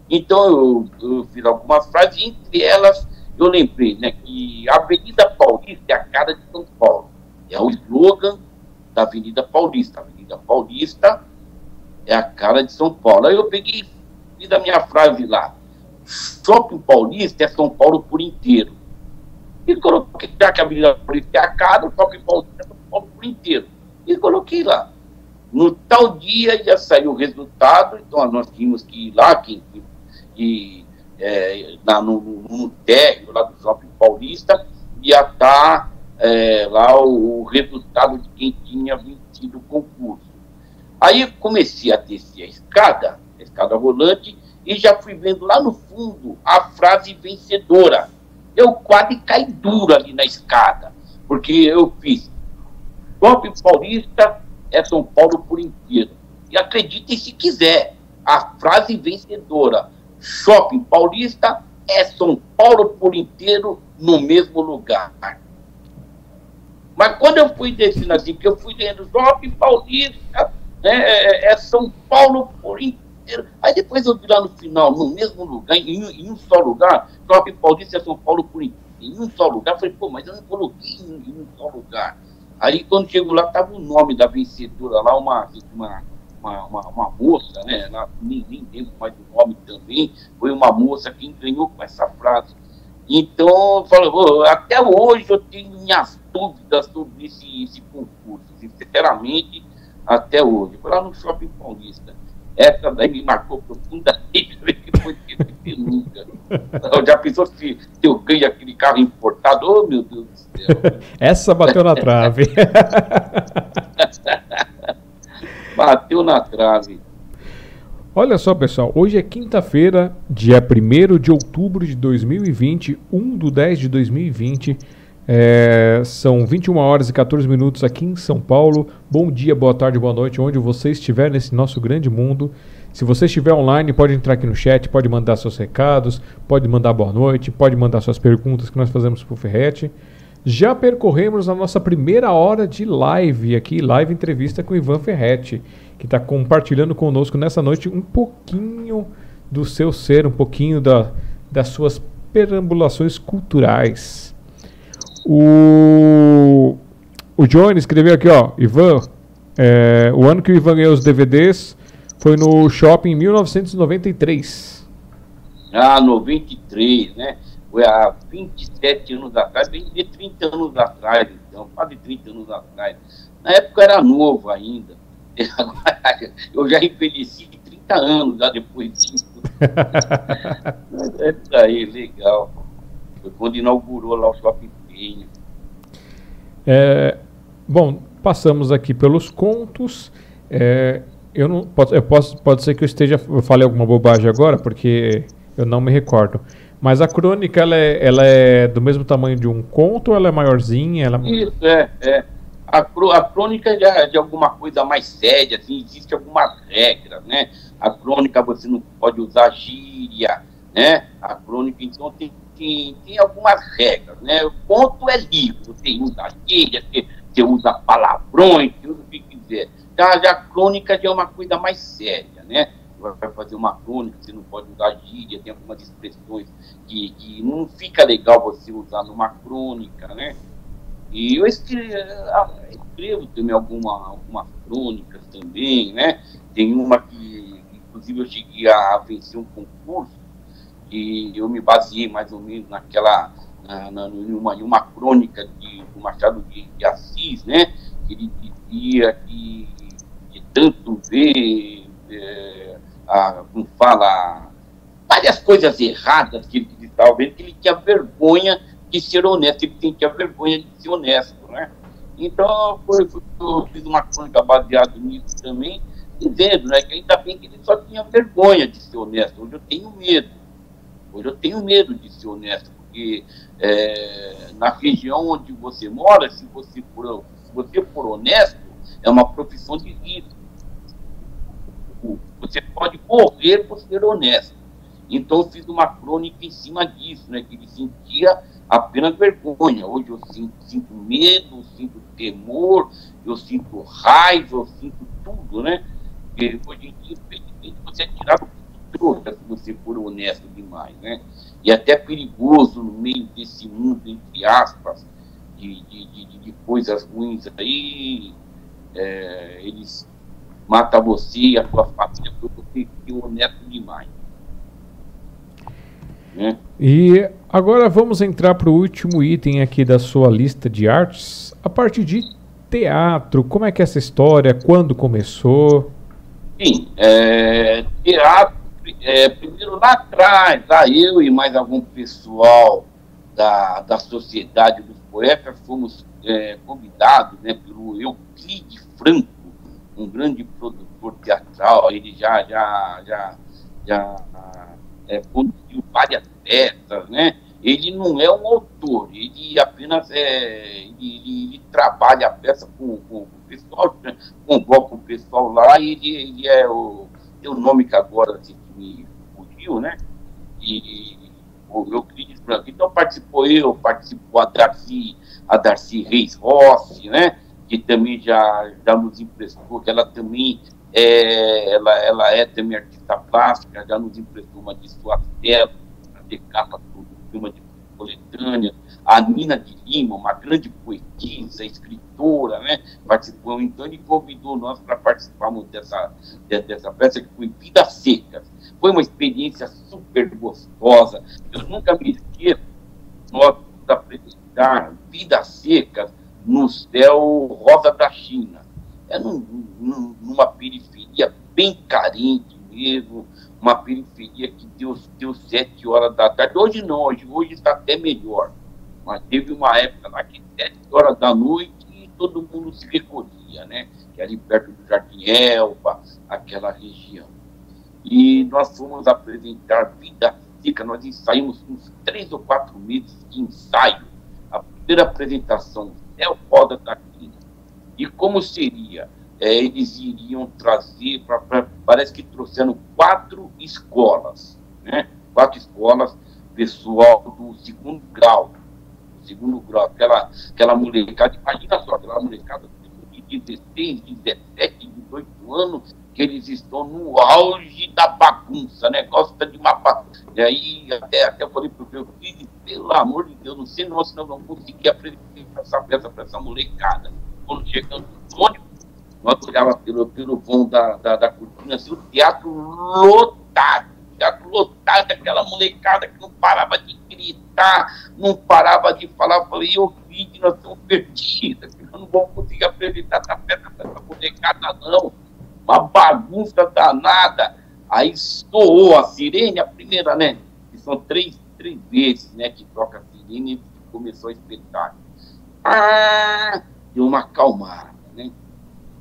Então eu, eu fiz algumas frases, entre elas eu lembrei né, que a Avenida Paulista é a cara de São Paulo. É o slogan da Avenida Paulista. A Avenida Paulista é a cara de São Paulo. Aí eu peguei e fiz a minha frase lá. Shopping Paulista é São Paulo por inteiro. E coloquei, já que a Avenida Paulista é a cara, o Shopping Paulista Paulo por inteiro. E coloquei lá. No tal dia já saiu o resultado, então nós tínhamos que ir lá, que, que é, na, no, no térreo lá do Shopping Paulista, ia estar tá, é, lá o, o, resultado de quem tinha vencido o concurso. Aí comecei a descer a escada, a escada rolante, e já fui vendo lá no fundo a frase vencedora. Eu quase caí duro ali na escada, porque eu fiz Shopping Paulista é São Paulo por inteiro. E acreditem se quiser, a frase vencedora Shopping Paulista é São Paulo por inteiro no mesmo lugar. Mas quando eu fui descendo assim, que eu fui dentro Shopping Paulista né, é, é, São Paulo por inteiro. Aí depois eu vi lá no final, no mesmo lugar, em, em um só lugar, Shopping Paulista é São Paulo por inteiro. Em um só lugar, falei, pô, mas eu não coloquei em, em um só lugar. Aí quando chego lá, estava o nome da vencedora lá, uma, uma uma, uma, uma moça, né? Ela, nem, nem lembro mais do nome também, foi uma moça que ganhou com essa frase. Então, falo, até hoje eu tenho minhas dúvidas sobre esse, esse concurso, sinceramente, até hoje. Foi lá no Shopping Paulista. Essa daí me marcou profundamente, (laughs) que foi nunca. Já pensou se, se eu ganho aquele carro importado? Oh, meu Deus do céu. (laughs) Essa bateu na trave. (laughs) bateu na trave. Olha só, pessoal, hoje é quinta-feira, dia 1 de outubro de 2020, 1 do 10 de 2020. É, são 21 horas e 14 minutos aqui em São Paulo. Bom dia, boa tarde, boa noite, onde você estiver nesse nosso grande mundo. Se você estiver online, pode entrar aqui no chat, pode mandar seus recados, pode mandar boa noite, pode mandar suas perguntas que nós fazemos por Ferrete. Já percorremos a nossa primeira hora de live aqui, live entrevista com Ivan Ferretti, que está compartilhando conosco nessa noite um pouquinho do seu ser, um pouquinho da, das suas perambulações culturais. O, o Johnny escreveu aqui, ó, Ivan, é, o ano que o Ivan ganhou os DVDs foi no shopping em 1993. Ah, 93, né? foi há 27 anos atrás, bem de 30 anos atrás, então, quase 30 anos atrás. Na época era novo ainda. (laughs) Agora, eu já envelheci 30 anos já depois disso. (laughs) é isso aí, legal. Foi quando inaugurou lá o Shopping É, bom, passamos aqui pelos contos. É, eu não pode, eu posso, pode ser que eu esteja eu falei alguma bobagem agora, porque eu não me recordo. Mas a crônica ela é, ela é do mesmo tamanho de um conto ou ela é maiorzinha? Ela... Isso, é, é. A, a crônica é de alguma coisa mais séria, assim, existe algumas regras, né? A crônica você não pode usar gíria, né? A crônica, então, tem, tem, tem algumas regras, né? O conto é livre, você usa gíria, você, você usa palavrões, você usa o que quiser. Já, já a crônica já é uma coisa mais séria, né? vai fazer uma crônica, você não pode usar gíria, tem algumas expressões que, que não fica legal você usar numa crônica, né? E eu escrevo, ah, escrevo também alguma, algumas crônicas também, né? Tem uma que, inclusive, eu cheguei a vencer um concurso e eu me baseei mais ou menos naquela, na, na, numa, uma crônica de, do Machado de, de Assis, né? Que ele dizia que de tanto ver, é, a, como fala, várias coisas erradas que ele estava vendo, que ele tinha vergonha de ser honesto, ele tinha vergonha de ser honesto, né? Então, foi, foi, eu fiz uma crônica baseada nisso também, dizendo né, que ainda bem que ele só tinha vergonha de ser honesto. Hoje eu tenho medo. Hoje eu tenho medo de ser honesto, porque é, na região onde você mora, se você, for, se você for honesto, é uma profissão de risco. Você pode morrer por ser honesto. Então eu fiz uma crônica em cima disso, né, que ele sentia apenas vergonha. Hoje eu sinto, sinto medo, eu sinto temor, eu sinto raiva, eu sinto tudo, né? Porque hoje em dia, você é tirado trouxa se você for honesto demais, né? E até perigoso no meio desse mundo, entre aspas, de, de, de, de coisas ruins aí, é, eles matam você e a sua família por você ser honesto demais. Né? E agora vamos entrar para o último item aqui da sua lista de artes, a parte de teatro. Como é que é essa história? Quando começou? Sim, é, teatro, é, primeiro lá atrás, lá eu e mais algum pessoal da, da Sociedade dos Poetas fomos é, convidados né, pelo Euclide Franco, um grande produtor teatral, ele já, já, já, já é, produziu várias peças, né? Ele não é um autor, ele apenas é, ele, ele, ele trabalha a peça com, com, o pessoal, né? convoca o pessoal lá e ele, ele é o, tem o nome que agora assim, me fugiu, né? E o Euclides Branco. Então participou eu, participou a Darcy, a Darcy Reis Rossi, né? Que também já, já nos emprestou, que ela também é, ela, ela é também artista plástica, já nos emprestou uma de suas telas, ter capa filme de coletânea. A Nina de Lima, uma grande poetisa, escritora, né? Participou, então ele convidou nós para participarmos dessa, dessa peça que foi Vidas Secas. Foi uma experiência super gostosa. Eu nunca me esqueço nós apresentar Vidas Secas no céu rosa da China é num, num, numa periferia bem carente mesmo, uma periferia que deu, deu sete horas da tarde. Hoje não, hoje, hoje está até melhor. Mas teve uma época lá que sete horas da noite todo mundo se recolhia, né? Que ali perto do Jardim Elba, aquela região. E nós fomos apresentar Vida Seca, nós ensaiamos uns três ou quatro meses de ensaio. A primeira apresentação, o Roda da e como seria? É, eles iriam trazer, pra, pra, parece que trouxeram quatro escolas, né? quatro escolas, pessoal do segundo grau, segundo grau, aquela, aquela molecada, imagina só, aquela molecada de 16, 17, 18 anos, que eles estão no auge da bagunça, negócio tá de uma bagunça. E aí até, até falei para o meu filho, pelo amor de Deus, não sei não, senão não conseguir apresentar essa peça para essa molecada quando chegando no ônibus, nós olhava pelo, pelo vão da, da, da cortina, assim, o teatro lotado, teatro lotado, aquela molecada que não parava de gritar, não parava de falar, falei, eu vi que nós estamos perdidos, que nós não vamos conseguir apresentar essa peça para essa molecada, não. Uma bagunça danada. Aí estourou a sirene, a primeira, né? Que são três, três vezes, né, que toca a sirene e começou a espetáculo. Ah! deu uma acalmada, né?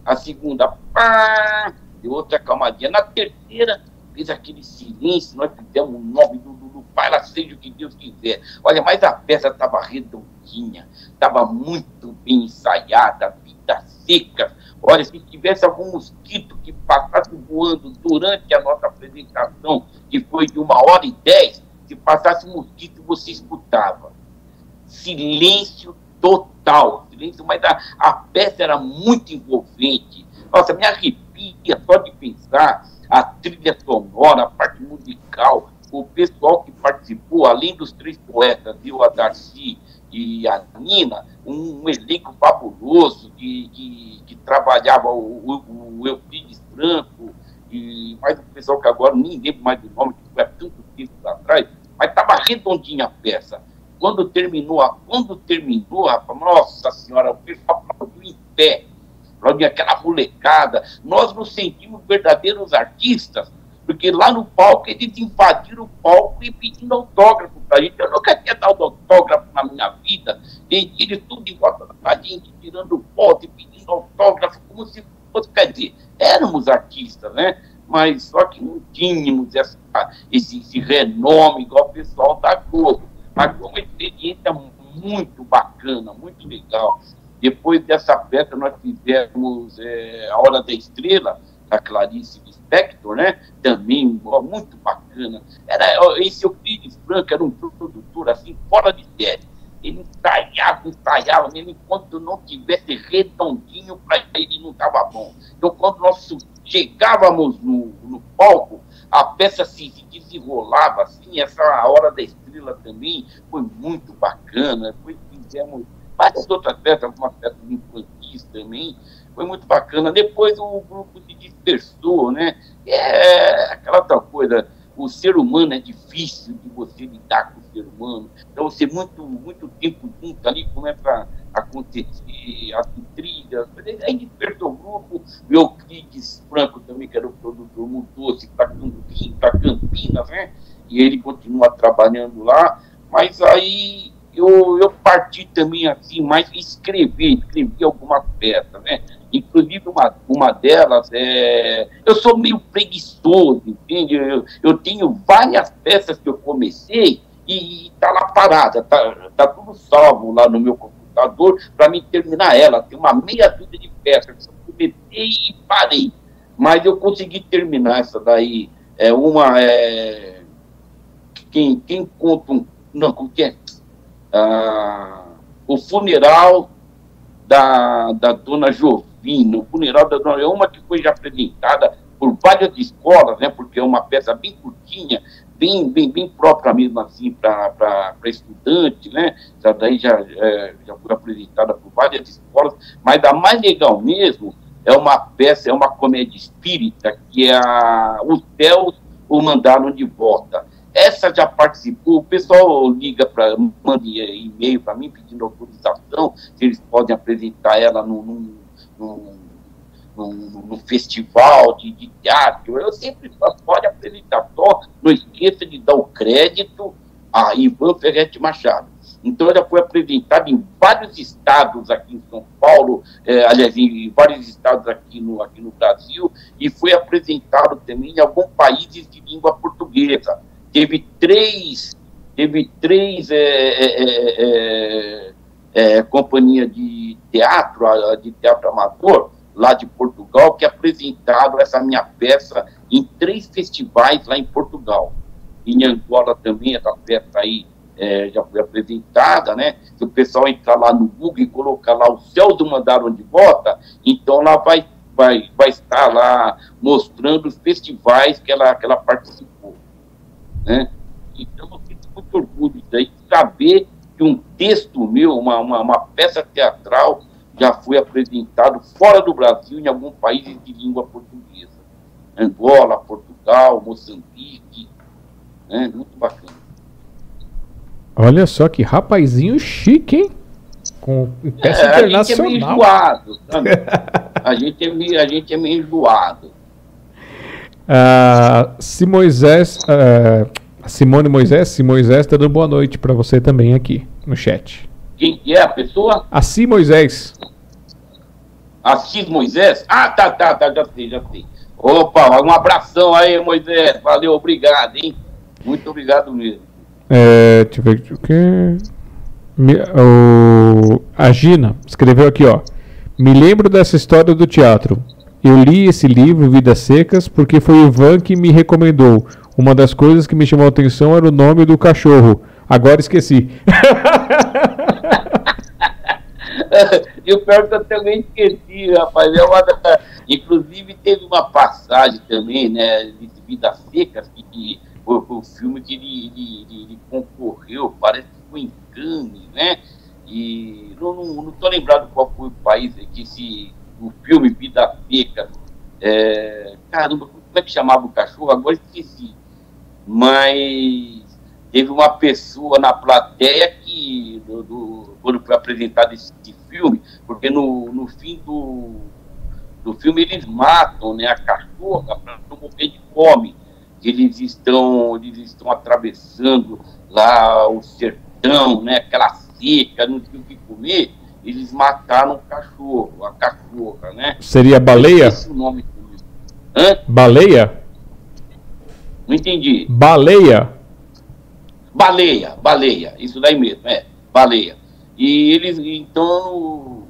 A segunda, pá, deu outra calmadinha. Na terceira, fez aquele silêncio, nós fizemos o nome do Lulu, para seja o que Deus quiser. Olha, mas a peça estava redondinha, estava muito bem ensaiada, vida seca. Olha, se tivesse algum mosquito que passasse voando durante a nossa apresentação, que foi de uma hora e dez, se passasse um mosquito, você escutava. Silêncio total, silêncio, mas a, a peça era muito envolvente. Nossa, me arrepia só de pensar a trilha sonora, a parte musical, o pessoal que participou, além dos três poetas, viu, a Darcy e a Nina, um, um elenco fabuloso que, que, que trabalhava o, o, o Euclides Franco, e mais um pessoal que agora nem lembro mais do nome, que foi há tanto tempo atrás, mas estava redondinha a peça. Quando terminou, quando terminou, nossa senhora, o pessoal aplaudiu em pé, aplaudiu aquela molecada. Nós nos sentimos verdadeiros artistas, porque lá no palco eles invadiram o palco e pedindo autógrafo para a gente. Eu nunca tinha dado autógrafo na minha vida. Tem eles tudo em volta da gente, tirando foto e pedindo autógrafo, como se fosse, quer dizer, éramos artistas, né? Mas só que não tínhamos essa, esse, esse renome igual o pessoal da Globo. Mas foi uma experiência muito bacana, muito legal. Depois dessa peça, nós fizemos é, A Hora da Estrela, da Clarice Lispector, né? Também ó, muito bacana. Era, esse Euclides Franco era um produtor assim, fora de série. Ele ensaiava, ensaiava, mesmo enquanto não tivesse redondinho, para ele não estava bom. Então, quando nós chegávamos no, no palco, a peça se, se desenrolava assim, essa Hora da Estrela também foi muito bacana. Depois fizemos várias outras peças, algumas peças infantis também, foi muito bacana. Depois o grupo se dispersou, né? É aquela tal coisa, o ser humano é difícil de você lidar com o ser humano. Então você muito, muito tempo junto ali começa a acontecer as intrigas. Aí dispersou o grupo, o Euclides Franco também, que era o produtor, mudou-se para Campinas, né? E ele continua trabalhando lá, mas aí eu, eu parti também assim, mais escrever, escrever algumas peças, né? Inclusive, uma, uma delas é. Eu sou meio preguiçoso, entende? Eu, eu tenho várias peças que eu comecei e está lá parada, está tá tudo salvo lá no meu computador para me terminar ela. Tem uma meia dúzia de peças que eu comecei e parei. Mas eu consegui terminar essa daí. É uma. É, quem, quem conta um. Não, como que é? Ah, o funeral da, da dona Jovina, o funeral da dona é uma que foi já apresentada por várias escolas, né, porque é uma peça bem curtinha, bem, bem, bem própria mesmo assim para estudante, né, essa daí já, é, já foi apresentada por várias escolas, mas a mais legal mesmo é uma peça, é uma comédia espírita, que é a, os céus o mandaram de volta. Essa já participou, o pessoal liga para, manda e-mail para mim pedindo autorização, se eles podem apresentar ela num, festival de, de, teatro. Eu sempre falo, pode apresentar, só não esqueça de dar o crédito a Ivan Ferretti Machado. Então, ela foi apresentada em vários estados aqui em São Paulo, é, aliás, em vários estados aqui no, aqui no Brasil, e foi apresentado também em alguns países de língua portuguesa teve três, teve três é, é, é, é, é companhias de teatro, de teatro amador, lá de Portugal, que apresentaram essa minha peça em três festivais lá em Portugal. Em Angola também, essa peça aí é, já foi apresentada, né? Se o pessoal entrar lá no Google e colocar lá o céu do mandaram de volta, então lá vai, vai, vai estar lá mostrando os festivais que ela, que ela participou. Né? Então, eu fico muito orgulho daí, saber que um texto meu, uma, uma, uma, peça teatral, já foi apresentado fora do Brasil, em algum país de língua portuguesa. Angola, Portugal, Moçambique. Né? Muito bacana. Olha só que rapazinho chique, hein? Com peça é, internacional. A gente é meio enjoado, sabe? a, gente é meio, a gente é meio enjoado. Uh, se Moisés, uh, Simone Moisés, se Moisés está dando boa noite para você também aqui no chat. Quem que é a pessoa? A Si Moisés. Assis Moisés? Ah, tá, tá, tá, já sei, já sei. Opa, um abração aí, Moisés. Valeu, obrigado, hein? Muito obrigado mesmo. É, deixa eu ver o que. O, a Gina escreveu aqui, ó. Me lembro dessa história do teatro. Eu li esse livro, Vidas Secas, porque foi o Ivan que me recomendou. Uma das coisas que me chamou a atenção era o nome do cachorro. Agora esqueci. (laughs) eu pior que eu também esqueci, rapaz. É uma. Inclusive teve uma passagem também, né, de Vidas Secas, que, que foi, o filme que ele, ele, ele, ele, concorreu, parece que foi em Cannes, né? E não, não, não tô lembrado qual foi o país que esse, o filme Vidas Secas, é, caramba, como é que chamava o cachorro? Agora esqueci. Mas teve uma pessoa na plateia que, do, do, quando foi apresentado esse filme, porque no, no fim do, do filme eles matam né, a cachorra para não morrer de fome. Eles estão, eles estão atravessando lá o sertão, né, aquela seca, não tinha o que comer, eles mataram o cachorro, a cachorra, né? Seria baleia? Esse o nome Hã? Baleia? Não entendi. Baleia? Baleia, baleia, isso daí mesmo, é, baleia. E eles, então,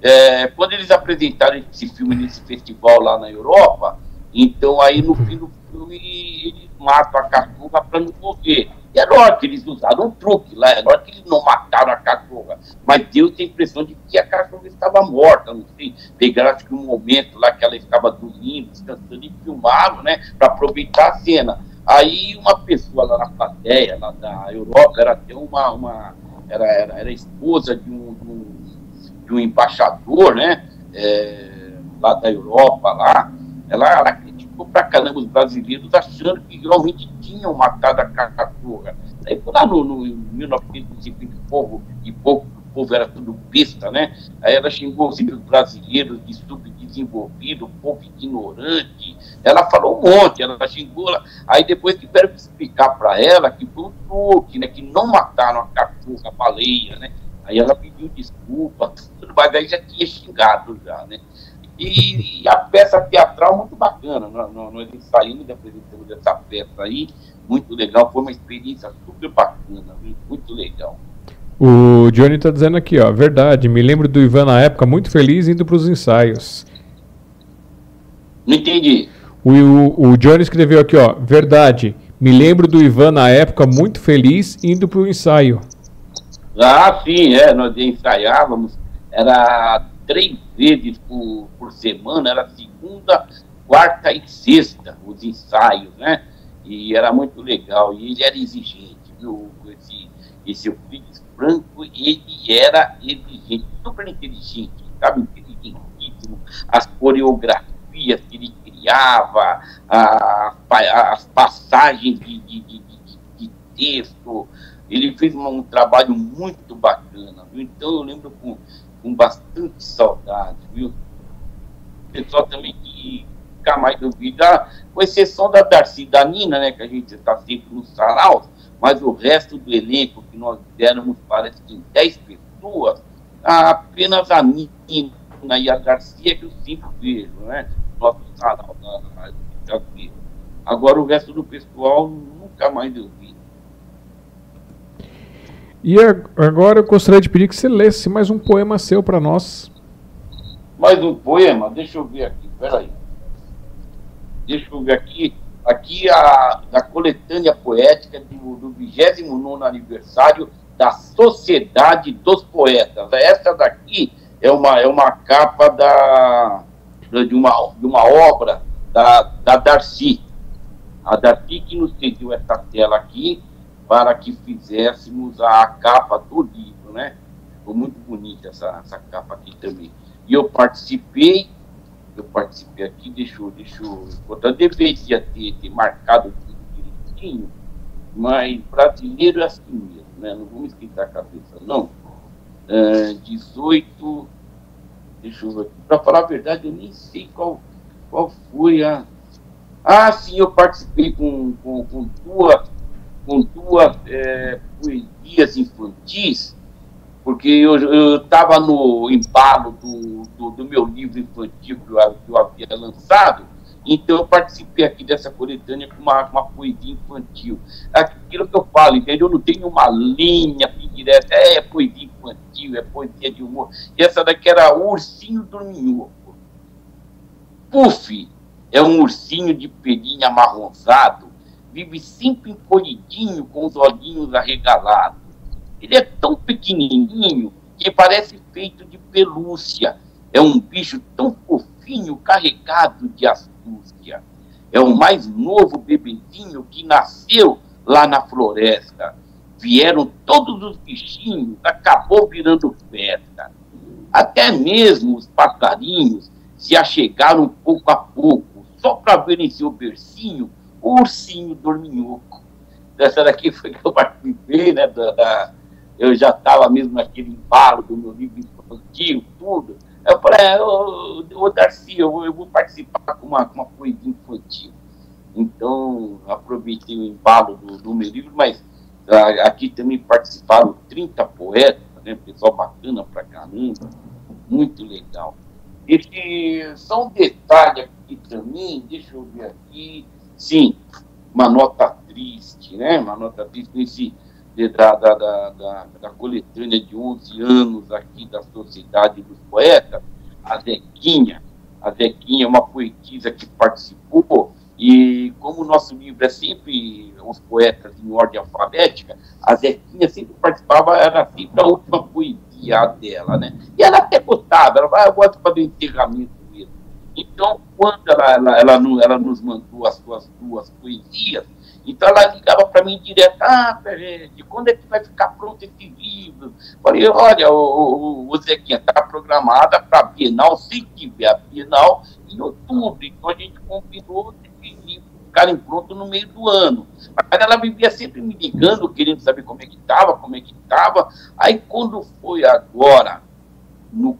é, quando eles apresentaram esse filme nesse festival lá na Europa, então aí no fim do filme eles matam a cachorra para não morrer. E é lógico que eles usaram um truque lá, é lógico que eles não mataram a cachorra, mas Deus tem a impressão de que a cachorra estava morta, não sei. Pegaram acho que um momento lá que ela estava dormindo, descansando e filmaram, né, para aproveitar a cena. Aí uma pessoa lá na plateia, lá da Europa, era até uma, uma era, era, era esposa de um, de um, de um embaixador, né? É, lá da Europa, lá, ela, ela criticou pra caramba os brasileiros, achando que realmente tinham matado a cachorra. Aí lá no, no 1950 o povo, e pouco, o povo era tudo besta, né? Aí ela xingou os brasileiros de subdesenvolvido, povo ignorante, ela falou um monte, ela xingou. Ela... Aí depois tiveram que explicar para ela que foi um truque, né? Que não mataram a cachorra, a baleia, né? Aí ela pediu desculpa, tudo, mas aí já tinha xingado já, né? E, e a peça teatral muito bacana, nós, nós ensaiamos e apresentamos essa peça aí, muito legal, foi uma experiência super bacana, muito legal. O Johnny está dizendo aqui, ó, verdade, me lembro do Ivan na época muito feliz indo para os ensaios. Não entendi. O, o, o Johnny escreveu aqui, ó, verdade. Me lembro do Ivan na época muito feliz indo para o ensaio. Ah, sim, é, nós ensaiávamos, era três vezes por, por semana, era segunda, quarta e sexta, os ensaios, né? E era muito legal, e ele era exigente, viu? Esse, esse Euclides Franco, ele era exigente, super inteligente, sabe? Inteligentíssimo, as coreografias que ele criava, a, a, as passagens de, de, de, de, texto. Ele fez um, um trabalho muito bacana, viu? Então eu lembro com, com bastante saudade, viu? O pessoal também que ficar mais dúvida, com exceção da Darcy da Nina, né, que a gente está sempre no sarau, mas o resto do elenco que nós demos, parece que em 10 pessoas, apenas a Nina e a Darcy é que eu sempre vejo, né? nosso canal na, na, Agora o resto do pessoal nunca mais eu vi. E agora eu gostaria de pedir que você lesse mais um poema seu para nós. Mais um poema? Deixa eu ver aqui, peraí. Deixa eu ver aqui. Aqui a da coletânea poética do, do 29 aniversário da Sociedade dos Poetas. Essa daqui é uma, é uma capa da, de uma, de uma obra da, da Darcy. A Darcy que nos cedeu essa tela aqui para que fizéssemos a capa do livro, né? Ficou muito bonita essa, essa capa aqui também. E eu participei, eu participei aqui, deixa eu, deixa eu, deveria ter, ter marcado tudo direitinho, mas brasileiro é assim mesmo, né? Não vamos esquentar a cabeça, não. Uh, 18 Deixa eu ver. Para falar a verdade, eu nem sei qual, qual foi a. Ah, sim, eu participei com, com, com duas, com duas é, poesias infantis. porque eu estava no embalo do, do, do, meu livro infantil que eu, que eu, havia lançado, então eu participei aqui dessa coletânea com uma, uma poesia infantil. Aquilo que eu falo, entendeu? Eu não tenho uma linha direta, é, é poesia infantil, é poesia de humor. E essa daqui era Ursinho Dorminhoco. Puff é um ursinho de pelinha amarronzado, vive sempre encolhidinho com os olhinhos arregalados. Ele é tão pequenininho que parece feito de pelúcia. É um bicho tão fofinho, carregado de astúcia. É o mais novo bebezinho que nasceu lá na floresta. Vieram todos os bichinhos, acabou virando festa. Até mesmo os passarinhos se achegaram pouco a pouco, só para verem seu bercinho ursinho dorminhoco. Dessa daqui foi que eu participei, né, da, da eu já estava mesmo naquele embalo do meu livro infantil, tudo. Eu falei, ô, ô Darcy, eu, eu vou participar com uma, com uma poesia infantil. Então, aproveitei o embalo do, do meu livro, mas ah, aqui também participaram 30 poetas, né, pessoal bacana pra caramba, muito legal. Esse, só um detalhe aqui também, deixa eu ver aqui, sim, uma nota triste, né, uma nota triste nesse da, da, da, da, da coletânea de 11 anos aqui da Sociedade dos Poetas, a Zequinha. A Zequinha é uma poetisa que participou, e como o nosso livro é sempre os poetas em ordem alfabética, a Zequinha sempre participava, era sempre a última poesia dela, né? E ela até gostava, ela vai, eu gosto para o enterramento. Então, quando ela, ela, ela, ela nos mandou as suas duas poesias, então ela ligava para mim direto, ah, de quando é que vai ficar pronto esse livro? Falei, olha, o, o, o Zequinha está programada para Bienal, se tiver a Bienal, em outubro. Então a gente combinou esse livro ficarem pronto no meio do ano. Mas ela vivia sempre me ligando, querendo saber como é que estava, como é que estava. Aí quando foi agora, no,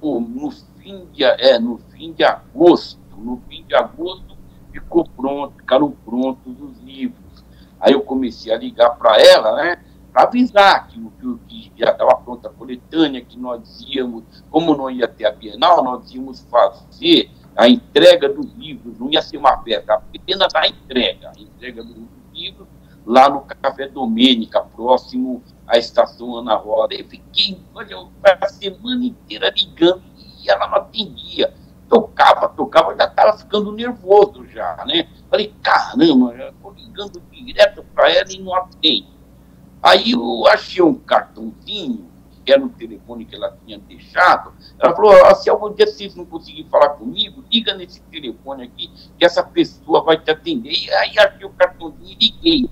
no, fim de, é, no fim de agosto, no fim de agosto, ficou pronto, ficaram prontos os livros. Aí eu comecei a ligar para ela, né? Para avisar que, que, que já estava pronta a coletânea, que nós íamos, como não ia ter a Bienal, nós íamos fazer a entrega dos livros, não ia ser uma festa, apenas a entrega, a entrega dos livros lá no Café Domênica, próximo à estação Ana Roda. Eu fiquei, olha, a semana inteira ligando ela não atendia tocava, tocava, já estava ficando nervoso já, né? Falei, caramba, estou ligando direto para ela e não atende. Aí eu achei um cartãozinho, que era o telefone que ela tinha deixado. Ela falou, ah, se algum dia vocês não conseguirem falar comigo, liga nesse telefone aqui, que essa pessoa vai te atender. E aí achei o cartãozinho e liguei.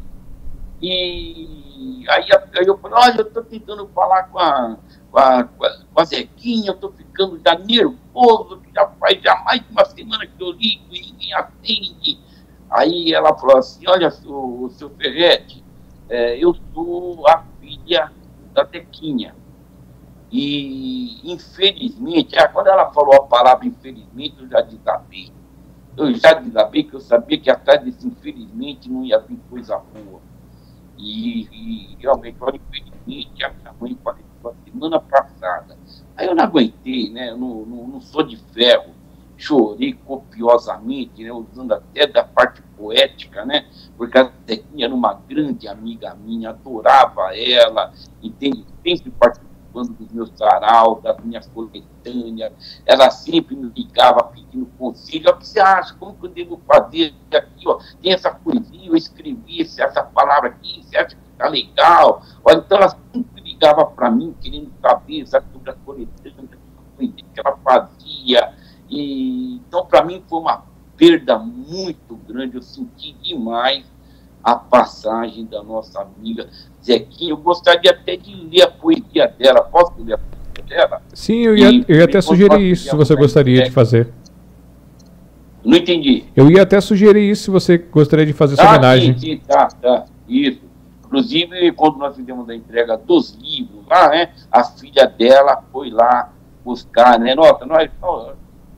E aí, aí eu falei, olha, eu estou tentando falar com a, com a, Zequinha, eu estou ficando já nervoso, já faz já mais de uma semana que eu ligo e ninguém atende. Aí ela falou assim, olha, o seu Ferretti, é, eu sou a filha da Zequinha. E, infelizmente, quando ela falou a palavra infelizmente, eu já desabei. Eu já desabei que eu sabia que atrás desse infelizmente não ia vir coisa boa. E, e realmente, olha, infelizmente, a minha mãe faleceu semana passada. Aí eu não aguentei, né? Não, não, não sou de ferro. Chorei copiosamente, né? Usando até da parte poética, né? Porque a Zequinha era uma grande amiga minha, adorava ela, entende? Sempre participando dos meus saraus, das minhas coletâneas. Ela sempre me ligava pedindo conselho. O que você acha? Como que eu devo fazer aqui? Ó? Tem essa poesia, eu escrevi essa palavra aqui, você acha que tá legal? Olha, então ela sempre ligava para mim querendo saber sabe, sobre a coletânea, que ela fazia. E, então, para mim, foi uma perda muito grande. Eu senti demais a passagem da nossa amiga Zequinha. Eu gostaria até de ler a poesia dela. Posso ler a poesia dela? Sim, eu ia, eu ia até sugerir isso, se você gostaria de fazer. Não entendi. Eu ia até sugerir isso, se você gostaria de fazer essa ah, homenagem. Sim, sim, tá, tá. Isso. Inclusive, quando nós fizemos a entrega dos livros lá, né, a filha dela foi lá buscar, né? Nota, nós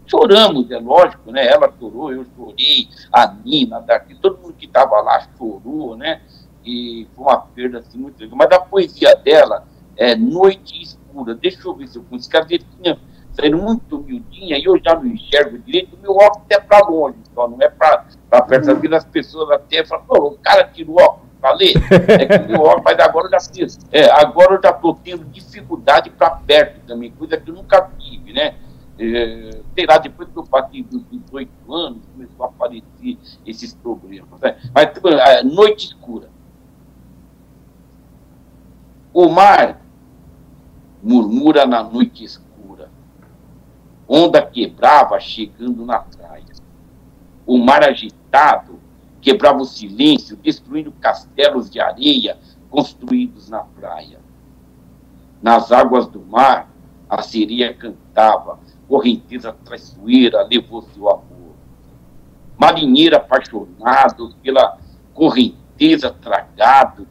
choramos, é lógico, né? Ela chorou, eu chorei, a Nina, daqui, todo mundo que estava lá chorou, né? E foi uma perda assim muito grande. Mas a poesia dela é, Noite Escura. Deixa eu ver se eu consigo. Às vezes tinha saindo muito miudinha e eu já não enxergo direito. Meu óculos é para longe, só não é para perto. Às vezes as pessoas até falam, o cara tira o óculos falei, é que mas agora eu já fiz. É, agora eu já estou tendo dificuldade para perto também, coisa que eu nunca tive, né? É, sei lá, depois que eu passei dos 18 anos, começou a aparecer esses problemas. Né? Mas é, noite escura. O mar murmura na noite escura. Onda quebrava chegando na praia. O mar agitado quebrava o silêncio, destruindo castelos de areia construídos na praia. Nas águas do mar, a sereia cantava, correnteza traiçoeira levou seu amor. Marinheiro apaixonado pela correnteza tragado,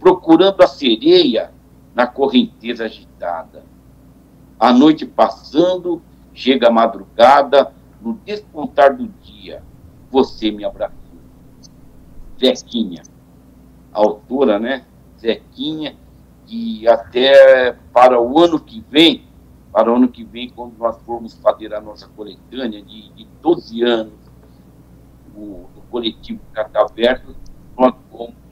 procurando a sereia na correnteza agitada. A noite passando, chega a madrugada, no despontar do dia, você me abraçou. Zequinha, autora, né? Zequinha, e até para o ano que vem, para o ano que vem, quando nós formos fazer a nossa coletânea de, de 12 anos do, do coletivo Cataverso, nós,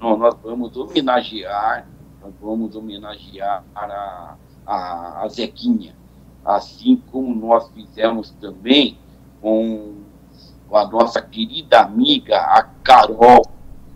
nós, vamos homenagear, nós vamos homenagear a, a, a Zequinha, assim como nós fizemos também com a nossa querida amiga, a Carol.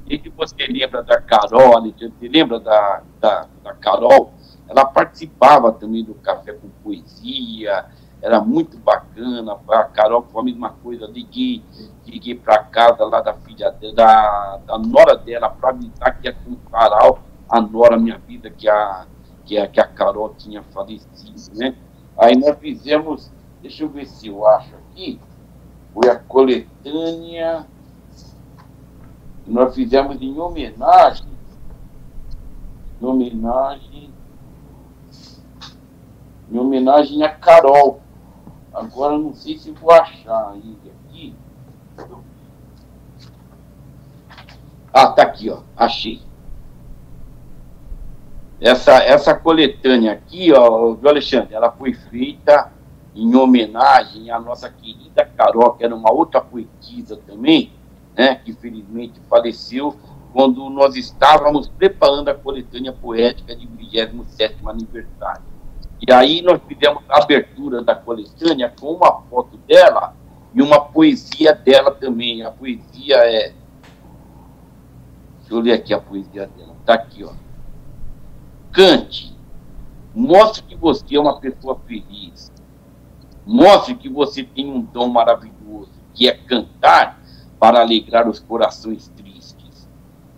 E que você lembra da Carol, você lembra da, da, da Carol? ela participava também do Café com Poesia, era muito bacana. A Carol foi a mesma coisa, liguei, liguei para casa lá da filha da, da nora dela para avisar que ia farol a nora minha vida, que a, que a, que a Carol tinha falecido, né? Aí nós fizemos, deixa eu ver se eu acho aqui, foi a coletânea, nós fizemos em homenagem, em homenagem em homenagem a Carol. Agora não sei se vou achar ainda aqui. Ah, tá aqui, ó. Achei. Essa, essa coletânea aqui, ó, viu, Alexandre, ela foi feita em homenagem à nossa querida Carol, que era uma outra poetisa também, né, que felizmente faleceu quando nós estávamos preparando a coletânea poética de 27 aniversário. E aí nós fizemos a abertura da coletânea com uma foto dela e uma poesia dela também. A poesia é. Deixa eu ler aqui a poesia dela. Está aqui, ó. Cante. Mostre que você é uma pessoa feliz. Mostre que você tem um dom maravilhoso, que é cantar para alegrar os corações tristes.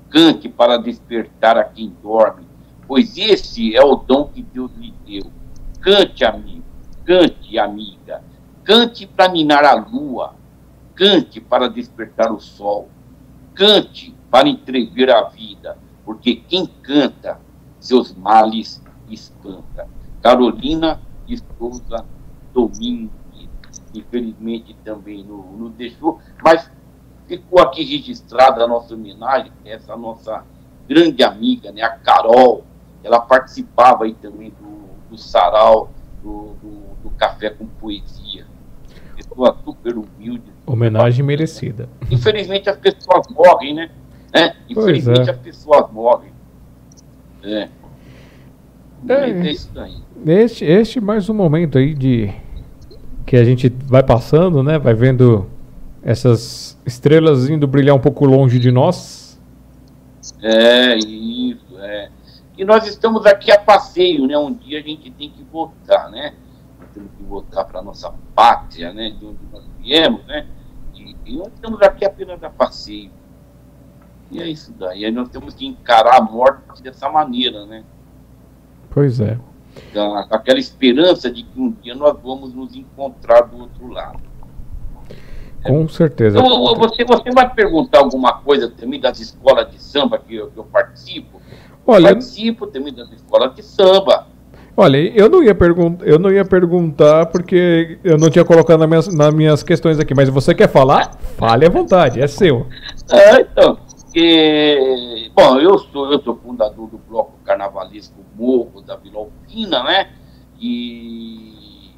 Cante para despertar a quem dorme, pois esse é o dom que Deus lhe deu Cante, amigo, cante, amiga, cante para minar a lua, cante para despertar o sol, cante para entrever a vida, porque quem canta, seus males espanta. Carolina de Souza infelizmente também não, não deixou, mas ficou aqui registrada a nossa homenagem, essa nossa grande amiga, né, a Carol, ela participava aí também do do sarau, do, do, do café com poesia. Pessoa super humilde. Homenagem merecida. Infelizmente as pessoas morrem, né? né? Infelizmente é. as pessoas morrem. É. É, é isso daí. Este, este mais um momento aí de que a gente vai passando, né? Vai vendo essas estrelas indo brilhar um pouco longe de nós. É, isso, é. E nós estamos aqui a passeio, né? Um dia a gente tem que voltar, né? Temos que voltar para a nossa pátria, né? De onde nós viemos, né? E, e, nós estamos aqui apenas a passeio. E é isso daí. Aí nós temos que encarar a morte dessa maneira, né? Pois é. Com aquela esperança de que um dia nós vamos nos encontrar do outro lado. Com certeza. Então, você, você vai perguntar alguma coisa também das escolas de samba que eu, que eu participo? Olha, participo também da escola de samba. Olha, eu não ia perguntar, eu não ia perguntar porque eu não tinha colocado nas minhas, nas minhas questões aqui, mas você quer falar? Fale à vontade, é seu. É, então, que, bom, eu sou, eu sou fundador do bloco carnavalesco Morro da Vila Vilopina, né? E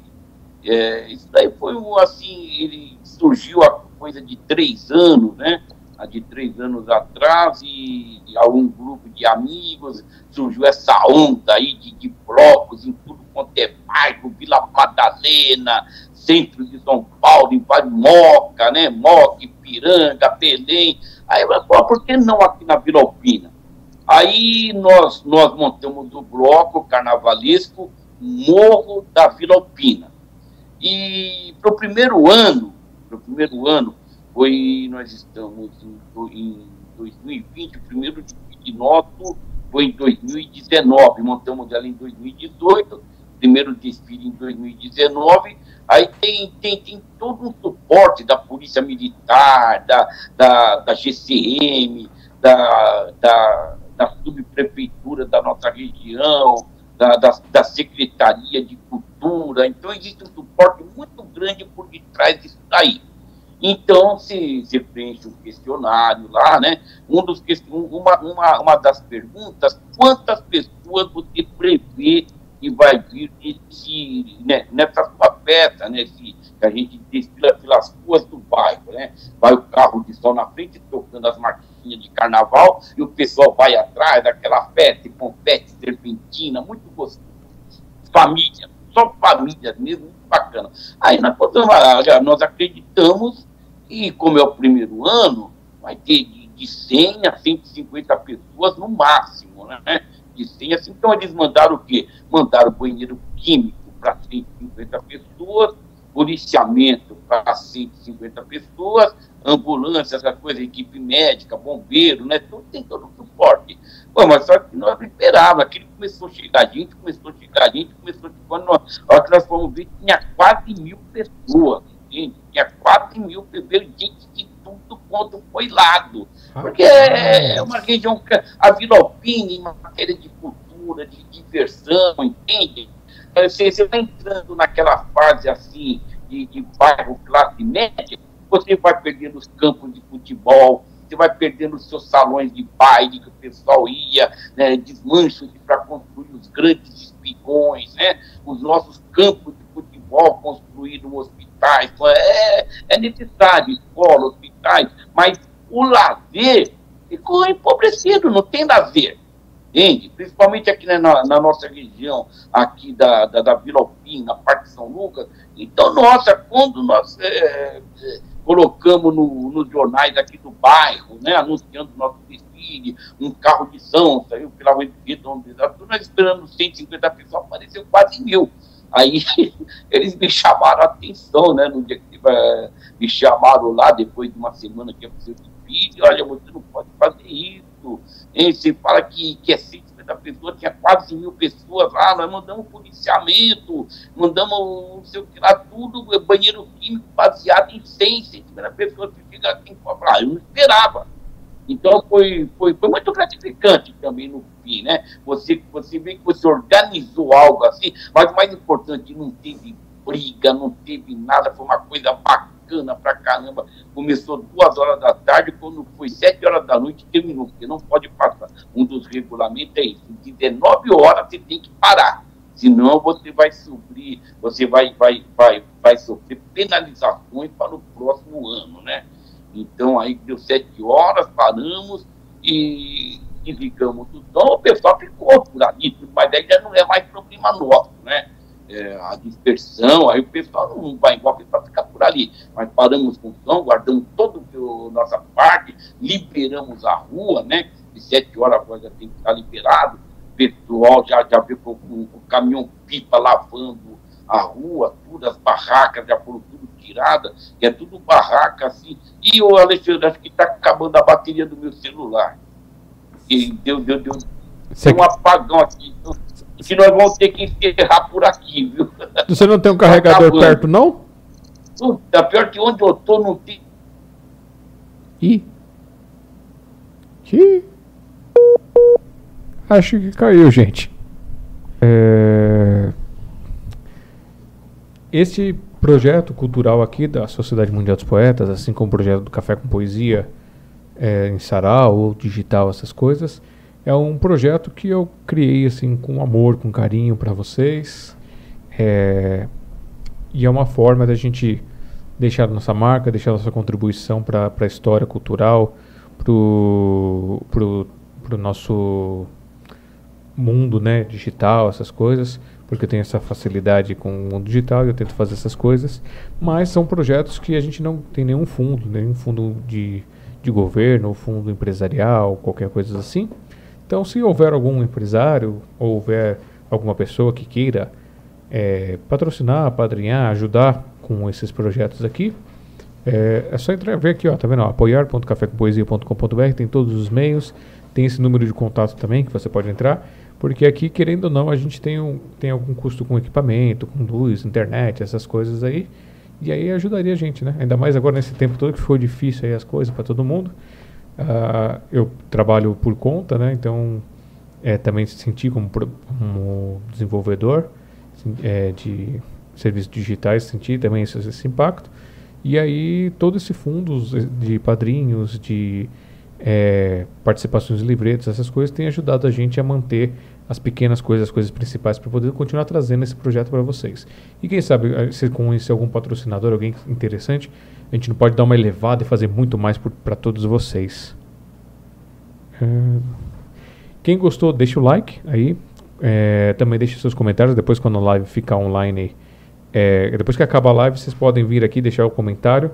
é, isso daí foi assim, ele surgiu há coisa de três anos, né? Há de três anos atrás, e, e algum grupo de amigos, surgiu essa onda aí de, de blocos em tudo quanto é bairro, Vila Madalena, centro de São Paulo, em Moca, né? Moca, Ipiranga, Belém. Aí, pô, por que não aqui na Vila Alpina? Aí nós, nós montamos o bloco carnavalesco Morro da Vila Alpina. E para o primeiro ano, o primeiro ano, foi, nós estamos em, em 2020, o primeiro de nosso foi em 2019, montamos ela em 2018, primeiro desfile em 2019, aí tem, tem, tem todo um suporte da Polícia Militar, da, da, da GCM, da, da, da subprefeitura da nossa região, da, da, da, Secretaria de Cultura. Então, existe um suporte muito grande por detrás disso daí. Então, se, se preenche um questionário lá, né? Um dos, uma, uma, uma das perguntas, quantas pessoas você prevê que vai vir nesse, né, nessa sua festa, né? Que a gente desfila pelas ruas do bairro, né? Vai o carro de sol na frente tocando as marquinhas de carnaval e o pessoal vai atrás daquela festa, confete, serpentina, muito gostoso. Família, só família mesmo, muito bacana. Aí nós, nós acreditamos e como é o primeiro ano, vai ter de, de 100 a 150 pessoas no máximo, né? De 100 a 100. Então eles mandaram o quê? Mandaram banheiro químico para 150 pessoas, policiamento para 150 pessoas, ambulância, essa coisa, equipe médica, bombeiro, né? Tudo, tem todo o suporte. Pô, mas só que nós esperávamos, aquilo começou a chegar, a gente começou a chegar, a gente começou a chegar, quando nós, a hora que nós fomos ver, tinha quase mil pessoas gente, tinha 4 mil bebês, gente de tudo quanto foi lado. Porque é uma região, a Vila Alpine, em matéria de cultura, de diversão, entende? Você, vai entrando naquela fase assim, de, de bairro classe média, você vai perdendo os campos de futebol, você vai perdendo os seus salões de baile que o pessoal ia, né, desmancham para construir os grandes espigões, né, os nossos campos de futebol construídos hospitais, é, é necessário, escola, hospitais, mas o lazer ficou empobrecido, não tem lazer. Entende? Principalmente aqui na, na nossa região, aqui da, da, da Vila Alpina, parte de São Lucas. Então, nossa, quando nós é, é, colocamos no, nos jornais aqui do bairro, né, anunciando nosso desfile, um carro de São, saiu pela Redondo, nós esperando 150 pessoas, apareceu quase mil. Aí (laughs) eles me chamaram a atenção, né? No dia que uh, me chamaram lá, depois de uma semana que eu fiz o vídeo, olha, você não pode fazer isso. Hein? Você fala que, que é 150 pessoas, tinha quase mil pessoas lá, nós mandamos policiamento, mandamos não sei o que lá, tudo, banheiro químico baseado em 100, 150 pessoas que chega aqui. Eu não esperava. Então foi, foi, foi muito gratificante também no fim, né? Você, você vê que você organizou algo assim, mas o mais importante, não teve briga, não teve nada, foi uma coisa bacana pra caramba. Começou duas horas da tarde, quando foi sete horas da noite, terminou, porque não pode passar. Um dos regulamentos é isso, 19 horas você tem que parar. Senão você vai sofrer, você vai, vai, vai, vai sofrer penalizações para o próximo ano, né? Então, aí deu sete horas, paramos e desligamos o som, o pessoal ficou por ali, mas aí já não é mais problema nosso, né? É, a dispersão, aí o pessoal não vai igual, o por ali. Mas paramos com o som, guardamos toda a nossa parte, liberamos a rua, né? De sete horas agora já tem que estar liberado. O pessoal já, já viu com o caminhão pipa lavando a rua, tudo, as barracas já foram tudo tiradas, que é tudo barraca assim. E o Alexandre, acho que está acabando a bateria do meu celular. E deu, deu, deu, um apagão aqui. Que nós vamos ter que encerrar por aqui, viu? Você não tem um carregador tá perto, não? Puta, pior que onde eu tô não tem. Ih. Ih. Acho que caiu, gente. É... Este projeto cultural aqui da Sociedade Mundial dos Poetas, assim como o projeto do Café com Poesia é, em Sarau ou digital, essas coisas, É um projeto que eu criei assim com amor, com carinho para vocês. É, e é uma forma da gente deixar nossa marca, deixar nossa contribuição para a história cultural, para o nosso mundo né, digital, essas coisas, porque eu tenho essa facilidade com o mundo digital e eu tento fazer essas coisas. Mas são projetos que a gente não tem nenhum fundo, nenhum fundo de, de governo, fundo empresarial, qualquer coisa assim. Então, se houver algum empresário ou houver alguma pessoa que queira é, patrocinar, padrinhar, ajudar com esses projetos aqui, é, é, só entrar ver aqui, ó, tá vendo? apoiar.cafécompoesia.com.br tem todos os meios, tem esse número de contato também que você pode entrar, porque aqui, querendo ou não, a gente tem, um, tem algum custo com equipamento, com luz, internet, essas coisas aí, e aí ajudaria a gente, né? Ainda mais agora nesse tempo todo que foi difícil aí as coisas para todo mundo. Uh, eu trabalho por conta, né? Então, é, também senti como, como desenvolvedor é, de serviços digitais, senti também esse, esse, impacto. E aí, todo esse fundos de padrinhos, de é, participações em livretos, essas coisas, tem ajudado a gente a manter as pequenas coisas, as coisas principais, para poder continuar trazendo esse projeto para vocês. E quem sabe, se conhecer algum patrocinador, alguém interessante, a gente não pode dar uma elevada e fazer muito mais para todos vocês. É, quem gostou, deixa o like aí. É, também deixe seus comentários depois quando a live ficar online. É, depois que acabar a live, vocês podem vir aqui deixar o comentário.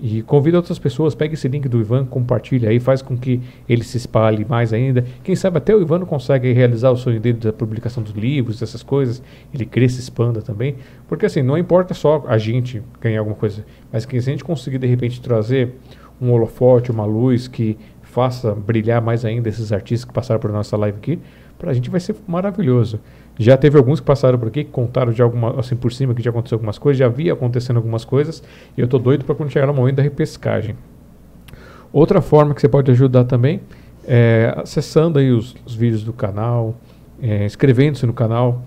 E convida outras pessoas, pega esse link do Ivan, compartilha aí, faz com que ele se espalhe mais ainda. Quem sabe até o Ivan consegue realizar o sonho dele da publicação dos livros, essas coisas, ele cresça, expanda também. Porque assim, não importa só a gente ganhar alguma coisa, mas que se a gente conseguir de repente trazer um holofote, uma luz que faça brilhar mais ainda esses artistas que passaram por nossa live aqui, para a gente vai ser maravilhoso. Já teve alguns que passaram por aqui, que contaram de alguma, assim por cima que já aconteceu algumas coisas, já havia acontecendo algumas coisas, e eu tô doido para quando chegar no momento da repescagem. Outra forma que você pode ajudar também é acessando aí os, os vídeos do canal, é, inscrevendo-se no canal.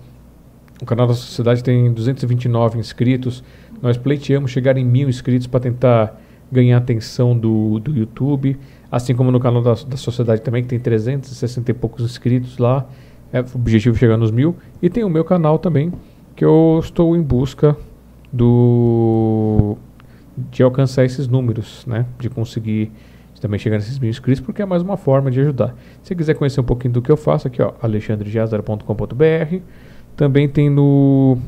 O canal da Sociedade tem 229 inscritos. Nós pleiteamos chegar em mil inscritos para tentar ganhar atenção do, do YouTube. Assim como no canal da, da Sociedade também, que tem 360 e poucos inscritos lá. É, o objetivo é chegar nos mil. E tem o meu canal também, que eu estou em busca do de alcançar esses números, né? De conseguir também chegar nesses mil inscritos, porque é mais uma forma de ajudar. Se quiser conhecer um pouquinho do que eu faço, aqui ó, alexandrejazara.com.br. Também tem no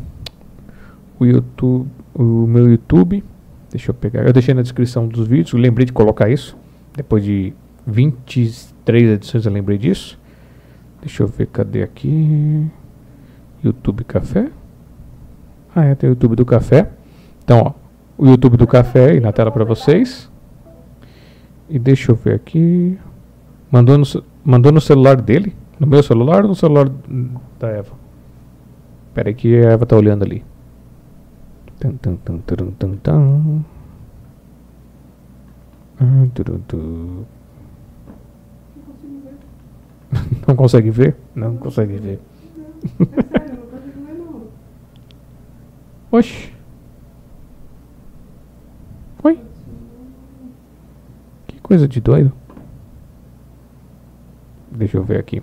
o YouTube, o meu YouTube. Deixa eu pegar. Eu deixei na descrição dos vídeos, lembrei de colocar isso. Depois de 23 edições eu lembrei disso. Deixa eu ver, cadê aqui? YouTube Café. Ah, é, tem o YouTube do Café. Então, ó, o YouTube do Café aí na tela para vocês. E deixa eu ver aqui. Mandou no, mandou no celular dele? No meu celular ou no celular da Eva? Espera aí que a Eva tá olhando ali. Tum, tum, tum, tum, tum, tum. Ah, Não consegue ver? Não consegue ver. Oxi. Oi? Que coisa de doido. Deixa eu ver aqui.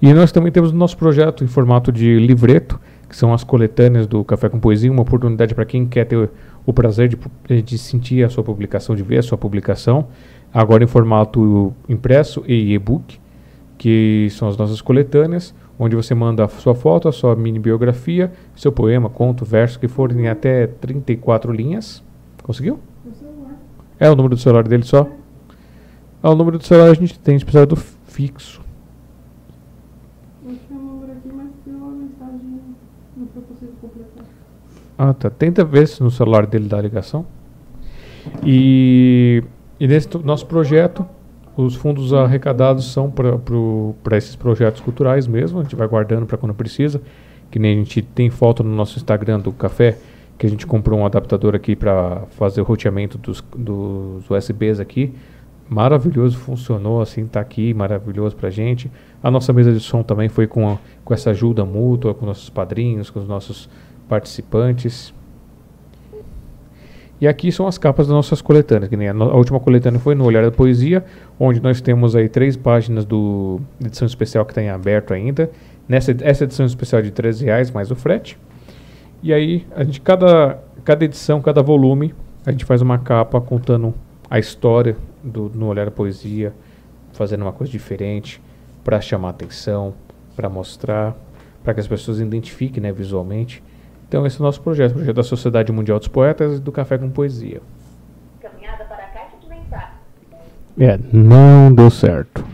E nós também temos o nosso projeto em formato de livreto, que são as coletâneas do Café com Poesia, uma oportunidade para quem quer ter o prazer de, de sentir a sua publicação, de ver a sua publicação, agora em formato impresso e e-book que são as nossas coletâneas, onde você manda a sua foto, a sua mini biografia, seu poema, conto, verso, que forem até 34 linhas. Conseguiu? É o número do celular dele só? Ah, o número do celular a gente tem, a gente precisa do fixo. Ah, tá. Tenta ver se no celular dele dá ligação. E, e nesse nosso projeto os fundos arrecadados são para esses projetos culturais mesmo, a gente vai guardando para quando precisa. Que nem a gente tem foto no nosso Instagram do café, que a gente comprou um adaptador aqui para fazer o roteamento dos, dos USBs aqui. Maravilhoso, funcionou assim, tá aqui, maravilhoso pra gente. A nossa mesa de som também foi com, a, com essa ajuda mútua, com nossos padrinhos, com os nossos participantes. E aqui são as capas das nossas coletâneas, que nem a, a, última coletânea foi no Olhar da Poesia, onde nós temos aí três páginas do edição especial que está em aberto ainda. Nessa essa edição especial é de 13 reais mais o frete. E aí, a gente, cada, cada edição, cada volume, a gente faz uma capa contando a história do No Olhar da Poesia, fazendo uma coisa diferente, para chamar atenção, para mostrar, para que as pessoas identifiquem né, visualmente. Então esse é o nosso projeto, o projeto da Sociedade Mundial dos Poetas e do Café com Poesia. Caminhada para a caixa de mensagem. É, não deu certo.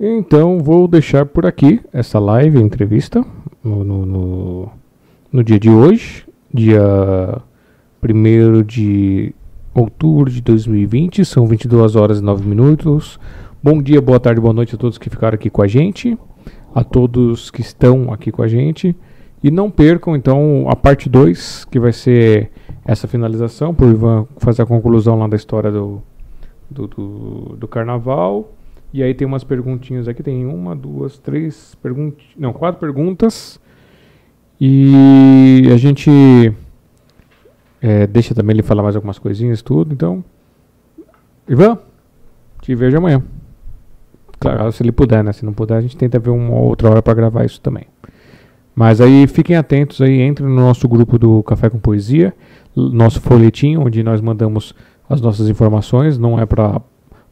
Então vou deixar por aqui essa live, entrevista, no, no, no, no dia de hoje, dia 1 de outubro de 2020, são 22 horas e 9 minutos. Bom dia, boa tarde, boa noite a todos que ficaram aqui com a gente, a todos que estão aqui com a gente. E não percam então a parte 2, que vai ser essa finalização, por Ivan fazer a conclusão lá da história do, do, do, do carnaval. E aí tem umas perguntinhas aqui, tem uma, duas, três perguntas. Não, quatro perguntas. E a gente é, deixa também ele falar mais algumas coisinhas, tudo. Então, Ivan, te vejo amanhã. Claro, se ele puder, né? Se não puder, a gente tenta ver uma outra hora para gravar isso também. Mas aí fiquem atentos aí, entrem no nosso grupo do Café com Poesia, nosso folhetim, onde nós mandamos as nossas informações, não é para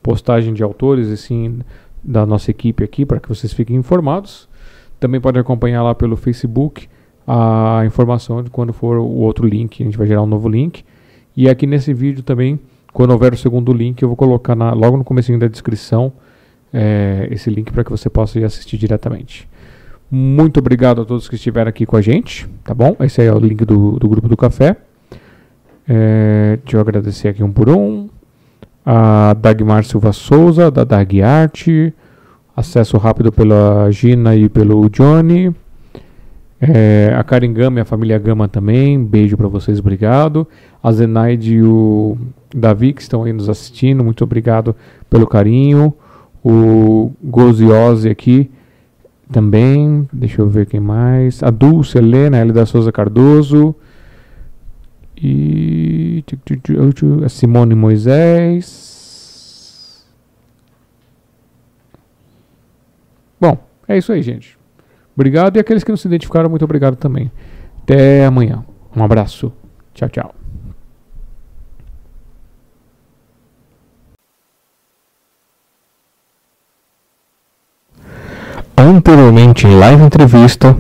postagem de autores, e sim da nossa equipe aqui, para que vocês fiquem informados. Também podem acompanhar lá pelo Facebook a informação de quando for o outro link, a gente vai gerar um novo link. E aqui nesse vídeo também, quando houver o segundo link, eu vou colocar na, logo no começo da descrição é, esse link para que você possa ir assistir diretamente. Muito obrigado a todos que estiveram aqui com a gente, tá bom? Esse aí é o link do, do grupo do café. É, deixa eu agradecer aqui um por um. A Dagmar Silva Souza, da Dag Art. Acesso rápido pela Gina e pelo Johnny. É, a Karen Gama e a família Gama também. Beijo para vocês, obrigado. A Zenaide e o Davi que estão aí nos assistindo, muito obrigado pelo carinho. O Goziose aqui também. Deixa eu ver quem mais. A Dulce Helena, L da Souza Cardoso. E a Simone Moisés. Bom, é isso aí, gente. Obrigado. E aqueles que não se identificaram, muito obrigado também. Até amanhã. Um abraço. Tchau, tchau. Anteriormente em live entrevista.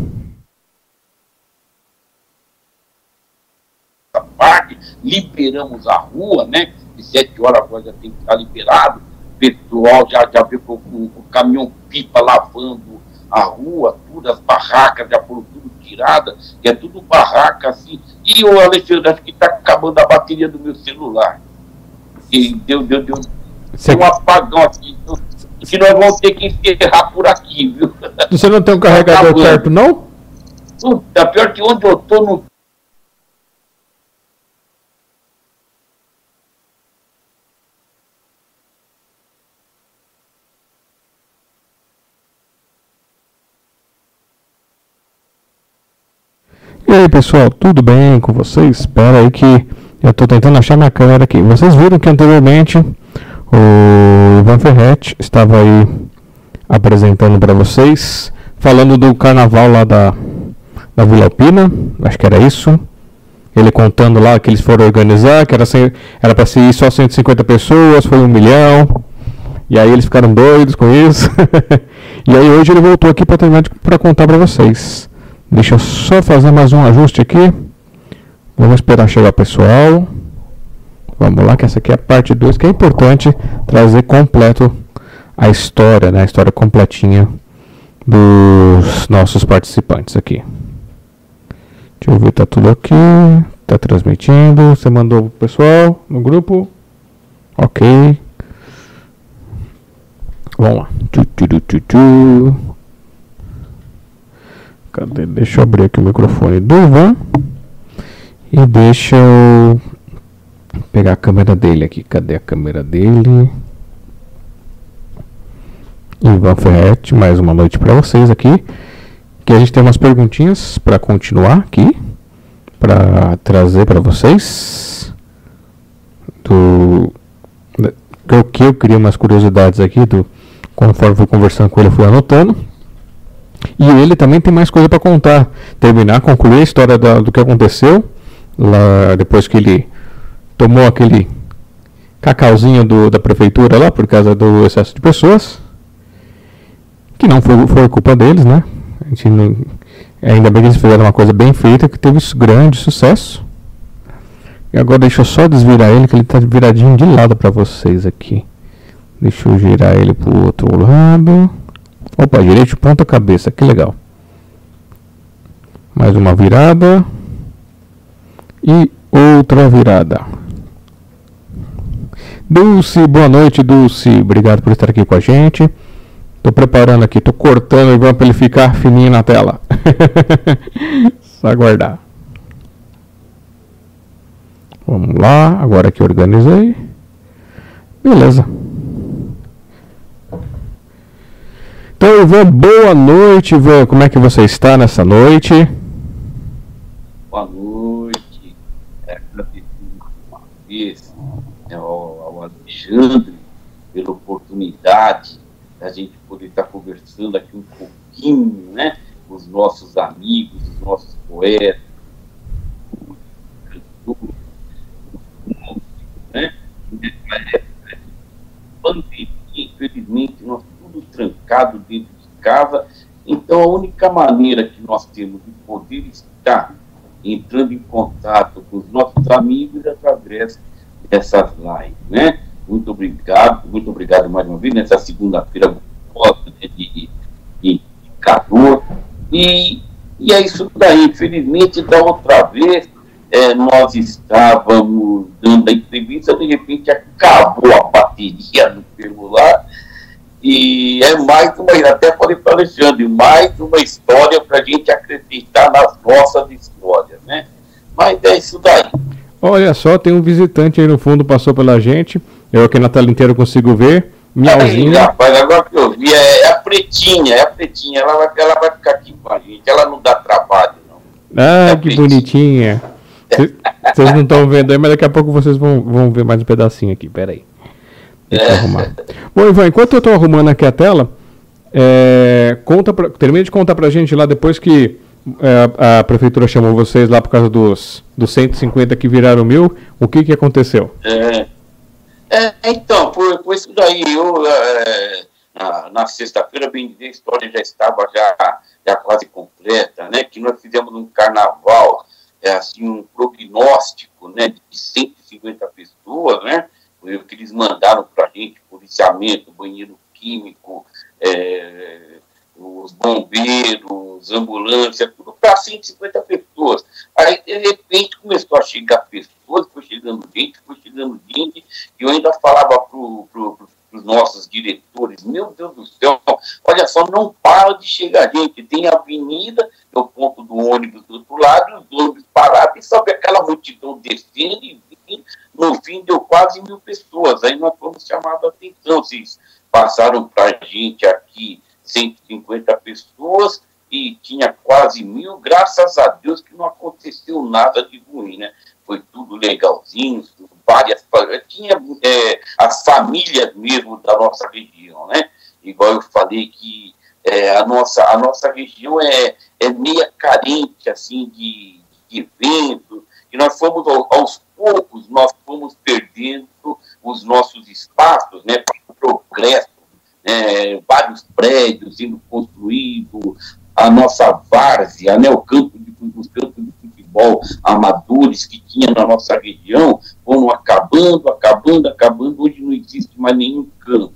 Liberamos a rua, né? De 7 horas agora já tem que estar liberado. O pessoal já, já viu com o caminhão pipa lavando a rua, tudo, as barracas já foram tudo tiradas, que é tudo barraca assim. E o Alexandre, acho que está acabando a bateria do meu celular. E deu, deu, deu, deu um apagão aqui que nós vamos ter que encerrar por aqui, viu? Você não tem um carregador tá perto, não? Puta, pior que onde eu tô no. E aí pessoal, tudo bem com vocês? Espera aí que eu estou tentando achar minha câmera aqui. Vocês viram que anteriormente o Ivan Ferretti estava aí apresentando para vocês, falando do carnaval lá da, da Vila Alpina, acho que era isso. Ele contando lá que eles foram organizar, que era era para ser só 150 pessoas, foi um milhão. E aí eles ficaram doidos com isso. (laughs) e aí hoje ele voltou aqui para terminar para contar para vocês. Deixa eu só fazer mais um ajuste aqui. Vamos esperar chegar o pessoal. Vamos lá, que essa aqui é a parte 2, que é importante trazer completo a história, né? A história completinha dos nossos participantes aqui. Deixa eu ver, tá tudo aqui. Tá transmitindo. Você mandou pro pessoal no grupo? Ok. Vamos lá. Cadê? Deixa eu abrir aqui o microfone do Ivan. E deixa eu pegar a câmera dele aqui. Cadê a câmera dele? Ivan Ferretti, mais uma noite para vocês aqui. Que a gente tem umas perguntinhas para continuar aqui, para trazer para vocês. do. Que que eu queria umas curiosidades aqui, do, conforme fui conversando com ele, fui anotando. E ele também tem mais coisa para contar. Terminar, concluir a história da, do que aconteceu. Lá depois que ele tomou aquele cacauzinho do, da prefeitura lá por causa do excesso de pessoas. Que não foi, foi culpa deles, né? A gente não, ainda bem que eles fizeram uma coisa bem feita que teve grande sucesso. E agora deixa eu só desvirar ele, que ele está viradinho de lado para vocês aqui. Deixa eu girar ele pro outro lado. Opa, direito ponta cabeça, que legal. Mais uma virada. E outra virada. Dulce, boa noite, Dulce. Obrigado por estar aqui com a gente. Tô preparando aqui, tô cortando igual para ele ficar fininho na tela. (laughs) Só aguardar. Vamos lá, agora que organizei. Beleza. Então, Ivan, boa noite, Ivan. Como é que você está nessa noite? Boa noite. É, vez é, ao Alexandre pela oportunidade da gente poder estar conversando aqui um pouquinho, né? Os nossos amigos, os nossos poetas, né? Pandemia, infelizmente, nós tudo trancado dentro de casa. Então, a única maneira que nós temos de poder estar entrando em contato com os nossos amigos é através dessas lives, né? Muito obrigado, muito obrigado mais uma vez nessa segunda-feira né, de, de, calor. E, e é isso daí. Infelizmente, da outra vez, é, nós estávamos dando a entrevista, de repente acabou a bateria do celular e é mais uma, até falei para o Alexandre, mais uma história para a gente acreditar nas nossas histórias, né? Mas é isso daí. Olha só, tem um visitante aí no fundo, passou pela gente. Eu aqui na tela inteira consigo ver. Miauzinho. rapaz, agora que eu vi, é, é, a pretinha, é a pretinha. Ela vai, ela vai ficar aqui com a gente. Ela não dá trabalho, não. Ah, é que pretinha. bonitinha. Vocês não estão vendo aí, mas daqui a pouco vocês vão, vão ver mais um pedacinho aqui. Pera aí. Deixa eu arrumar. Bom, Ivan, enquanto eu estou arrumando aqui a tela, é, conta pra, termine de contar pra gente lá depois que é, a prefeitura chamou vocês lá por causa dos, dos 150 que viraram mil, o que, que aconteceu? É, é então, por, por isso daí, eu, é, na, na sexta-feira, bem dizer, a história já estava já, já quase completa, né, que nós fizemos um carnaval, é, assim, um prognóstico, né, de 150 pessoas, né, que eles mandaram para a gente, policiamento, banheiro químico, é, os bombeiros, ambulância, tudo para 150 pessoas. Aí, de repente, começou a chegar pessoas, foi chegando gente, foi chegando gente, e eu ainda falava para os nossos diretores, meu Deus do céu, olha só, não para de chegar gente, tem avenida, é o ponto do ônibus do outro lado, os ônibus parados, e sabe aquela multidão descendo e no fim deu quase mil pessoas. Aí nós fomos chamados a atenção. Vocês passaram para a gente aqui 150 pessoas e tinha quase mil. Graças a Deus que não aconteceu nada de ruim, né? Foi tudo legalzinho, várias. Tinha é, as famílias mesmo da nossa região, né? Igual eu falei que é, a, nossa, a nossa região é, é meia carente, assim, de, de eventos, e nós fomos aos poucos nós fomos perdendo os nossos espaços né, para o progresso, né, vários prédios sendo construídos, a nossa várzea, né, o campo de, os campos de futebol amadores que tinha na nossa região, foram acabando, acabando, acabando, hoje não existe mais nenhum campo.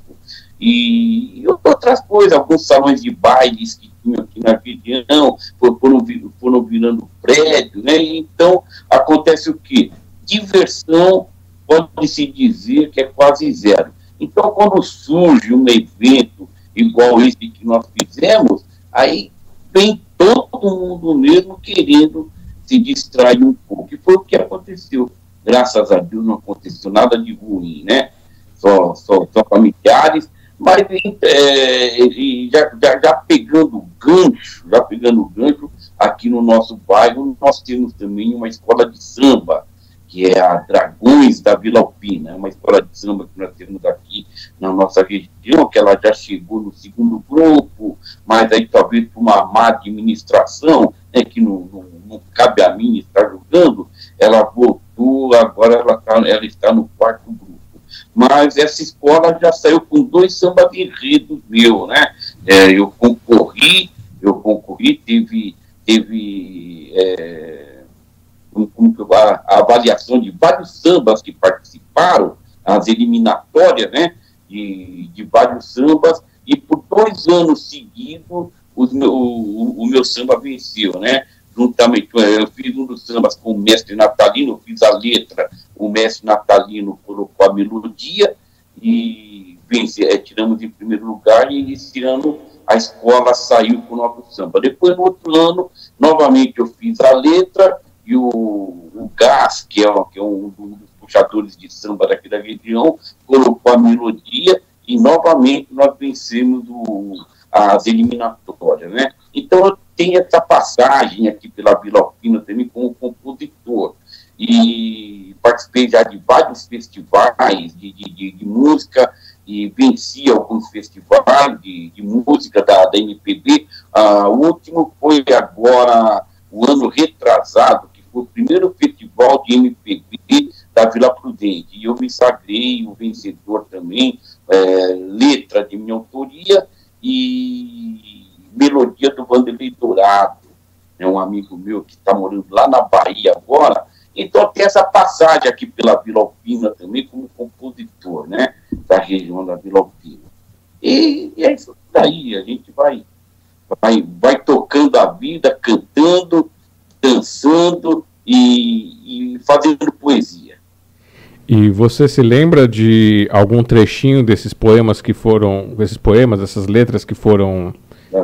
E, e outras coisas, alguns salões de bailes que tinham aqui na região foram, foram virando prédios, né? Então, acontece o quê? diversão pode-se dizer que é quase zero. Então, quando surge um evento igual esse que nós fizemos, aí vem todo mundo mesmo querendo se distrair um pouco. E foi o que aconteceu. Graças a Deus não aconteceu nada de ruim, né? Só, só, só familiares, mas é, já, já, já pegando gancho, já pegando gancho, aqui no nosso bairro, nós temos também uma escola de samba que é a Dragões da Vila Alpina, é uma escola de samba que nós temos aqui na nossa região, que ela já chegou no segundo grupo, mas aí talvez por uma má administração, né, que não, não, não cabe a mim estar jogando, ela voltou, agora ela, tá, ela está no quarto grupo. Mas essa escola já saiu com dois samba de enredos meu, né? É, eu concorri, eu concorri, teve, teve é, a, avaliação de vários sambas que participaram, as eliminatórias, né? De, de vários sambas, e por dois anos seguidos os meu, o, o meu samba venceu, né? juntamente, eu fiz um dos sambas com o mestre Natalino, fiz a letra, o mestre Natalino colocou a melodia e venci, é, tiramos em primeiro lugar e esse ano a escola saiu com o nosso samba. Depois, no outro ano, novamente eu fiz a letra e o, o Gás, que é, que é um dos puxadores de samba daqui da região, colocou a melodia e novamente nós vencemos o, as eliminatórias, né? Então, tem essa passagem aqui pela Vila Alpina também como compositor. E participei já de vários festivais de, de, de, de música e venci alguns festivais de, música da, da MPB. Ah, o último foi agora, o ano retrasado, o primeiro festival de MPB da Vila Prudente. E eu me sagrei o vencedor também, é, letra de minha autoria e melodia do Vanderlei Dourado, é um amigo meu que está morando lá na Bahia agora. Então tem essa passagem aqui pela Vila Alpina também como compositor, né, da região da Vila Alpina. E, e é isso daí, a gente vai, vai, vai tocando a vida, cantando, dançando e, e fazendo poesia. E você se lembra de algum trechinho desses poemas que foram, desses poemas, dessas letras que foram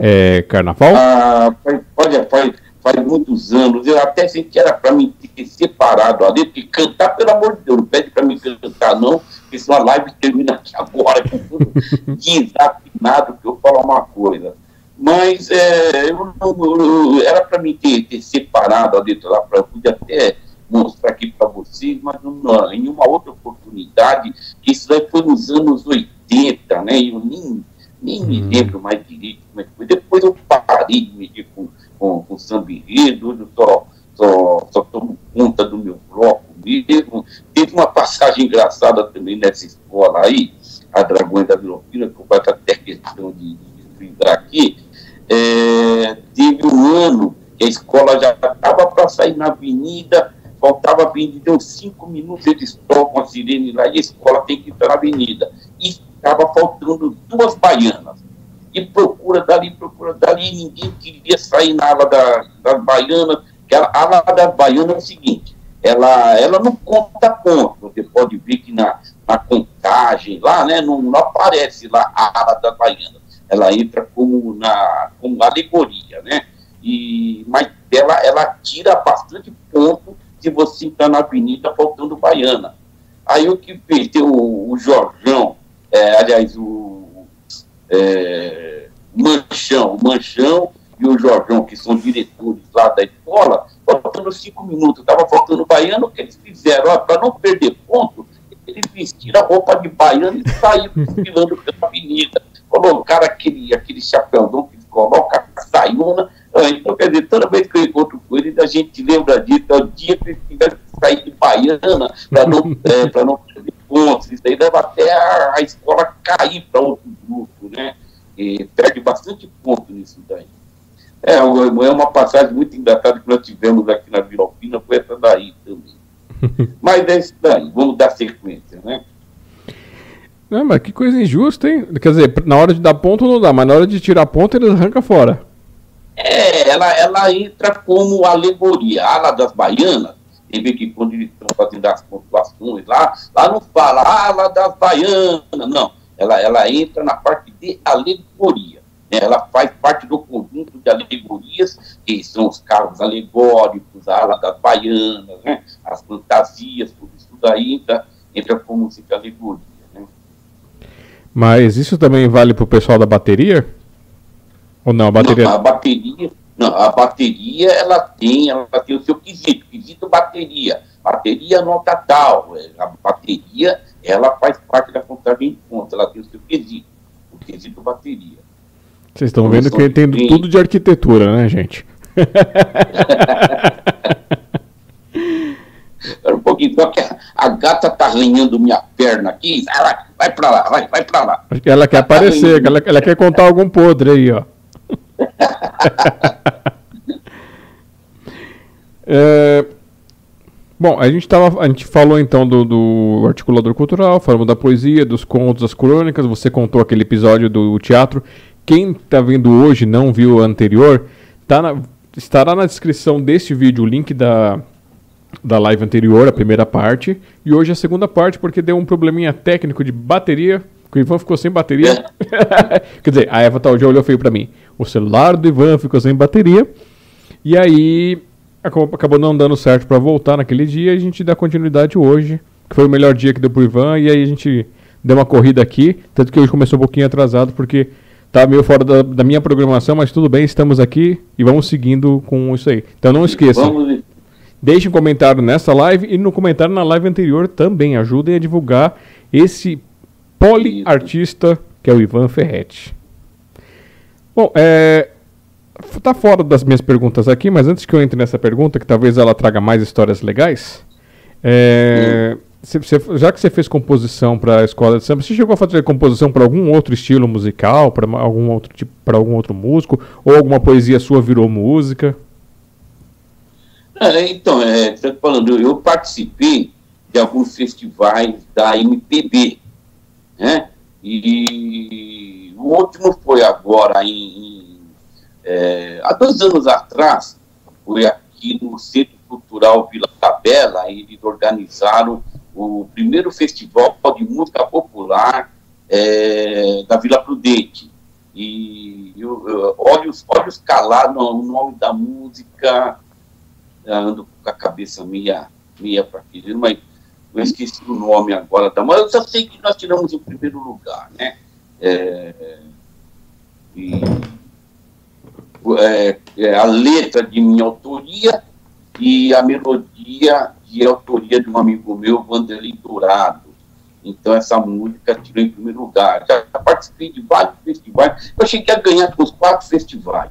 é, carnaval? Ah, faz, olha, faz, faz muitos anos. Eu até senti que era para mim ter separado ali, porque cantar, pelo amor de Deus, não pede para mim cantar, não, porque senão a live termina aqui agora, com tudo (laughs) desafinado, que eu falo uma coisa. Mas é, eu, eu, era para mim ter, ter separado ali lá, para eu poder até mostrar aqui para vocês, mas não, em uma outra oportunidade, isso daí foi nos anos 80, né? Eu nem nem me hum. lembro mais direito como é que foi. Depois eu parei de medir com, com, com samba enredo, eu só, só, só tomo conta do meu bloco mesmo. Teve uma passagem engraçada também nessa escola aí, a Dragões da Vilopina, que eu faço até questão de, de aqui. É, teve um ano que a escola já estava para sair na avenida, faltava bem deu cinco minutos, eles tocam a sirene lá e a escola tem que estar na avenida. E estava faltando duas baianas. E procura dali, procura dali, ninguém queria sair na ala da, das baianas, que a ala das baianas é o seguinte, ela, ela não conta ponto, você pode ver que na, na contagem lá, né, não, não aparece lá a ala das baianas, ela entra como, na, como alegoria, né, e, mas ela, ela tira bastante ponto se você está na avenida faltando baiana. Aí o que? Tem o, o Jorjão, é, aliás, o é, Manchão, Manchão e o Jorgão, que são diretores lá da escola, faltando cinco minutos, estava faltando baiano, o que eles fizeram? Para não perder ponto, eles vestiram a roupa de baiano e saíram (laughs) desfilando pela avenida. Colocaram aquele, aquele chapéuzão que eles colocam, a saiona. Ah, então, quer dizer, toda vez que eu encontro com eles, a gente lembra disso, é o dia que eles tiveram que sair de baiana para não, (laughs) é, não perder pontos, isso aí leva até a, a escola cair para outro grupo, né? E perde bastante ponto nisso daí. É, é uma passagem muito engraçada que nós tivemos aqui na Vila Alpina, foi essa daí também. (laughs) mas é daí, vamos dar sequência, né? Não, mas que coisa injusta, hein? Quer dizer, na hora de dar ponto não dá, mas na hora de tirar ponto eles arrancam fora. É, ela, ela entra como alegoria. A ala das baianas você vê que quando eles estão fazendo as pontuações lá, lá não fala, lá das baianas, não. Ela, ela entra na parte de alegoria. Ela faz parte do conjunto de alegorias, que são os carros alegóricos, a ala das baianas, né? as fantasias, tudo isso daí entra, entra como música alegoria. Né? Mas isso também vale para o pessoal da bateria? Ou não? A bateria, não, a bateria não, a bateria ela tem, ela tem o seu quesito, quesito bateria. bateria nota tal. É, a bateria, ela faz parte da contagem de pontos, ela tem o seu quesito, o quesito bateria. Vocês estão vendo que tem tudo de arquitetura, né, gente? (laughs) Um pouquinho, só que a, a, gata tá arranhando minha perna aqui. Vai, vai pra lá, vai, vai pra lá. Ela quer ela tá aparecer, tá ela, ela quer contar algum podre aí, ó. (laughs) é, bom, a gente, tava, a gente falou então do, do, articulador cultural, falamos da poesia, dos contos, das crônicas. Você contou aquele episódio do teatro. Quem está vendo hoje não viu o anterior, tá na, estará na descrição deste vídeo o link da, da live anterior, a primeira parte, e hoje a segunda parte, porque deu um probleminha técnico de bateria. O Ivan ficou sem bateria. (laughs) Quer dizer, a Eva tá, já olhou feio para mim. O celular do Ivan ficou sem bateria. E aí acabou não dando certo para voltar naquele dia. E a gente dá continuidade hoje, que foi o melhor dia que deu pro Ivan. E aí a gente deu uma corrida aqui. Tanto que hoje começou um pouquinho atrasado, porque tá meio fora da, da, minha programação, mas tudo bem, estamos aqui e vamos seguindo com isso aí. Então não esqueçam. Deixe um comentário nessa live e no comentário na live anterior também. Ajudem a divulgar esse poliartista que é o Ivan Ferretti. Bom, é, tá fora das minhas perguntas aqui, mas antes que eu entre nessa pergunta, que talvez ela traga mais histórias legais, é, você, já que você fez composição para a escola de samba, você chegou a fazer composição para algum outro estilo musical, para algum outro tipo, para algum outro músico, ou alguma poesia sua virou música? É, então, é, falando, eu participei de alguns festivais da MPB, né? E o último foi agora em, em é, há dois anos atrás, foi aqui no Centro Cultural Vila Tabela, eles organizaram o primeiro festival de música popular é, da Vila Prudente. E eu, eu, olhos, olhos calados, o nome da música, ando com a cabeça meia, meia partida, mas eu esqueci o nome agora, tá? mas eu só sei que nós tiramos o primeiro lugar, né? É, e, é, é, a letra de minha autoria e a melodia de autoria de um amigo meu, Vanderlei Dourado. Então, essa música tirou em primeiro lugar. Já participei de vários festivais. Eu cheguei a ganhar com os quatro festivais.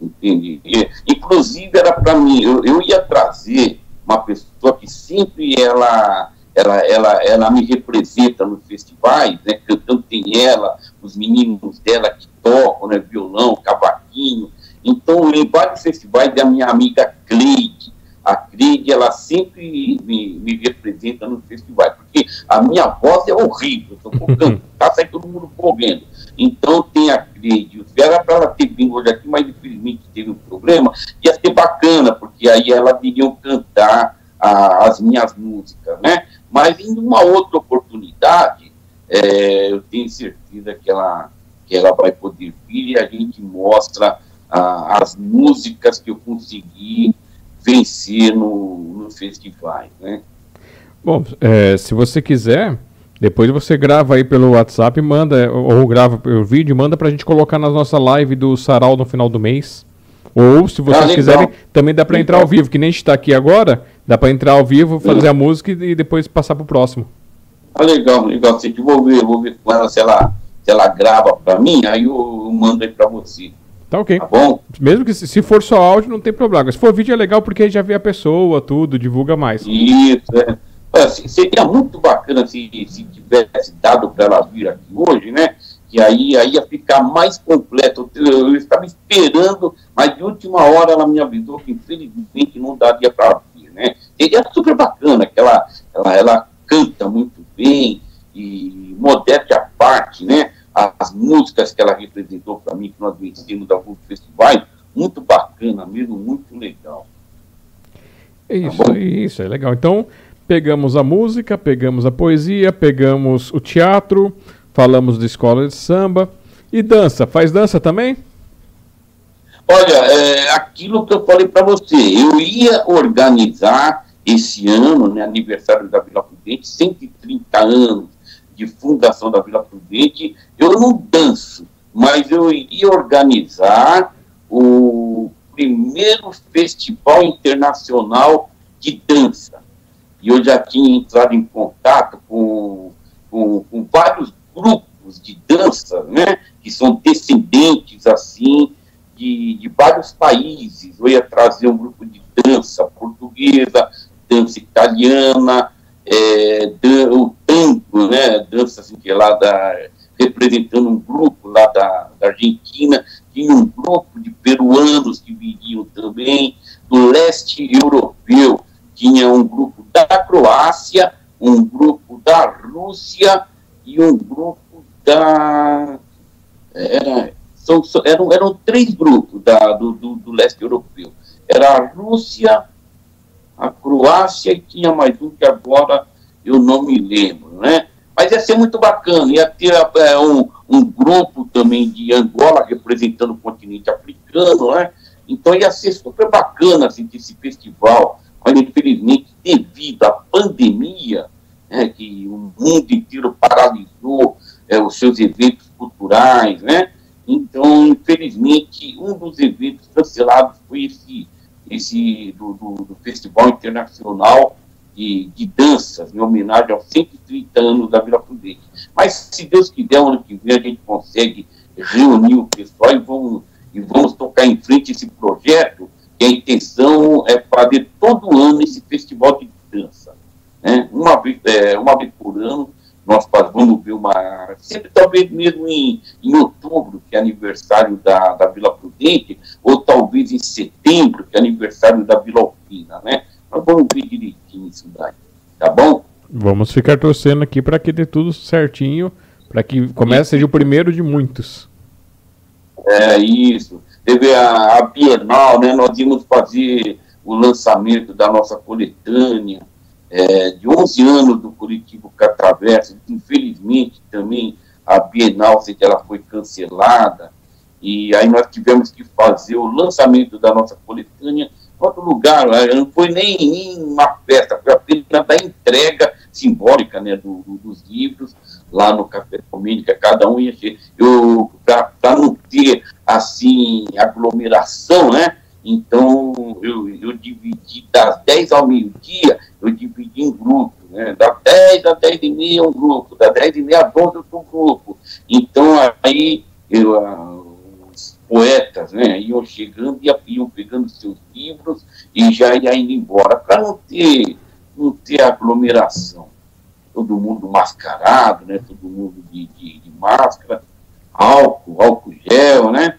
Entende? E, inclusive, era para mim, eu, eu ia trazer uma pessoa que sempre ela ela, ela, ela me representa nos festivais, né, cantando tem ela, os meninos dela que tocam, né, violão, cavaquinho. Então, em vários festivais, a minha amiga Cleide, a Cleide, ela sempre me, me representa no festival, porque a minha voz é horrível, eu estou cantar, sai todo mundo correndo. Então tem a Cleide, era para ela ter vindo hoje aqui, mas infelizmente teve um problema, ia ser bacana, porque aí ela viria cantar a, as minhas músicas, né? Mas em uma outra oportunidade, é, eu tenho certeza que ela, que ela vai poder vir e a gente mostra ah, as músicas que eu consegui vencer no, no festivais, né? Bom, é, se você quiser, depois você grava aí pelo WhatsApp, manda, ou grava o vídeo, manda pra gente colocar na nossa live do Sarau no final do mês. Ou, se vocês ah, quiserem, também dá para entrar ao vivo, que nem a gente está aqui agora, dá para entrar ao vivo, fazer a música e, depois passar pro próximo. Ah, legal, legal. Se eu vou ver, vou ver com ela se ela, se ela grava para mim, aí eu, eu mando aí para você. Tá ok. Tá bom? Mesmo que se for só áudio, não tem problema. Se for vídeo é legal porque aí já vê a pessoa, tudo, divulga mais. Isso, é. é seria muito bacana se, se tivesse dado para ela vir aqui hoje, né? Que aí, aí ia ficar mais completo. Eu, eu, estava esperando, mas de última hora ela me avisou que infelizmente não daria para vir, né? Seria super bacana, que ela, ela, ela canta muito bem e modéstia à parte, né? As músicas que ela representou para mim, que nós vencemos alguns festivais, muito bacana mesmo, muito legal. Tá isso, tá isso, é legal. Então, pegamos a música, pegamos a poesia, pegamos o teatro, falamos de escola de samba. E dança, faz dança também? Olha, é aquilo que eu falei para você, eu ia organizar esse ano, né, aniversário da Vila Prudente, 130 anos de fundação da Vila Prudente, eu não danço, mas eu iria organizar o primeiro festival internacional de dança. e eu já tinha entrado em contato com, com, com vários grupos de dança, né, que são descendentes, assim, de, de vários países. Eu ia trazer um grupo de dança portuguesa, dança italiana, é, o tango, né, dança assim, que lá da, representando um grupo lá da, da Argentina, tinha um grupo de peruanos que viriam também, do leste europeu, tinha um grupo da Croácia, um grupo da Rússia e um grupo da. Era, são, eram, eram três grupos da, do, do, do leste europeu. Era a Rússia, a Croácia e tinha mais um que agora eu não me lembro, né? Mas ia ser muito bacana, ia ter é, um, um grupo também de Angola representando o continente africano, né? Então ia ser super bacana assim, esse festival, mas infelizmente devido à pandemia, né, que o mundo inteiro paralisou é, os seus eventos culturais, né? Então, infelizmente, um dos eventos cancelados foi esse, esse do, do, do Festival Internacional de, de, Danças, em homenagem aos 130 anos da Vila Prudente. Mas, se Deus quiser, ano que vem a gente consegue reunir o pessoal e vamos, e vamos tocar em frente esse projeto, que a intenção é fazer todo ano esse festival de dança. Né? Uma, vez, é, uma vez por ano, nós vamos ver uma. Sempre talvez mesmo em, em outubro, que é aniversário da, da Vila Prudente, ou talvez em setembro, que é aniversário da Vila Alpina, né? Nós vamos ver direitinho isso daí, tá bom? Vamos ficar torcendo aqui para que dê tudo certinho, para que comece seja o primeiro de muitos. É isso. Teve a, a Bienal, né? Nós íamos fazer o lançamento da nossa coletânea é, de 11 anos do coletivo Cataverso, infelizmente também a Bienal, ela foi cancelada, e aí nós tivemos que fazer o lançamento da nossa coletânea em outro lugar, né? não foi nem, uma festa, foi apenas da entrega simbólica né, do, do, dos livros lá no Café Comênica, cada um ia ser, para não ter, assim, aglomeração, né, então, eu, eu dividi das 10 ao meio-dia, eu dividi em grupo, né? Das 10 às 10 e meia um grupo, das 10 e meia às 11 outro grupo. Então, aí, eu, ah, os poetas, né, iam chegando e iam pegando seus livros e já iam indo embora, para não ter, não ter aglomeração. Todo mundo mascarado, né? Todo mundo de, de, de máscara, álcool, álcool gel, né?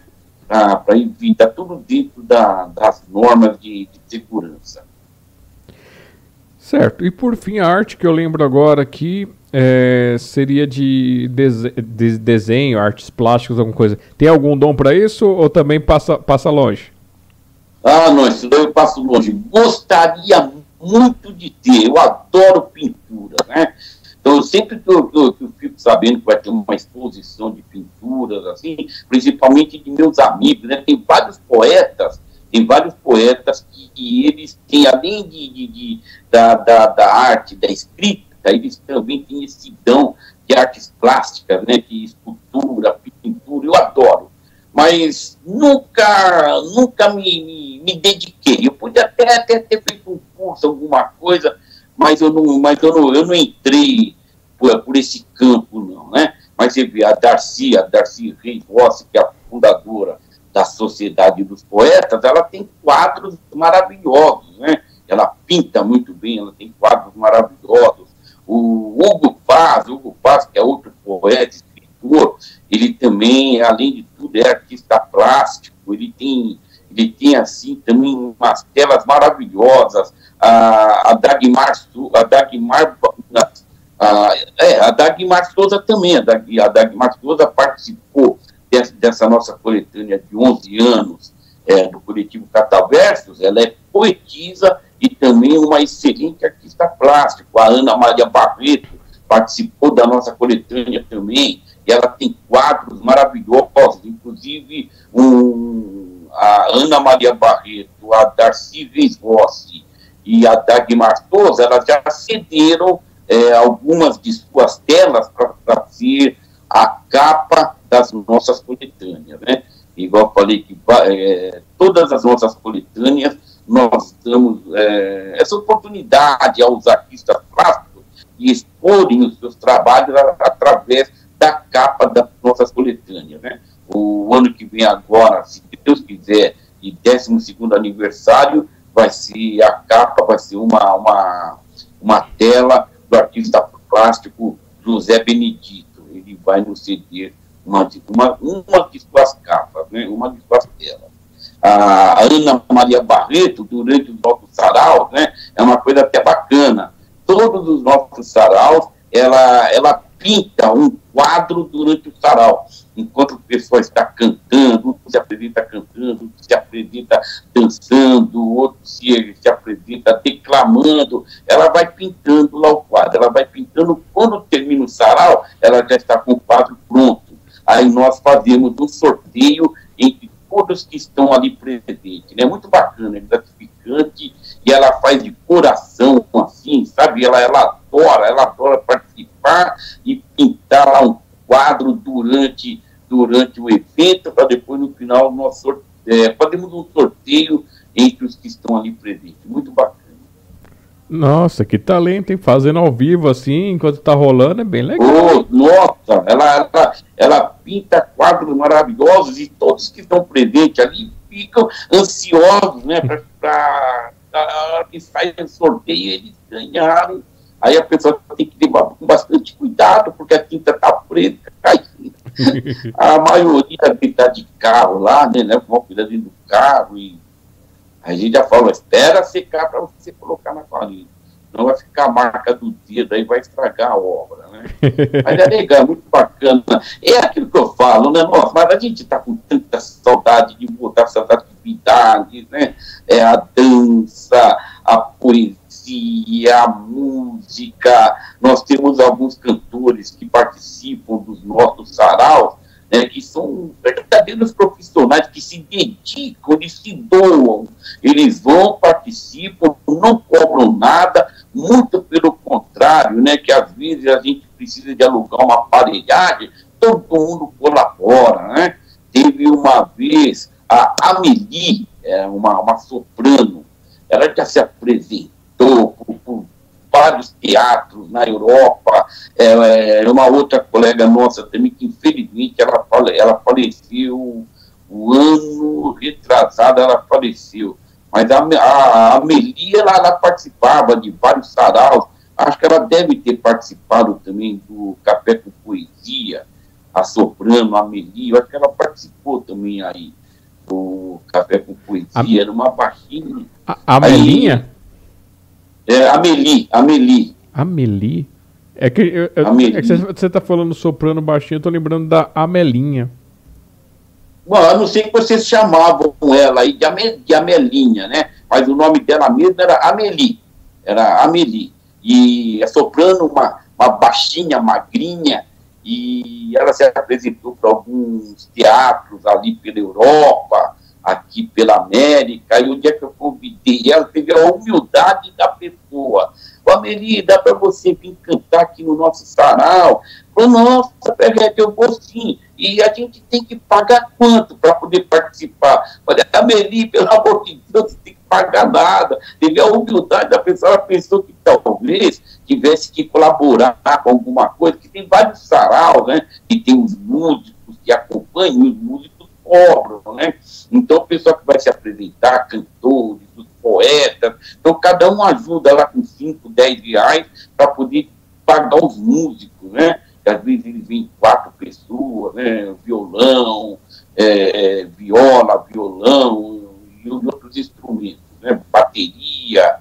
Para evitar tudo dentro da, das normas de, de, segurança. Certo. E por fim, a arte que eu lembro agora aqui é, seria de, de, de, desenho, artes plásticas, alguma coisa. Tem algum dom para isso ou também passa, passa longe? Ah, não, isso daí eu passo longe. Gostaria muito de ter. Eu adoro pintura, né? Então, sempre que eu, eu, eu fico sabendo que vai ter uma exposição de pinturas, assim, principalmente de meus amigos, né? Tem vários poetas, tem vários poetas que, que eles têm, além de, de, de da, da, da, arte, da escrita, eles também têm esse dom de artes plásticas, né? De escultura, pintura, eu adoro. Mas nunca, nunca me, me, me dediquei. Eu podia até, até ter feito um curso, alguma coisa, mas eu não, mas eu não, eu não entrei por, por esse campo, não, né? Mas você vê a Darcy, a Darcy Reis Rossi, que é a fundadora da Sociedade dos Poetas, ela tem quadros maravilhosos, né? Ela pinta muito bem, ela tem quadros maravilhosos. O Hugo Paz, Hugo Paz, que é outro poeta, escritor, ele também, além de tudo, é artista plástico, ele tem, ele tem assim, também umas telas maravilhosas, a, a Dagmar, a Dagmar, a, é, a Dagmar Souza também, a, Dag, a Dagmar Souza participou dessa, dessa, nossa coletânea de 11 anos é, do coletivo Cataversos, ela é poetisa e também uma excelente artista plástica, a Ana Maria Barreto participou da nossa coletânea também, e ela tem quadros maravilhosos, inclusive um, a Ana Maria Barreto, a Darcy Reis Rossi, e a Dagmar Souza, elas já cederam é, algumas de suas telas para ser a capa das nossas coletâneas, né? Igual falei que é, todas as nossas coletâneas, nós damos é, essa oportunidade aos artistas plásticos de exporem os seus trabalhos através da capa das nossas coletâneas. Né? O ano que vem agora, se Deus quiser, e 12 aniversário, vai ser a capa, vai ser uma, uma, uma tela do artista plástico José Benedito. Ele vai nos ceder uma, uma, uma de suas capas, né? uma de suas telas. A Ana Maria Barreto, durante os nossos saraus, né? é uma coisa até bacana. Todos os nossos saraus, ela, ela pinta um quadro durante o sarau enquanto o pessoal está cantando, um se apresenta cantando, outro se apresenta dançando, outro se, se apresenta declamando, ela vai pintando lá o quadro, ela vai pintando, quando termina o sarau, ela já está com o quadro pronto. Aí nós fazemos um sorteio entre todos que estão ali presentes. É muito bacana, é gratificante, e ela faz de coração, assim, sabe? Ela, ela adora, ela adora participar e pintar lá um quadro durante durante o evento, para depois, no final, nós é, fazemos um sorteio entre os que estão ali presentes. Muito bacana. Nossa, que talento, hein? Fazendo ao vivo assim, enquanto está rolando, é bem legal. Oh, nossa, ela, ela, ela pinta quadros maravilhosos e todos que estão presentes ali ficam ansiosos, né? Para que saia o sorteio, eles ganharam. Aí a pessoa tem que levar com bastante cuidado, porque a tinta está preta, caindo (laughs) a maioria está de carro lá, né? Leva uma cuidado dentro do carro e a gente já falou, espera secar para você colocar na parede. Não vai ficar a marca do dedo, aí vai estragar a obra, né? (laughs) Mas é legal, é muito bacana. É aquilo que eu falo, né? Nossa, mas a gente está com tanta saudade de voltar essas atividades, né? É a dança, a poesia poesia, a música. Nós temos alguns cantores que participam dos nossos saraus, né, que são verdadeiros profissionais que se dedicam, eles se doam, eles vão, participam, não cobram nada, muito pelo contrário, né, que às vezes a gente precisa de alugar uma aparelhagem, todo mundo colabora, né? Teve uma vez a Amelie, é uma, uma soprano, ela já se apresentou por, por vários teatros na Europa. É, é, uma outra colega nossa também, que infelizmente ela, ela faleceu, o ano retrasado ela faleceu. Mas a, a, a Melia, ela, ela, participava de vários saraus, acho que ela deve ter participado também do Café com Poesia, a soprano, a Melia, acho que ela participou também aí do Café com Poesia, a, era uma baixinha. A, a Melinha? É, Amelie, Amelie. Amelie? É que, eu, eu, é que você está falando soprano baixinho, eu tô lembrando da Amelinha. Bom, eu não sei que vocês chamavam ela aí de, Ame, de Amelinha, né? Mas o nome dela mesmo era Amelie. Era Amelie. E é soprano, uma, uma baixinha, magrinha, e ela se apresentou para alguns teatros ali pela Europa, aqui pela América, e o dia que eu convidei ela, teve a humildade da pessoa. Ô, Ameli, dá para você vir cantar aqui no nosso sarau? Falou, nossa, Peguete, eu vou sim. E a gente tem que pagar quanto para poder participar? Falei, Ameli, pelo amor de Deus, não tem que pagar nada. Teve a humildade da pessoa, ela pensou que talvez tivesse que colaborar com alguma coisa, que tem vários saraus, né? Que tem os músicos que acompanham, os músicos cobram, né? Então, o pessoal que vai se apresentar, cantores, poetas, então cada um ajuda lá com 5, 10 reais para poder pagar os músicos, né? Que às vezes eles vêm quatro pessoas, né? Violão, é, é, viola, violão e outros instrumentos, né? Bateria,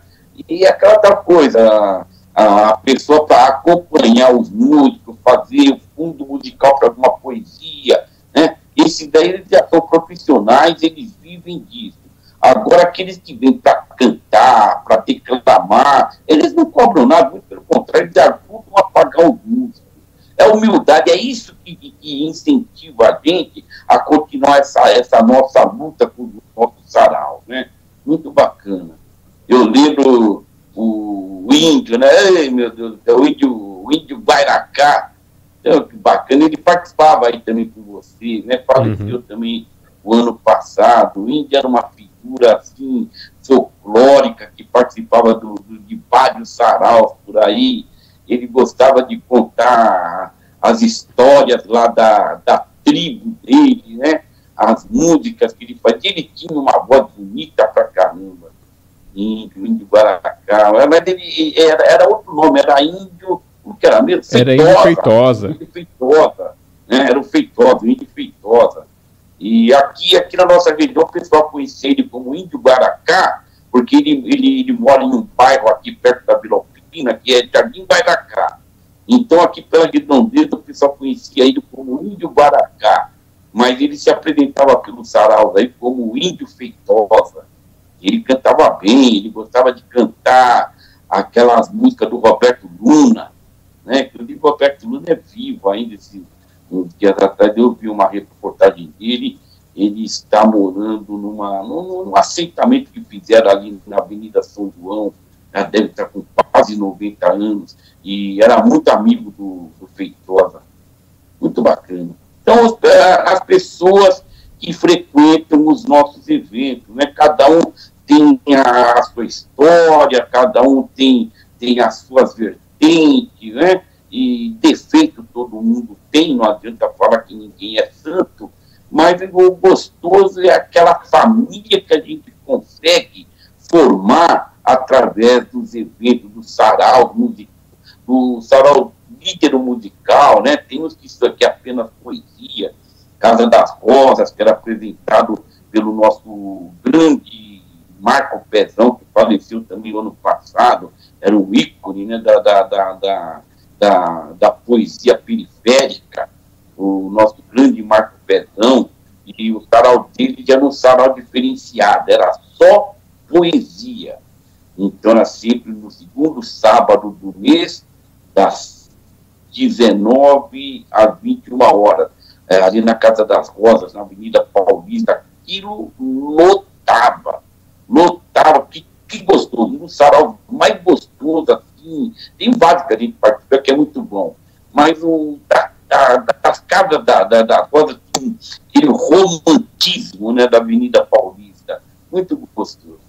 e aquela outra coisa, a, a pessoa para acompanhar os músicos, fazer o fundo musical para alguma poesia, né? Esses daí eles já são profissionais, eles vivem disso. Agora, aqueles que vêm para cantar, para declamar, eles não cobram nada, muito pelo contrário, eles ajudam a pagar os músicos. É humildade, é isso que, que, incentiva a gente a continuar essa, essa nossa luta por o nosso sarau, né? Muito bacana. Eu lembro o, o índio, né? Ei, meu Deus, o índio, o índio Guairacá, então, que bacana, ele participava aí também com você, né? Faleceu uhum. também o ano passado. O Índia era uma figura assim folclórica, que participava do, do, de vários saraus por aí. Ele gostava de contar as histórias lá da, da tribo dele, né? As músicas que ele fazia. Ele tinha uma voz bonita pra caramba. Índio, índio Guaracá. Mas ele era, era outro nome, era índio. Que era mesmo? Feitosa, era índio feitosa. Índio feitosa. Né? Era o feitosa, o índio feitosa. E aqui, aqui na nossa região, o pessoal conhecia ele como Índio Guaracá, porque ele, ele, ele mora em um bairro aqui perto da Vila Alpina, que é Jardim Guaracá. Então, aqui pela redondeza, o pessoal conhecia ele como Índio Guaracá, mas ele se apresentava pelo sarau aí como Índio Feitosa. Ele cantava bem, ele gostava de cantar aquelas músicas do Roberto Luna, né? Inclusive, o Roberto Luna é vivo ainda, esse uns dias atrás eu vi uma reportagem dele, ele está morando numa, num, num assentamento que fizeram ali na Avenida São João, já deve estar com quase 90 anos, e era muito amigo do, do Feitosa. Muito bacana. Então, as pessoas que frequentam os nossos eventos, né? cada um tem a, a sua história, cada um tem, tem as suas vertentes, né? e defeito todo mundo tem, não adianta falar que ninguém é santo, mas o gostoso é aquela família que a gente consegue formar através dos eventos, do sarau, do sarau líder musical, né? Temos que isso aqui é apenas poesia, Casa das Rosas, que era apresentado pelo nosso grande Marco Pezão, que faleceu também no ano passado, era um ícone né, da, da, da, da da, poesia periférica, o nosso grande Marco Pezão, e o sarau dele já era um sarau diferenciado, era só poesia. Então era sempre no segundo sábado do mês, das 19 às 21 horas, é, ali na Casa das Rosas, na Avenida Paulista, aquilo lotava, que, gostoso, um sarau mais gostoso, assim, tem vários que a gente participa que é muito bom, mas o da, da, das casas da, da, da coisa, assim, aquele romantismo né, da Avenida Paulista, muito gostoso.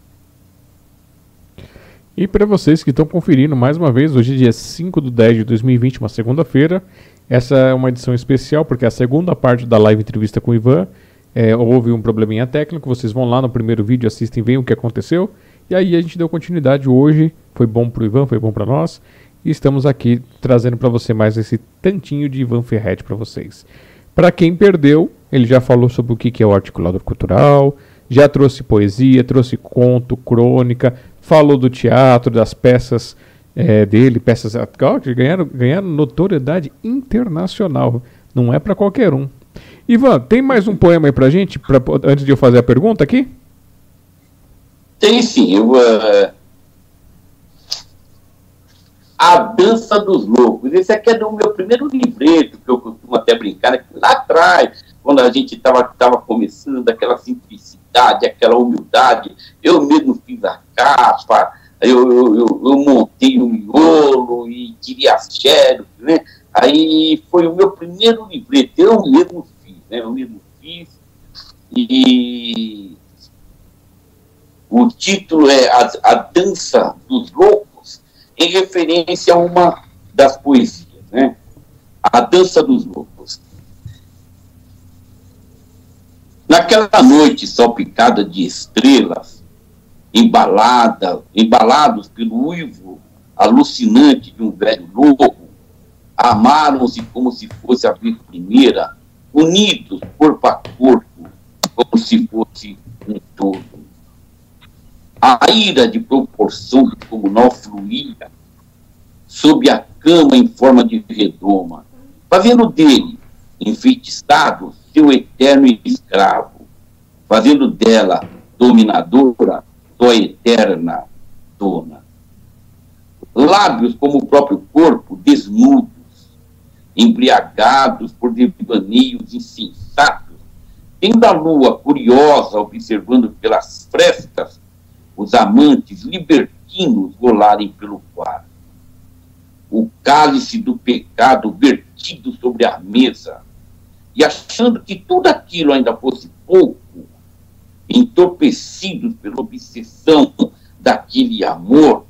E para vocês que estão conferindo mais uma vez, hoje é dia 5 de 10 de 2020, uma segunda-feira. Essa é uma edição especial porque é a segunda parte da live entrevista com o Ivan. É, houve um probleminha técnico, vocês vão lá no primeiro vídeo, assistem, veem o que aconteceu. E aí a gente deu continuidade hoje, foi bom para o Ivan, foi bom para nós. E estamos aqui trazendo para você mais esse tantinho de Ivan Ferretti para vocês. Para quem perdeu, ele já falou sobre o que é o articulador cultural, já trouxe poesia, trouxe conto, crônica, falou do teatro, das peças é, dele, peças que ganharam, ganharam notoriedade internacional. Não é para qualquer um. Ivan, tem mais um poema aí pra gente, pra, antes de eu fazer a pergunta aqui? Tem sim. Eu, uh, a Dança dos Loucos. Esse aqui é do meu primeiro livreto, que eu costumo até brincar, né? lá atrás, quando a gente estava tava começando, aquela simplicidade, aquela humildade. Eu mesmo fiz a capa, eu, eu, eu, eu montei o miolo e tirei as xerox, né? Aí foi o meu primeiro livreto, eu mesmo fiz, né? Eu mesmo fiz. E o título é a, a Dança dos Loucos, em referência a uma das poesias, né? A Dança dos Loucos. Naquela noite salpicada de estrelas, embalada, embalados pelo uivo alucinante de um velho lobo, amaram-se como se fosse a vez primeira, unidos corpo a corpo, como se fosse um todo a ira de proporção do comunal fluía sob a cama em forma de redoma, fazendo dele, enfeitiçado, seu eterno escravo, fazendo dela dominadora, sua eterna dona. Lábios como o próprio corpo, desnudos, embriagados por devaneios insensatos, tendo a lua curiosa observando pelas frestas os amantes libertinos rolarem pelo quarto. O cálice do pecado vertido sobre a mesa, e achando que tudo aquilo ainda fosse pouco, entorpecidos pela obsessão daquele amor,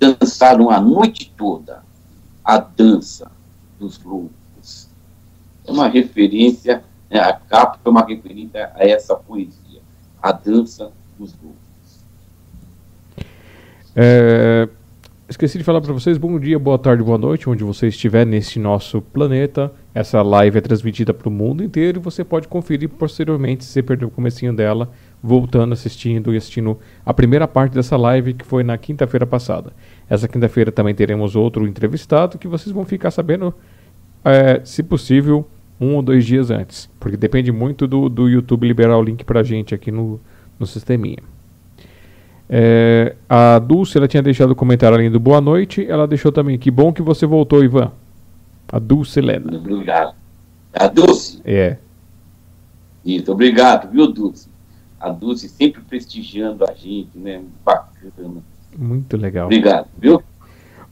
dançaram a noite toda a dança dos loucos. É uma referência, né, a capa é uma referência a essa poesia, a dança dos loucos. É, esqueci de falar para vocês, bom dia, boa tarde, boa noite, onde você estiver nesse nosso planeta. Essa live é transmitida para o mundo inteiro e você pode conferir posteriormente, se você perdeu o comecinho dela, voltando, assistindo e assistindo a primeira parte dessa live que foi na quinta-feira passada. Essa quinta-feira também teremos outro entrevistado que vocês vão ficar sabendo, é, se possível, um ou dois dias antes, porque depende muito do, do YouTube liberar o link para gente aqui no, no sisteminha. É, a Dulce ela tinha deixado o comentário além do boa noite. Ela deixou também. Que bom que você voltou, Ivan. A Dulce Helena. Obrigado. A Dulce? É. Isso, obrigado, viu, Dulce? A Dulce sempre prestigiando a gente, né? Bacana. Muito legal. Obrigado, viu?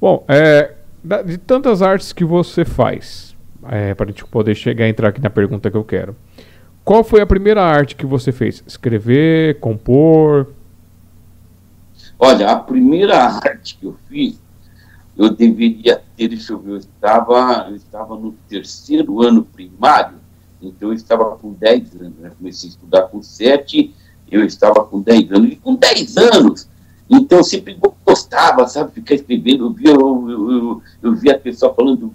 Bom, é, de tantas artes que você faz, é, para a gente poder chegar entrar aqui na pergunta que eu quero. Qual foi a primeira arte que você fez? Escrever, compor? Olha, a primeira arte que eu fiz, eu deveria ter, deixa eu ver, eu estava, eu estava no terceiro ano primário, então eu estava com 10 anos, né? comecei a estudar com 7, eu estava com 10 anos, e com 10 anos, então eu sempre gostava, sabe, ficar escrevendo, eu via, eu, eu, eu, via a pessoa falando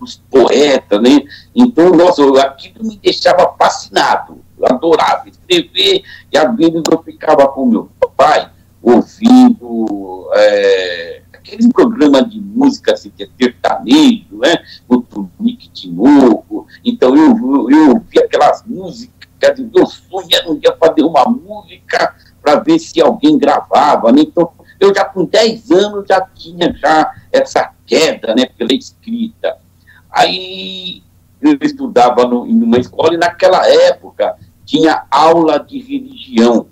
dos poetas, né, então, nossa, aquilo me deixava fascinado, eu adorava escrever, e às vezes eu ficava com meu pai, ouvindo é, aqueles programas de música assim, que é sertanejo, né? o Tunique de novo. Então eu, eu ouvi aquelas músicas, meu sonho era um dia fazer uma música para ver se alguém gravava. Né? Então eu já com 10 anos já tinha já essa queda né, pela escrita. Aí eu estudava no, em uma escola e naquela época tinha aula de religião.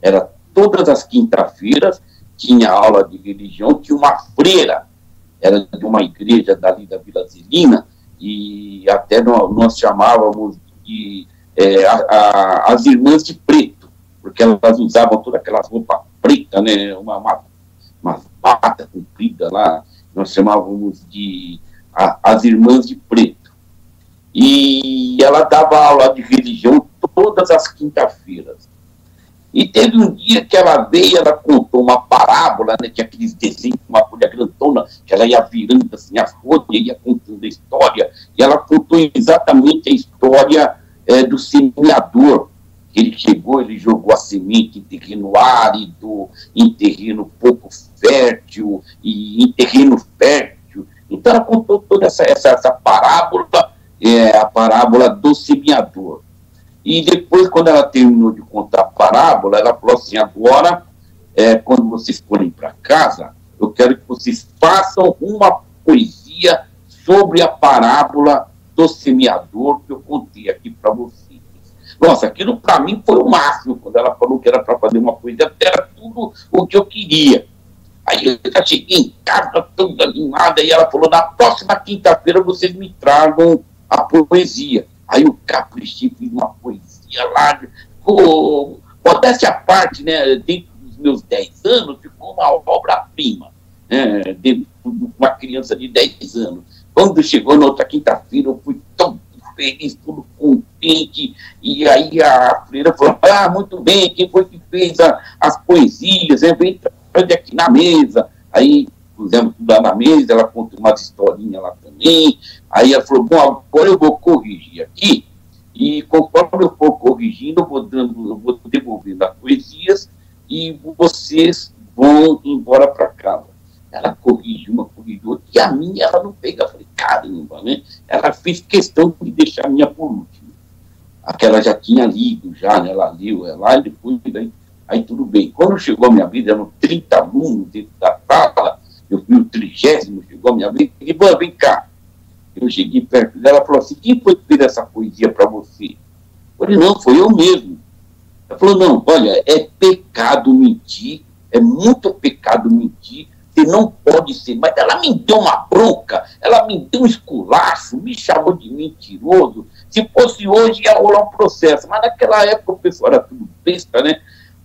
Era todas as quinta-feiras tinha aula de religião, tinha uma freira, era de uma igreja dali da Vila Zelina, e até nós, nós chamávamos de é, a, a, as irmãs de preto, porque elas usavam todas aquelas roupas pretas, né, uma, uma, uma bata comprida lá, nós chamávamos de a, as irmãs de preto. E ela dava aula de religião todas as quinta-feiras. E teve um dia que ela veio, ela contou uma parábola, né, tinha aqueles desenhos, uma folha grandona, que ela ia virando assim a folha, ia contando a história, e ela contou exatamente a história é, do semeador. Ele chegou, ele jogou a semente em terreno árido, em terreno pouco fértil, e em terreno fértil. Então ela contou toda essa, essa, essa parábola, é, a parábola do semeador. E depois, quando ela terminou de contar a parábola, ela falou assim: agora, é, quando vocês forem para casa, eu quero que vocês façam uma poesia sobre a parábola do semeador que eu contei aqui para vocês. Nossa, aquilo para mim foi o máximo, quando ela falou que era para fazer uma poesia, era tudo o que eu queria. Aí eu já cheguei em casa toda animada e ela falou: na próxima quinta-feira vocês me tragam a poesia. Aí eu caprichei, fiz uma poesia lá, ficou, modéstia à parte, né, dentro dos meus 10 anos, ficou uma obra-prima, né, dentro de uma criança de 10 anos. Quando chegou na outra quinta-feira, eu fui tão feliz, tudo contente, e aí a freira falou, ah, muito bem, quem foi que fez a, as poesias, né, vem aqui na mesa, aí pusemos tudo lá na mesa, ela contou umas historinhas lá também, Aí ela falou, bom, agora eu vou corrigir aqui, e conforme eu for corrigindo, eu vou, dando, eu vou devolvendo as poesias, e vocês vão embora para casa. Ela corrigiu uma, corrigiu outra, e a minha ela não pega. Eu falei, caramba, né? Ela fez questão de deixar a minha por último. Aquela já tinha lido, já, né? Ela leu, ela, e depois, aí, aí tudo bem. Quando chegou a minha vida, eram 30 alunos dentro da sala, eu fui o trigésimo, chegou a minha vida, e vem cá, eu cheguei perto dela e falou assim: quem foi que fez essa poesia para você? Eu falei: não, foi eu mesmo. Ela falou: não, olha, é pecado mentir, é muito pecado mentir, você não pode ser. Mas ela me deu uma bronca, ela me deu um esculacho, me chamou de mentiroso. Se fosse hoje, ia rolar um processo. Mas naquela época o pessoal era tudo besta, né?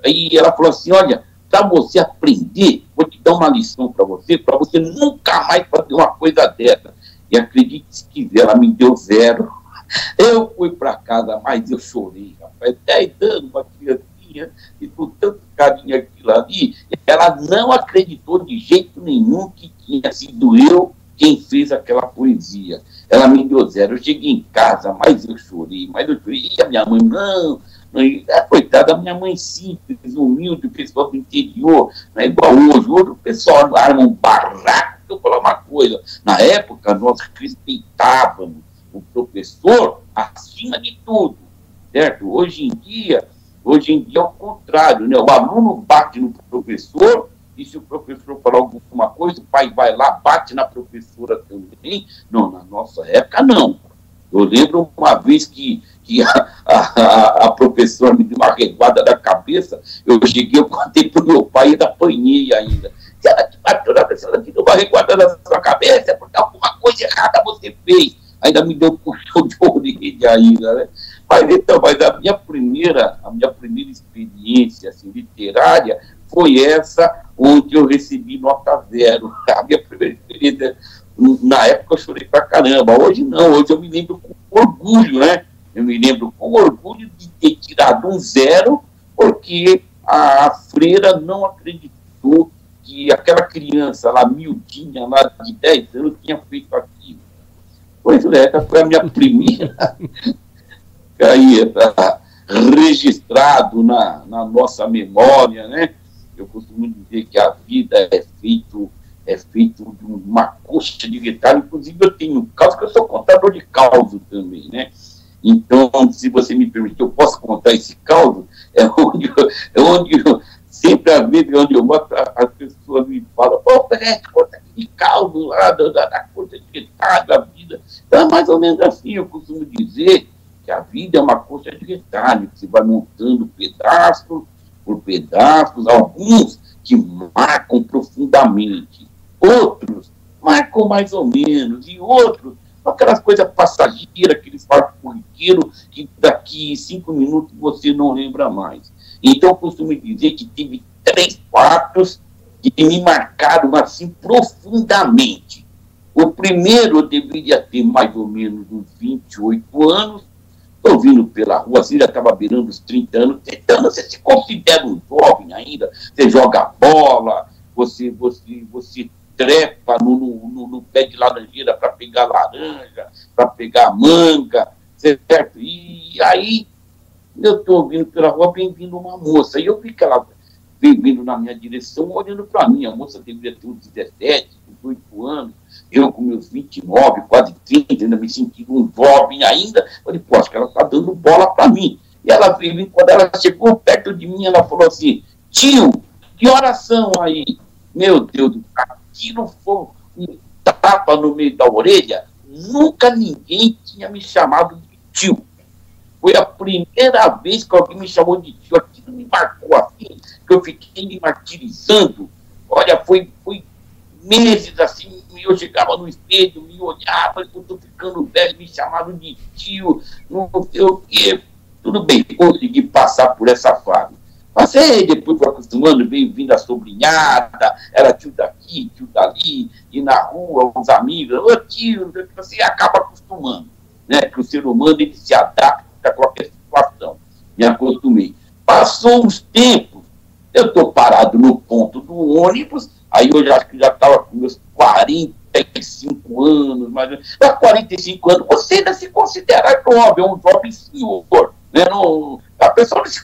Aí ela falou assim: olha, para você aprender, vou te dar uma lição para você, para você nunca mais fazer uma coisa dessa. E acredite se quiser, ela me deu zero. Eu fui para casa, mas eu chorei, rapaz. Dez anos, uma criancinha, e com tanto carinho aquilo ali, ela não acreditou de jeito nenhum que tinha sido eu quem fez aquela poesia. Ela me deu zero. Eu cheguei em casa, mas eu chorei, mas eu chorei. E a minha mãe, não, é, coitada, minha mãe simples, humilde, pessoal do interior, não é igual hoje. Hoje o pessoal arma um barraco. Eu vou falar uma coisa, na época nós respeitávamos o professor acima de tudo, certo? Hoje em dia, hoje em dia é o contrário, né? O aluno bate no professor e se o professor falar alguma coisa, o pai vai lá, bate na professora também. Não, na nossa época, não. Eu lembro uma vez que, que a, a, a professora me deu uma reguada da cabeça, eu cheguei, eu contei para o meu pai e ainda apanhei ainda. Se ela te bateu na ela te deu uma reguada na sua cabeça, porque alguma coisa errada você fez. Ainda me deu um puxão de orelha ainda, né? Mas então, mas a minha primeira, a minha primeira experiência assim, literária foi essa onde eu recebi nota zero. (laughs) A minha primeira experiência, na época eu chorei pra caramba, hoje não, hoje eu me lembro com orgulho, né? Eu me lembro com orgulho de ter tirado um zero, porque a freira não acreditou que aquela criança lá, miudinha, lá de 10 anos, tinha feito aquilo. Pois é, essa foi a minha primeira. (laughs) aí está registrado na, na nossa memória, né? Eu costumo dizer que a vida é feito é feito de uma coxa de guitarra. Inclusive, eu tenho causa, que eu sou contador de causa também, né? Então, se você me permitir, eu posso contar esse caos. (laughs) É onde, eu, é onde eu, sempre a vida onde eu mostro, as pessoas me falam, pô, Pérez, conta aquele caos lá da, da, da coxa de guitarra, da vida. Então, é mais ou menos assim, eu costumo dizer que a vida é uma coxa de retalho, que você vai montando pedaço por pedaços, alguns que marcam profundamente, outros marcam mais ou menos, e outros aquelas coisas passageiras, aqueles fatos corriqueiros que daqui cinco minutos você não lembra mais. Então, eu costumo dizer que tive três fatos que me marcaram assim profundamente. O primeiro eu deveria ter mais ou menos uns 28 anos, Estou vindo pela rua, assim, já estava beirando os 30 anos, 30 anos, você se considera um jovem ainda, você joga bola, você, você, você trepa no, no, no pé de laranjeira para pegar laranja, para pegar manga, certo? E aí eu estou vindo pela rua, vem vindo uma moça, e eu vi que ela vem vindo na minha direção, olhando para mim, a moça deveria ter uns 17, 18 anos, eu com meus 29, quase 30, ainda me sentindo um jovem ainda, falei, pô, acho que ela está dando bola para mim. E ela veio, quando ela chegou perto de mim, ela falou assim, tio, que oração aí? Meu Deus, aquilo foi um tapa no meio da orelha, nunca ninguém tinha me chamado de tio. Foi a primeira vez que alguém me chamou de tio. Aquilo me marcou assim, que eu fiquei me martirizando. Olha, foi, foi meses assim, eu chegava no espelho, me olhava, eu estou ficando velho, me chamavam de tio, não sei o quê. Tudo bem, consegui passar por essa fase. Passei, depois fui acostumando, veio vindo a sobrinhada, era tio daqui, tio dali, e na rua, os amigos, ô tio, você acaba acostumando, né? Que o ser humano ele se adapta a qualquer situação. Me acostumei. Passou uns tempos, eu estou parado no ponto do ônibus, Aí eu já, já estava com meus 45 anos, mais Mas 45 anos, você ainda se considera jovem, um jovem senhor. Né? Não, a pessoa não se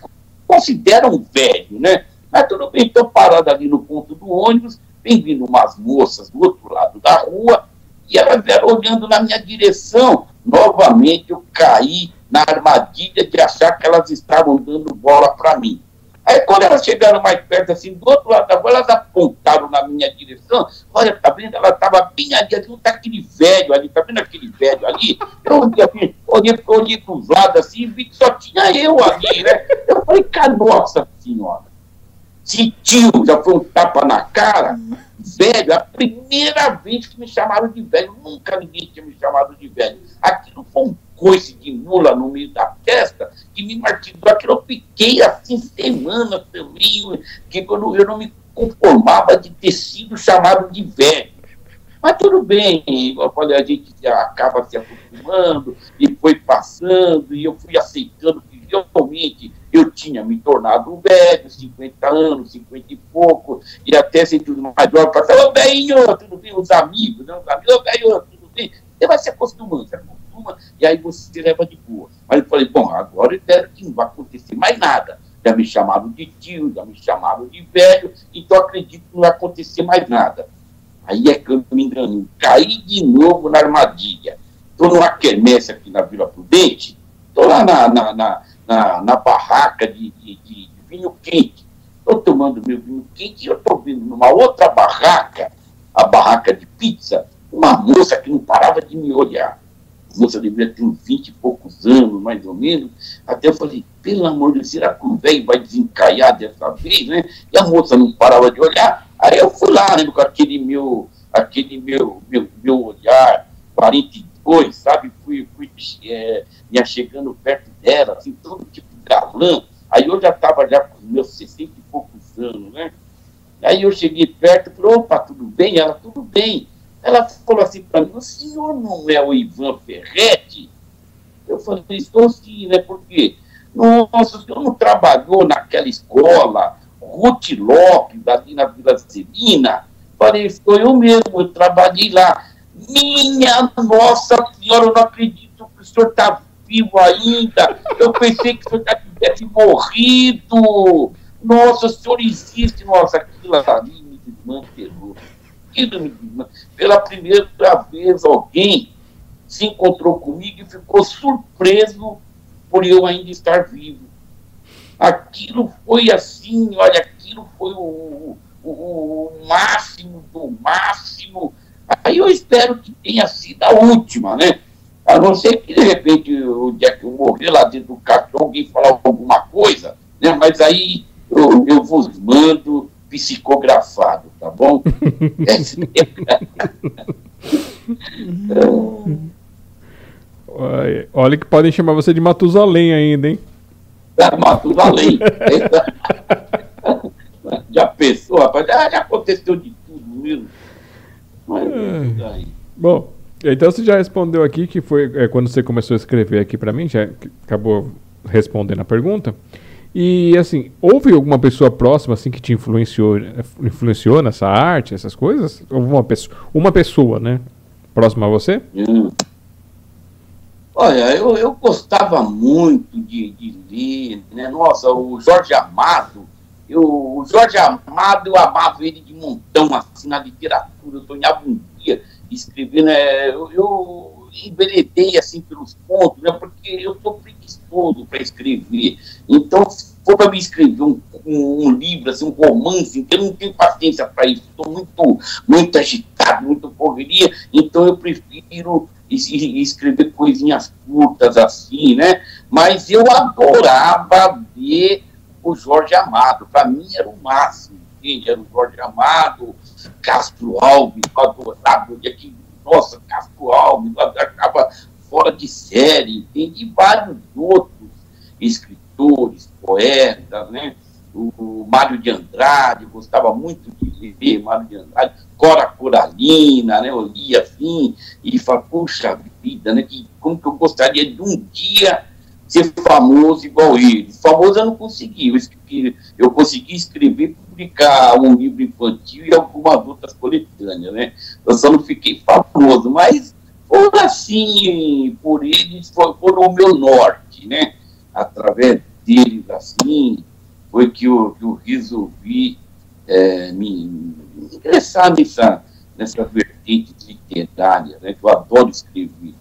considera um velho, né? Mas tudo bem, estou parado ali no ponto do ônibus, vem vindo umas moças do outro lado da rua, e elas vieram olhando na minha direção. Novamente eu caí na armadilha de achar que elas estavam dando bola para mim. Aí quando elas chegaram mais perto, assim, do outro lado da rua, elas apontaram na minha direção. Olha, tá vendo? Ela estava bem ali, ali, tá aquele velho ali, tá vendo aquele velho ali? Eu olhei, assim, olhei, olhei para os lados assim e vi que só tinha eu ali, né? Eu falei, cara, nossa senhora, se tio já foi um tapa na cara, velho, a primeira vez que me chamaram de velho, nunca ninguém tinha me chamado de velho. Aquilo foi um coice de mula no meio da testa, que me martirizou, aquilo eu fiquei assim semanas também, que quando eu não me conformava de ter sido chamado de velho. Mas tudo bem, eu falei, a gente acaba se acostumando, e foi passando, e eu fui aceitando que realmente eu tinha me tornado velho, 50 anos, 50 e pouco, e até sentindo mais jovem, falava, ô velho, tudo bem, os amigos, né, os amigos, ô velho, tudo bem, você vai se acostumando, se acostuma, e aí você leva de boa. Mas eu falei, bom, agora eu espero que não vai acontecer mais nada. Já me chamaram de tio, já me chamaram de velho, então acredito que não vai acontecer mais nada. Aí é que eu me enganei, caí de novo na armadilha. Estou numa quermesse aqui na Vila Prudente, estou lá na, na, na, na, na barraca de, de, de vinho quente. Estou tomando meu vinho quente e eu estou vendo numa outra barraca, a barraca de pizza, uma moça que não parava de me olhar. Moça ter uns 20 e poucos anos, mais ou menos. Até eu falei, pelo amor de Deus, será que o velho vai desencaiar dessa vez, né? E a moça não parava de olhar. Aí eu fui lá, né, com aquele meu, aquele meu, meu, meu olhar 42, sabe? Fui, fui é, me chegando perto dela, assim, todo tipo galã. Aí eu já estava já com meus 60 e poucos anos, né? Aí eu cheguei perto e falei, opa, tudo bem? Ela, tudo bem. Ela falou assim para mim, o senhor não é o Ivan Ferretti? Eu falei, estou sim, né? Porque, nossa, o senhor não trabalhou naquela escola, Ruth Lopes, ali na Vila Celina? Falei, foi eu mesmo, eu trabalhei lá. Minha nossa senhora, eu não acredito que o senhor está vivo ainda. Eu pensei que o senhor já tivesse morrido. Nossa, o senhor existe. Nossa, aquilo ali me desmantelou. Pela primeira vez, alguém se encontrou comigo e ficou surpreso por eu ainda estar vivo. Aquilo foi assim, olha, aquilo foi o, o, o máximo do máximo. Aí eu espero que tenha sido a última, né? A não ser que, de repente, o dia que eu morrer lá dentro do cartão, alguém falar alguma coisa, né? Mas aí eu, eu vos mando psicografado, tá bom? (laughs) Olha que podem chamar você de Matusalém ainda, hein? Matusalém. (laughs) já pensou, rapaz? Já, já aconteceu de tudo mesmo. Mas, é. Bom, então você já respondeu aqui que foi é, quando você começou a escrever aqui para mim, já acabou respondendo a pergunta. E assim, houve alguma pessoa próxima assim que te influenciou, influenciou nessa arte, essas coisas? Ou uma pessoa, uma pessoa, né, próxima a você? Hum. Olha, eu, eu gostava muito de, de ler, né? Nossa, o Jorge Amado, eu, o Jorge Amado, eu amava ele de montão, assim, na literatura, eu sonhava um dia escrever, né? Eu, eu enveredei, assim, pelos pontos, né? Porque eu sou preguiçoso para escrever. Então, se for para me escrever um, um, um, livro, assim, um romance, eu não tenho paciência para isso, estou muito, muito agitado, muito correria, então eu prefiro escrever coisinhas curtas assim, né? Mas eu adorava ver o Jorge Amado. Para mim era o máximo, entende? Era o Jorge Amado, Castro Alves, eu adorava. Que, nossa, Castro Alves, acaba fora de série, entende? E vários outros escritores, poetas, né? o Mário de Andrade, gostava muito de ler Mário de Andrade, Cora Coralina, né, eu lia assim, e falava, puxa vida, né, que, como que eu gostaria de um dia ser famoso igual ele. Famoso eu não consegui, eu, eu consegui escrever publicar um livro infantil e algumas outras coletâneas, né, eu só não fiquei famoso, mas por assim, por eles, foram o meu norte, né, através deles assim, foi que eu, que eu resolvi é, me ingressar nessa, nessa vertente literária, né, que eu adoro escrever.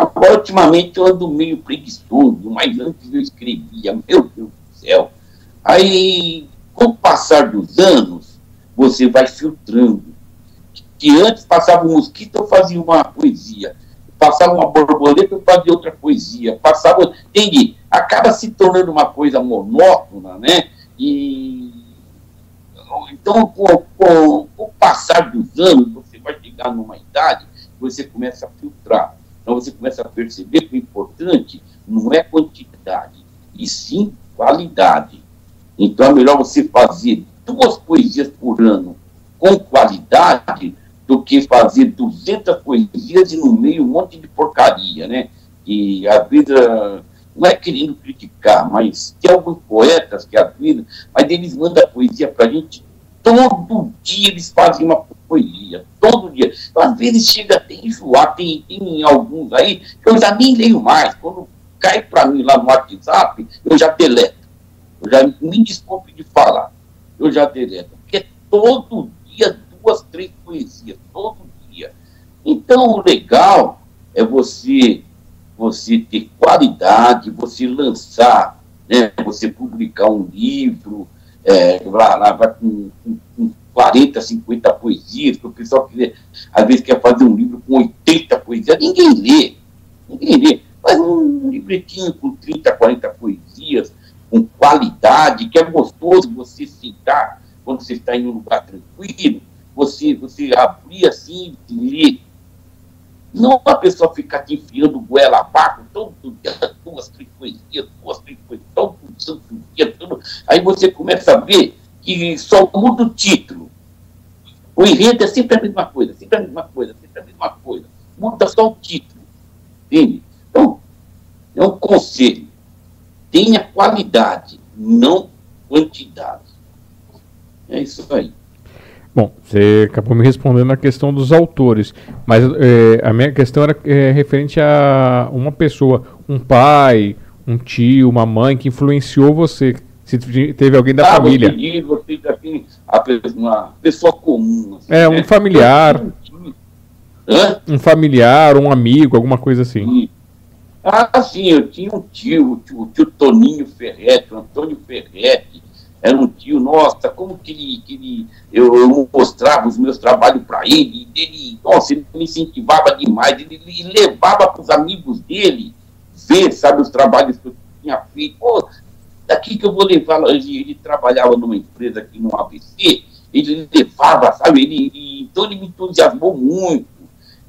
Agora, ultimamente, eu ando meio preguiçoso, mas antes eu escrevia, meu Deus do céu. Aí, com o passar dos anos, você vai filtrando. Que antes passava um mosquito, eu fazia uma poesia. Passava uma borboleta, eu fazia outra poesia. Passava, entende? Acaba se tornando uma coisa monótona, né? E então, com, com, com, o passar dos anos, você vai chegar numa idade que você começa a filtrar. Então, você começa a perceber que o importante não é quantidade, e sim qualidade. Então é melhor você fazer duas poesias por ano com qualidade do que fazer 200 poesias e no meio um monte de porcaria, né? E a vida não é querendo criticar, mas tem alguns poetas que a vida, mas eles mandam poesia para a gente todo dia eles fazem uma poesia, todo dia. Então, às vezes chega até enjoar, tem, tem alguns aí que eu já nem leio mais. Quando cai para mim lá no WhatsApp, eu já deleto. Eu já me desculpe de falar. Eu já deleto. Porque todo dia, duas, três poesias, todo dia. Então, o legal é você você ter qualidade, você lançar, né, você publicar um livro, é, lá, lá vai com, com, com 40, 50 poesias, que o pessoal quiser, às vezes quer fazer um livro com 80 poesias, ninguém lê, ninguém lê. Faz um livretinho com 30, 40 poesias, com qualidade, que é gostoso você sentar quando você está em um lugar tranquilo, você, você abrir assim e ler. Não a pessoa ficar te enfiando goela abaixo todo dia, duas, poesias, duas, poesias, todo santo dia, tudo. Aí você começa a ver que só muda o título. O enredo é sempre a mesma coisa, sempre a mesma coisa, sempre a mesma coisa. Muda só o título. Entende? Então, é um conselho. Tenha qualidade, não quantidade. É isso aí. Bom, você acabou me respondendo a questão dos autores, mas é, a minha questão era é, referente a uma pessoa, um pai, um tio, uma mãe que influenciou você, se teve alguém da ah, família. Entendi, você já tem uma pessoa comum. Assim, é, um né? familiar. Hã? Um familiar, um amigo, alguma coisa assim. Sim. Ah, sim, eu tinha um tio, o tio, o tio Toninho Ferretti, o Antônio Ferretti, era um tio, nossa, como que ele, que ele eu, eu mostrava os meus trabalhos para ele, ele, nossa, ele me incentivava demais, ele, ele levava para os amigos dele ver, sabe, os trabalhos que eu tinha feito, pô, daqui que eu vou levar, ele, ele trabalhava numa empresa aqui no ABC, ele levava, sabe, ele, ele, então ele me entusiasmou muito,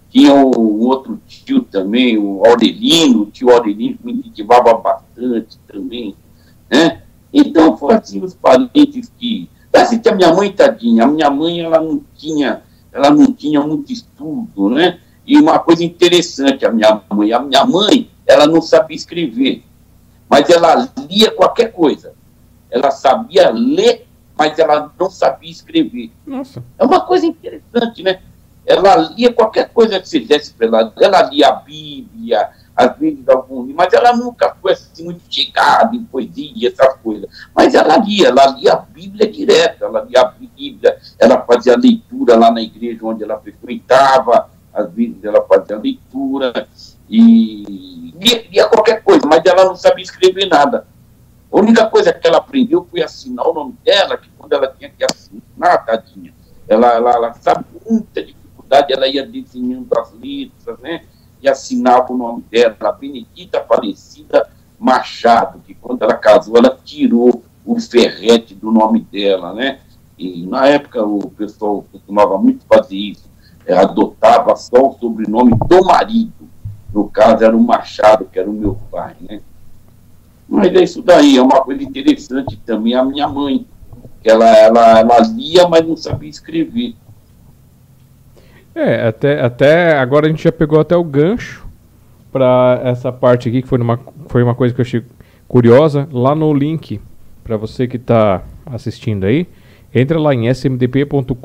tinha um outro tio também, o Aurelino, o tio Aurelino me incentivava bastante também, né? Então, foram assim os parentes que. Assim que a minha mãe, tadinha, a minha mãe, ela não tinha, ela não tinha muito estudo, né? E uma coisa interessante, a minha mãe, a minha mãe, ela não sabia escrever, mas ela lia qualquer coisa. Ela sabia ler, mas ela não sabia escrever. Nossa. É uma coisa interessante, né? Ela lia qualquer coisa que você desse para ela. Ela lia a Bíblia, às vezes algum livro, mas ela nunca foi assim muito chegada em poesia, essas coisas. Mas ela lia, ela lia a Bíblia direto, ela lia a Bíblia, ela fazia leitura lá na igreja onde ela frequentava, às vezes ela fazia leitura e lia, lia qualquer coisa, mas ela não sabia escrever nada. A única coisa que ela aprendeu foi assinar o nome dela, que quando ela tinha que assinar, tadinha, ela, ela, ela sabe muita dificuldade, ela ia desenhando as letras, né? E assinava o nome dela, a Benedita Aparecida Machado, que quando ela casou, ela tirou o ferrete do nome dela, né? E na época o pessoal costumava muito fazer isso, é, adotava só o sobrenome do marido. No caso era o Machado, que era o meu pai, né? Mas é isso daí, é uma coisa interessante também. A minha mãe, que ela, ela, ela lia, mas não sabia escrever. É, até, até agora a gente já pegou até o gancho para essa parte aqui, que foi uma, foi uma coisa que eu achei curiosa. Lá no link, para você que está assistindo aí, entra lá em smdp.com.br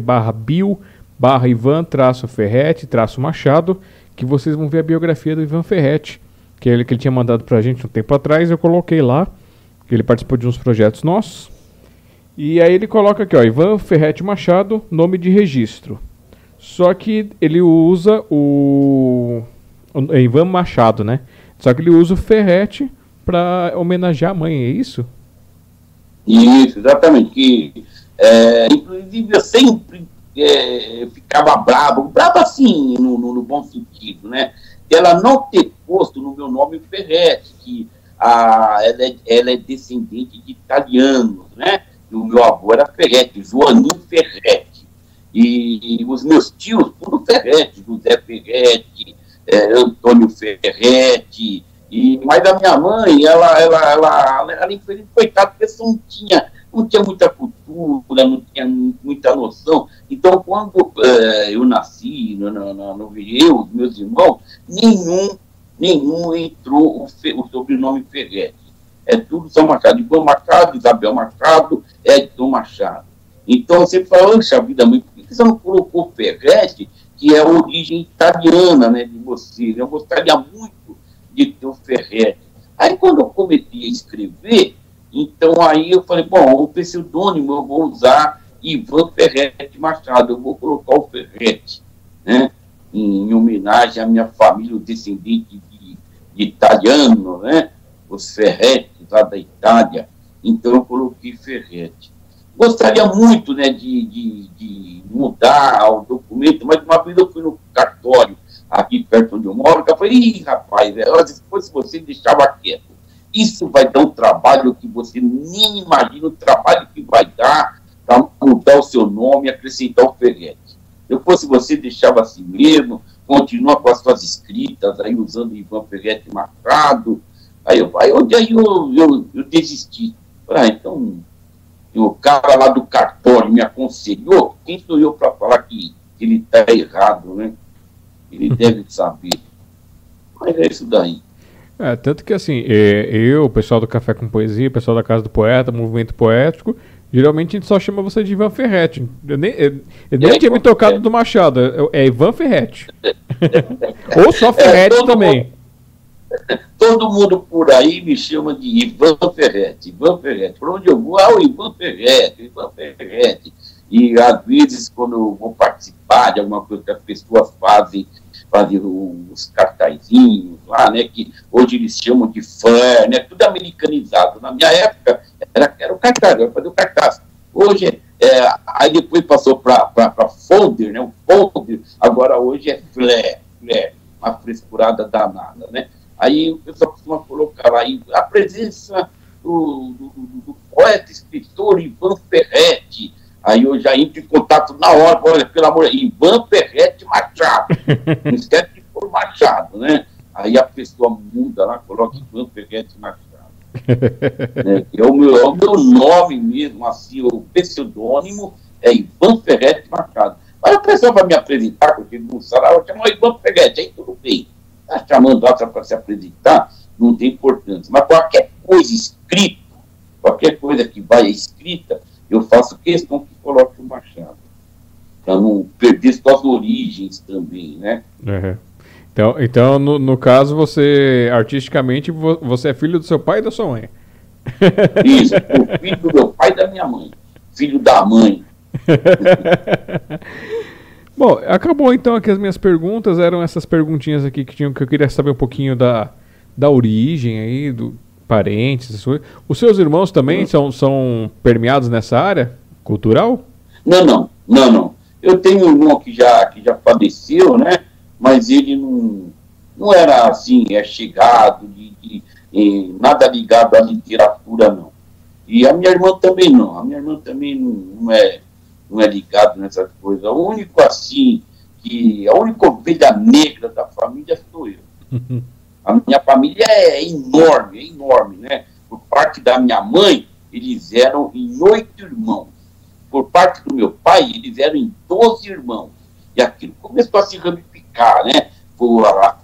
barra bio barra Ivan traço Ferretti traço Machado, que vocês vão ver a biografia do Ivan Ferretti, que é ele que ele tinha mandado para a gente um tempo atrás, eu coloquei lá, que ele participou de uns projetos nossos. E aí ele coloca aqui, ó, Ivan Ferretti Machado, nome de registro. Só que ele usa o, o Ivan Machado, né? Só que ele usa o Ferrete para homenagear a mãe, é isso? Isso, exatamente. Que, é, inclusive, eu sempre é, ficava bravo, bravo assim, no, no, no, bom sentido, né? Ela não ter posto no meu nome Ferrete, que a, ela, é, ela é descendente de italianos, né? E o meu avô era Ferrete, Joaninho Ferrete. E, e os meus tios, tudo Ferretti, José Ferretti, é, Antônio Ferretti, E, mas a minha mãe, ela, ela, ela, ela, ela coitada, porque não tinha, não tinha muita cultura, não tinha muita noção. Então, quando é, eu nasci, no, no, no, no, eu, meus irmãos, nenhum, nenhum entrou o, o sobrenome Ferretti. É tudo São Machado, Ivan Machado, Isabel Machado, Edson Machado. Então, você fala, poxa vida, mãe, você não colocou Ferretti, que é a origem italiana né, de você? Eu gostaria muito de ter o Ferretti. Aí, quando eu comecei a escrever, então aí eu falei, bom, o pseudônimo eu vou usar Ivan Ferretti Machado, eu vou colocar o Ferretti, né? Em, em homenagem à minha família, o descendente de, de italiano, né? Os Ferretti, lá da Itália. Então eu coloquei Ferretti. Gostaria muito né, de, de, de, mudar o documento, mas uma vez eu fui no cartório, aqui perto onde eu moro, eu falei, Ih, rapaz, se fosse você, deixava quieto. Isso vai dar um trabalho que você nem imagina o trabalho que vai dar para mudar o seu nome e acrescentar o Ferretti. Eu fosse você, deixava assim mesmo, continua com as suas escritas, aí usando Ivan Ferretti Machado. Aí eu, aí, aí eu, eu, eu desisti. Ah, então o cara lá do cartório me aconselhou, quem sou eu para falar que ele está errado, né? Ele (laughs) deve saber. Mas é isso daí. É, tanto que assim, é, eu, o pessoal do Café com Poesia, o pessoal da Casa do Poeta, Movimento Poético, geralmente a gente só chama você de Ivan Ferretti. Eu nem, eu, eu nem é, tinha me tocado é. do Machado, é, é Ivan Ferretti. (laughs) Ou só Ferretti também. Mundo, Todo mundo por aí me chama de Ivan Ferretti, Ivan Ferretti. Por onde eu vou, ah, o Ivan Ferretti, Ivan Ferretti. E às vezes, quando eu vou participar de alguma coisa que as pessoas fazem, fazem os cartazinhos lá, né, que hoje eles chamam de fã, né, tudo americanizado. Na minha época, era, era o cartaz, era fazer o cartaz. Hoje, é, aí depois passou para folder, né, o folder, agora hoje é flare, flare, uma frescurada danada, né. Aí o pessoal costuma colocar lá a presença do, do, do, poeta, escritor Ivan Ferretti. Aí eu já entro em contato na hora, olha, pelo amor de Ivan Ferretti Machado. (laughs) Não esquece de pôr Machado, né? Aí a pessoa muda lá, coloca Ivan Ferretti Machado. (laughs) é, é, o meu, é o meu nome mesmo, assim, o pseudônimo é Ivan Ferretti Machado. Mas a pessoa vai me apresentar, porque no salário chama Ivan Ferretti, aí tudo bem. Está chamando outra para se apresentar, não tem importância. Mas qualquer coisa escrita, qualquer coisa que vai escrita, eu faço questão que coloque o Machado. Para não perder suas origens também, né? Uhum. Então, então no, no, caso, você, artisticamente, você é filho do seu pai e da sua mãe. Isso, filho do meu pai e da minha mãe. Filho da mãe. (laughs) Bom, acabou então aqui as minhas perguntas. Eram essas perguntinhas aqui que, tinham, que eu queria saber um pouquinho da, da origem aí, do parentes. Os seus irmãos também uhum. são, são permeados nessa área cultural? Não, não, não, não. Eu tenho um irmão que já, que já faleceu, né? Mas ele não, não era assim, é chegado, de, de, de, nada ligado à literatura, não. E a minha irmã também não. A minha irmã também não, não é não é ligado nessas coisas. O único assim, que a única ovelha negra da família sou eu. A minha família é enorme, é enorme, né? Por parte da minha mãe, eles eram em oito irmãos. Por parte do meu pai, eles eram em doze irmãos. E aquilo começou a se ramificar, né? Por as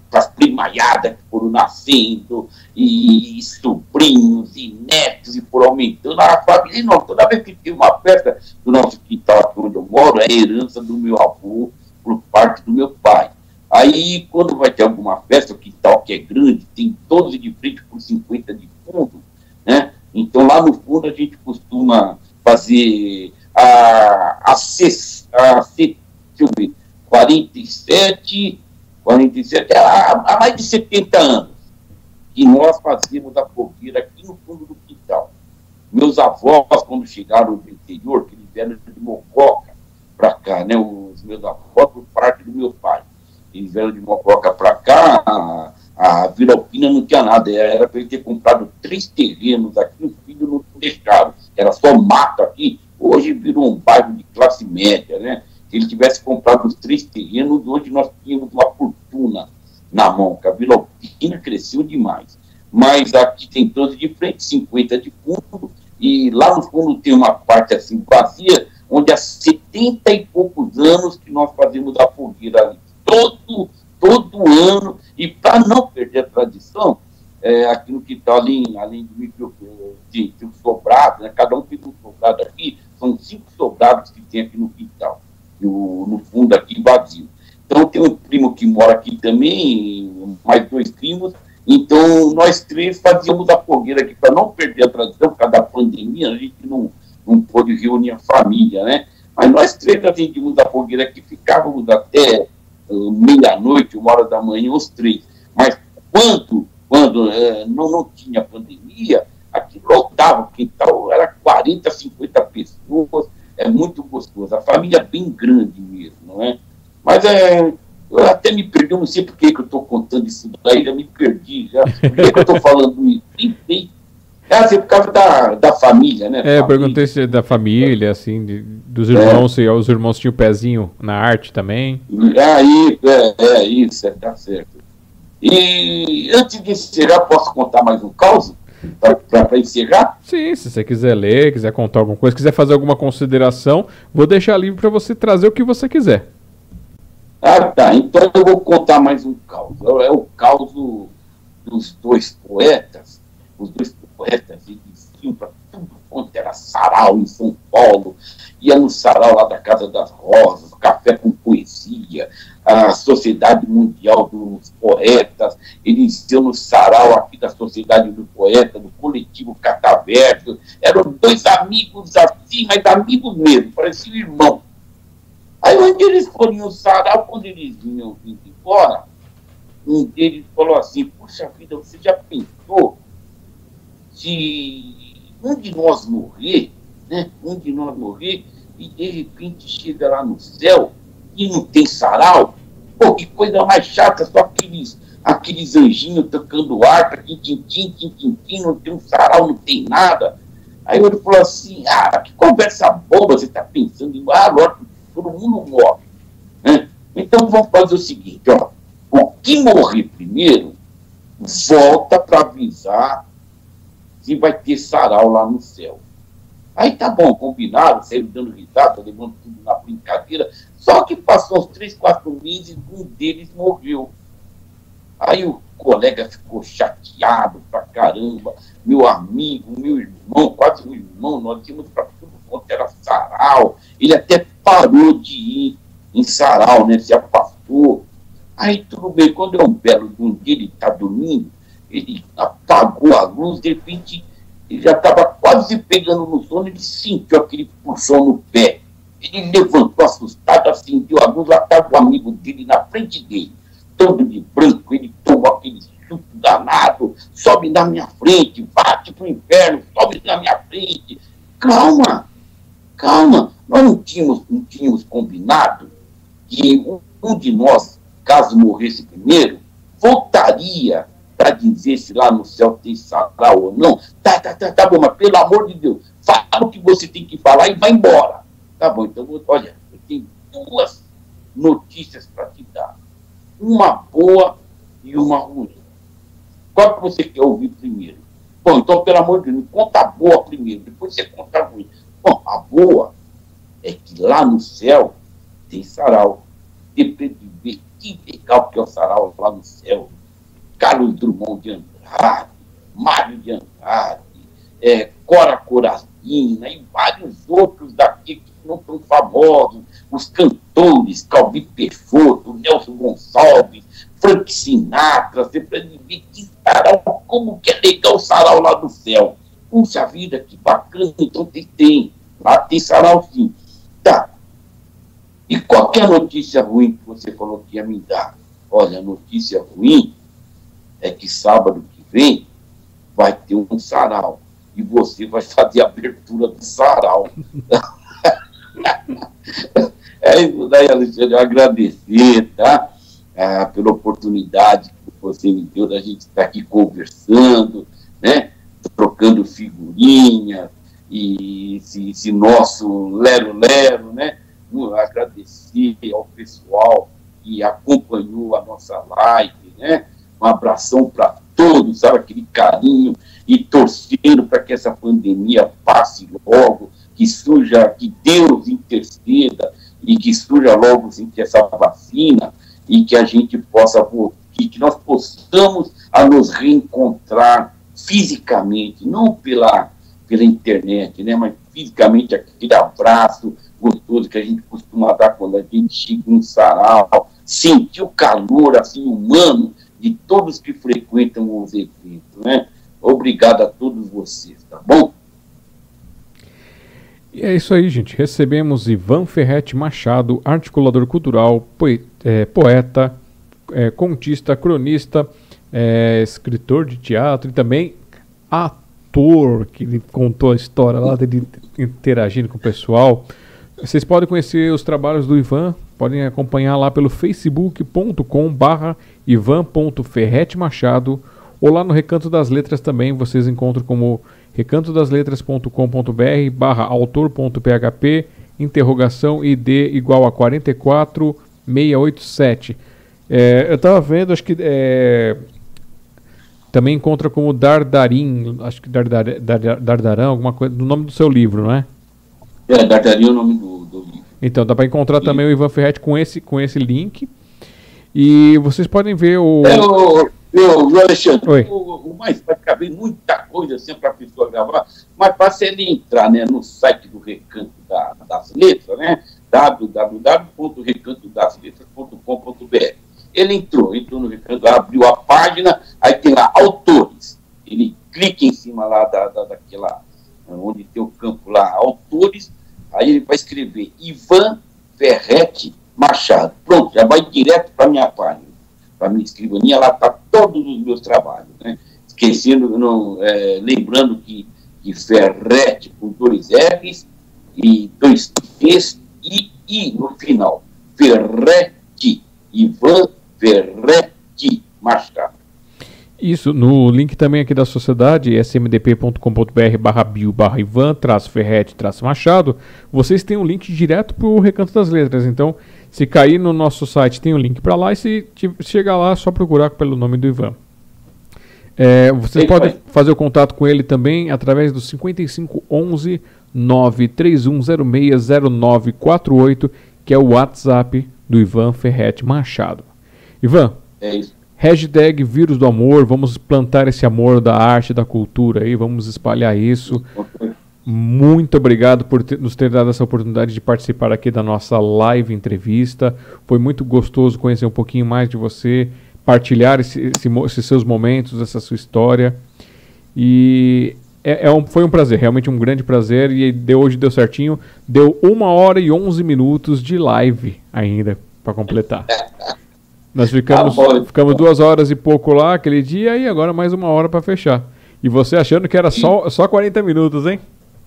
desmaiada que foram nascendo, e, e sobrinhos, e netos, e por aumentando a família. E não, toda vez que tinha uma festa do nosso quintal aqui onde eu moro, é herança do meu avô por parte do meu pai. Aí, quando vai ter alguma festa, o quintal que é grande, tem 12 de frente por 50 de fundo, né? Então, lá no fundo, a gente costuma fazer a, a, a, a, a 47 podem dizer que é há, mais de 70 anos que nós fazíamos a fogueira aqui no fundo do quintal. Meus avós, quando chegaram do interior, que eles vieram de Mococa para cá, né? Os meus avós, por parte do meu pai. Eles vieram de Mococa para cá, a, a Vila Alpina não tinha nada, era para ele ter comprado três terrenos aqui, os filhos não deixaram, era só mato aqui. Hoje virou um bairro de classe média, né? Ele tivesse comprado os três terrenos, hoje nós tínhamos uma fortuna. na mão, a Vila Alpina cresceu demais. Mas aqui tem 12 de frente, 50 de fundo, e lá no fundo tem uma parte assim vazia, onde há 70 e poucos anos que nós fazemos a fogueira ali. Todo, todo ano, e para não perder a tradição, é, aquilo que está ali, além de, micro, de, de um sobrado, né, cada um tem um sobrado aqui, são cinco sobrados que tem aqui no quintal, no, no fundo aqui vazio. Então tem um primo que mora aqui também, mais dois primos, então nós três fazíamos a fogueira aqui para não perder a tradição, por causa da pandemia, a gente não, não pôde reunir a família, né? Mas nós três acendíamos a fogueira aqui, ficávamos até uh, meia-noite, uma hora da manhã, os três. Mas quando quando é, não, não tinha pandemia, aqui lotava o quintal, era 40, 50 pessoas, é muito gostoso. A família é bem grande mesmo, não é? Mas é, eu até me perdi, eu não sei por que, que eu estou contando isso daí, já me perdi, já. Por que, que eu estou falando isso? Tem, É assim, por causa da, da família, né? É, eu perguntei se é da família, assim, de, dos irmãos, é. se os irmãos tinham o pezinho na arte também. Isso, é, é isso, é, tá certo. E antes de encerrar, posso contar mais um caos? Para encerrar? Sim, se você quiser ler, quiser contar alguma coisa, quiser fazer alguma consideração, vou deixar livre para você trazer o que você quiser. Ah, tá. Então eu vou contar mais um caos. É o caos dos dois poetas. Os dois poetas eles iam para tudo quanto era sarau em São Paulo. Ia no sarau lá da Casa das Rosas, café com poesia, a Sociedade Mundial dos Poetas, eles iam no sarau aqui da Sociedade do Poeta, do coletivo Cataverso, eram dois amigos assim, mas amigos mesmo, pareciam irmão. Aí onde eles foram no sarau, quando eles vinham vindo embora, um deles falou assim, puxa vida, você já pensou se um de nós morrer, né, um de nós morrer, e de repente chega lá no céu, e não tem sarau? Pô, que coisa mais chata, só aqueles, aqueles anjinhos tocando harpa, tim-tim, tim-tim, não tem um sarau, não tem nada. Aí ele falou assim, ah, que conversa boba, você está pensando em, ah, lógico, todo mundo morre. Né? Então vamos fazer o seguinte, ó, o que morrer primeiro, volta para avisar se vai ter sarau lá no céu. Aí tá bom, combinado, saiu dando risada, levando tudo na brincadeira. Só que passou uns três, quatro meses, um deles morreu. Aí o colega ficou chateado pra caramba, meu amigo, meu irmão, quase meu irmão, nós íamos para tudo quanto era sarau. Ele até parou de ir em sarau, né? Se afastou. Aí tudo bem, quando é um belo um dia, ele está dormindo, ele apagou a luz, de repente ele já estava quase pegando no sono, ele sentiu aquele puxão no pé. Ele levantou assustado, acendeu a luz, lá estava o amigo dele na frente dele, todo de branco, ele tomou aquele susto danado, sobe na minha frente, bate pro inferno, sobe na minha frente. Calma, calma, nós não tínhamos, não tínhamos combinado que um de nós, caso morresse primeiro, voltaria para dizer se lá no céu tem sarau ou não. Tá, tá, tá, tá bom, mas pelo amor de Deus, fala o que você tem que falar e vai embora. Tá bom, então, olha, eu tenho duas notícias para te dar. Uma boa e uma ruim. Qual que você quer ouvir primeiro? Bom, então, pelo amor de Deus, conta a boa primeiro, depois você conta a ruim. Bom, a boa é que lá no céu tem sarau. Depende de ver que legal que é o sarau lá no céu. Carlos Drummond de Andrade, Mário de Andrade, é, Cora Corazina e vários outros daqui que não tão famosos, os cantores, Calvi Peixoto, Nelson Gonçalves, Frank Sinatra, você pode ver que sarau, como que é legal o sarau lá do céu. Puxa vida, que bacana, então tem, tem. Lá tem sarau sim. Tá. E qual que a notícia ruim que você falou que ia me dar? Olha, notícia ruim é que sábado que vem vai ter um sarau e você vai fazer a abertura do sarau. (laughs) é isso daí, Alexandre, eu agradecer, tá? Ah, pela oportunidade que você me deu da gente estar aqui conversando, né? Trocando figurinhas e esse, esse nosso lero-lero, né? Agradecer ao pessoal que acompanhou a nossa live, né? Um abração para todos, sabe? Aquele carinho e torcendo para que essa pandemia passe logo, que surja, que Deus interceda e que surja logo assim, que essa vacina e que a gente possa que, que nós possamos a nos reencontrar fisicamente, não pela pela internet, né, mas fisicamente aquele abraço gostoso que a gente costuma dar quando a gente chega um sarau, sentir o calor assim humano de todos que frequentam os eventos, né? Obrigado a todos vocês, tá bom? E é isso aí, gente. Recebemos Ivan Ferretti Machado, articulador cultural, é, poeta, é, contista, cronista, é, escritor de teatro e também ator, que ele contou a história lá dele interagindo com o pessoal. Vocês podem conhecer os trabalhos do Ivan, podem acompanhar lá pelo facebook.com barra ivan.ferretemachado Machado ou lá no Recanto das Letras também vocês encontram como recantodasletras.com.br barra autor.php interrogação ID igual a 44687. É, eu estava vendo, acho que é, também encontra como Dardarim, acho que Dardar, Dar, Dardarão, alguma coisa, no nome do seu livro, não é? É, Dardarim é o nome do. Então, dá para encontrar e... também o Ivan Ferretti com esse, com esse link. E vocês podem ver o. É, o meu, Alexandre, Oi. O, o, mais vai caber muita coisa assim para a pessoa gravar, mas para ele entrar né, no site do Recanto da, das Letras, né? www.recantodasletras.com.br. Ele entrou, entrou no Recanto, abriu a página, aí tem lá autores. Ele clica em cima lá da, da, daquela, onde tem o campo lá, autores, aí ele vai escrever Ivan Ferretti Machado. Pronto, já vai direto para a minha página para minha escrivaninha, lá está todos os meus trabalhos. Né? Esquecendo, não, é, lembrando que, que Ferrete com dois R's e dois T's e I no final. Ferrete, Ivan Ferrete Machado. Isso, no link também aqui da sociedade, smdp.com.br barra bio barra Ivan, traço Ferrete, traço Machado, vocês têm um link direto para o Recanto das Letras. Então, se cair no nosso site, tem o um link para lá e se chegar lá, é só procurar pelo nome do Ivan. É, vocês podem fazer o contato com ele também através do 5511 931060948, que é o WhatsApp do Ivan Ferretti Machado. Ivan, é isso. Hashtag vírus do amor, vamos plantar esse amor da arte, da cultura aí, vamos espalhar isso. Muito obrigado por ter, nos ter dado essa oportunidade de participar aqui da nossa live entrevista. Foi muito gostoso conhecer um pouquinho mais de você, partilhar esse, esse, esses seus momentos, essa sua história. E é, é um, foi um prazer, realmente um grande prazer. E deu, hoje deu certinho. Deu uma hora e onze minutos de live ainda para completar. (laughs) Nós ficamos, tá ficamos duas horas e pouco lá aquele dia e agora mais uma hora para fechar. E você achando que era só, só 40 minutos, hein?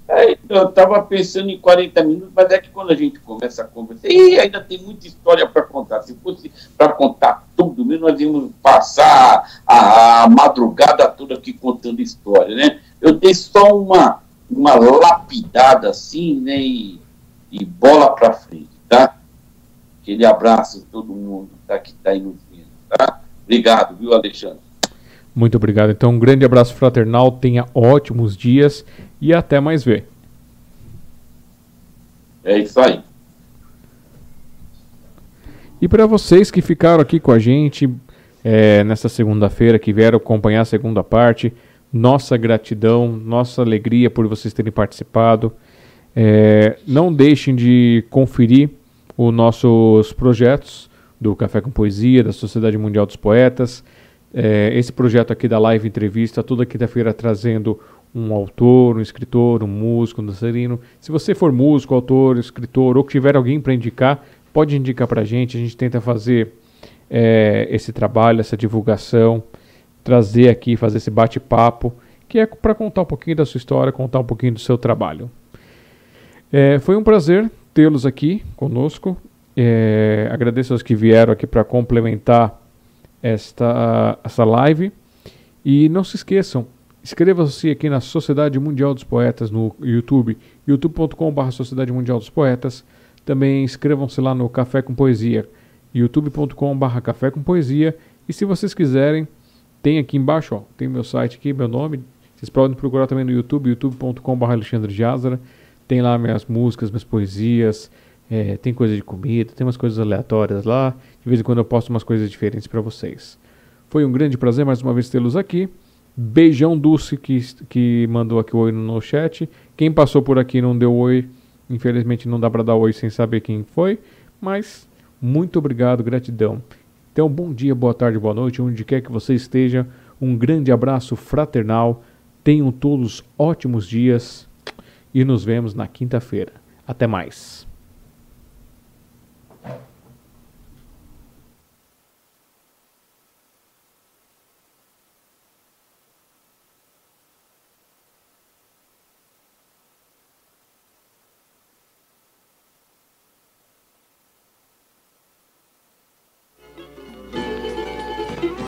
É, eu estava pensando em 40 minutos, mas é que quando a gente começa a conversar, e ainda tem muita história para contar. Se fosse para contar tudo mesmo, nós íamos passar a, a, madrugada toda aqui contando história, né? Eu dei só uma, uma lapidada assim, né? E, e bola para frente, tá? Aquele abraço a todo mundo tá, que está aí nos vendo, tá? Obrigado, viu, Alexandre? Muito obrigado. Então, um grande abraço fraternal, tenha ótimos dias e até mais ver. É isso aí. E para vocês que ficaram aqui com a gente é, nessa segunda-feira, que vieram acompanhar a segunda parte, nossa gratidão, nossa alegria por vocês terem participado. É, não deixem de conferir os nossos projetos do Café com Poesia, da Sociedade Mundial dos Poetas. É, esse projeto aqui da live entrevista, toda quinta-feira trazendo um autor, um escritor, um músico, um dançarino. Se você for músico, autor, escritor ou tiver alguém para indicar, pode indicar para a gente. A gente tenta fazer é, esse trabalho, essa divulgação, trazer aqui, fazer esse bate-papo, que é para contar um pouquinho da sua história, contar um pouquinho do seu trabalho. É, foi um prazer tê-los aqui conosco. É, agradeço aos que vieram aqui para complementar esta, essa live. E não se esqueçam, Inscreva-se aqui na Sociedade Mundial dos Poetas no YouTube, youtube.com.br Sociedade Mundial dos Poetas. Também inscrevam-se lá no Café com Poesia, youtube.com.br Café com Poesia E se vocês quiserem, tem aqui embaixo, ó, tem meu site aqui, meu nome. Vocês podem procurar também no YouTube, youtube.com.br Alexandre Jazara. Tem lá minhas músicas, minhas poesias, é, tem coisa de comida, tem umas coisas aleatórias lá. De vez em quando eu posto umas coisas diferentes para vocês. Foi um grande prazer mais uma vez tê-los aqui. Beijão Dulce que, que mandou aqui o oi no chat. Quem passou por aqui não deu oi, infelizmente não dá para dar oi sem saber quem foi, mas muito obrigado, gratidão. Então, bom dia, boa tarde, boa noite, onde quer que você esteja. Um grande abraço fraternal. Tenham todos ótimos dias e nos vemos na quinta-feira. Até mais.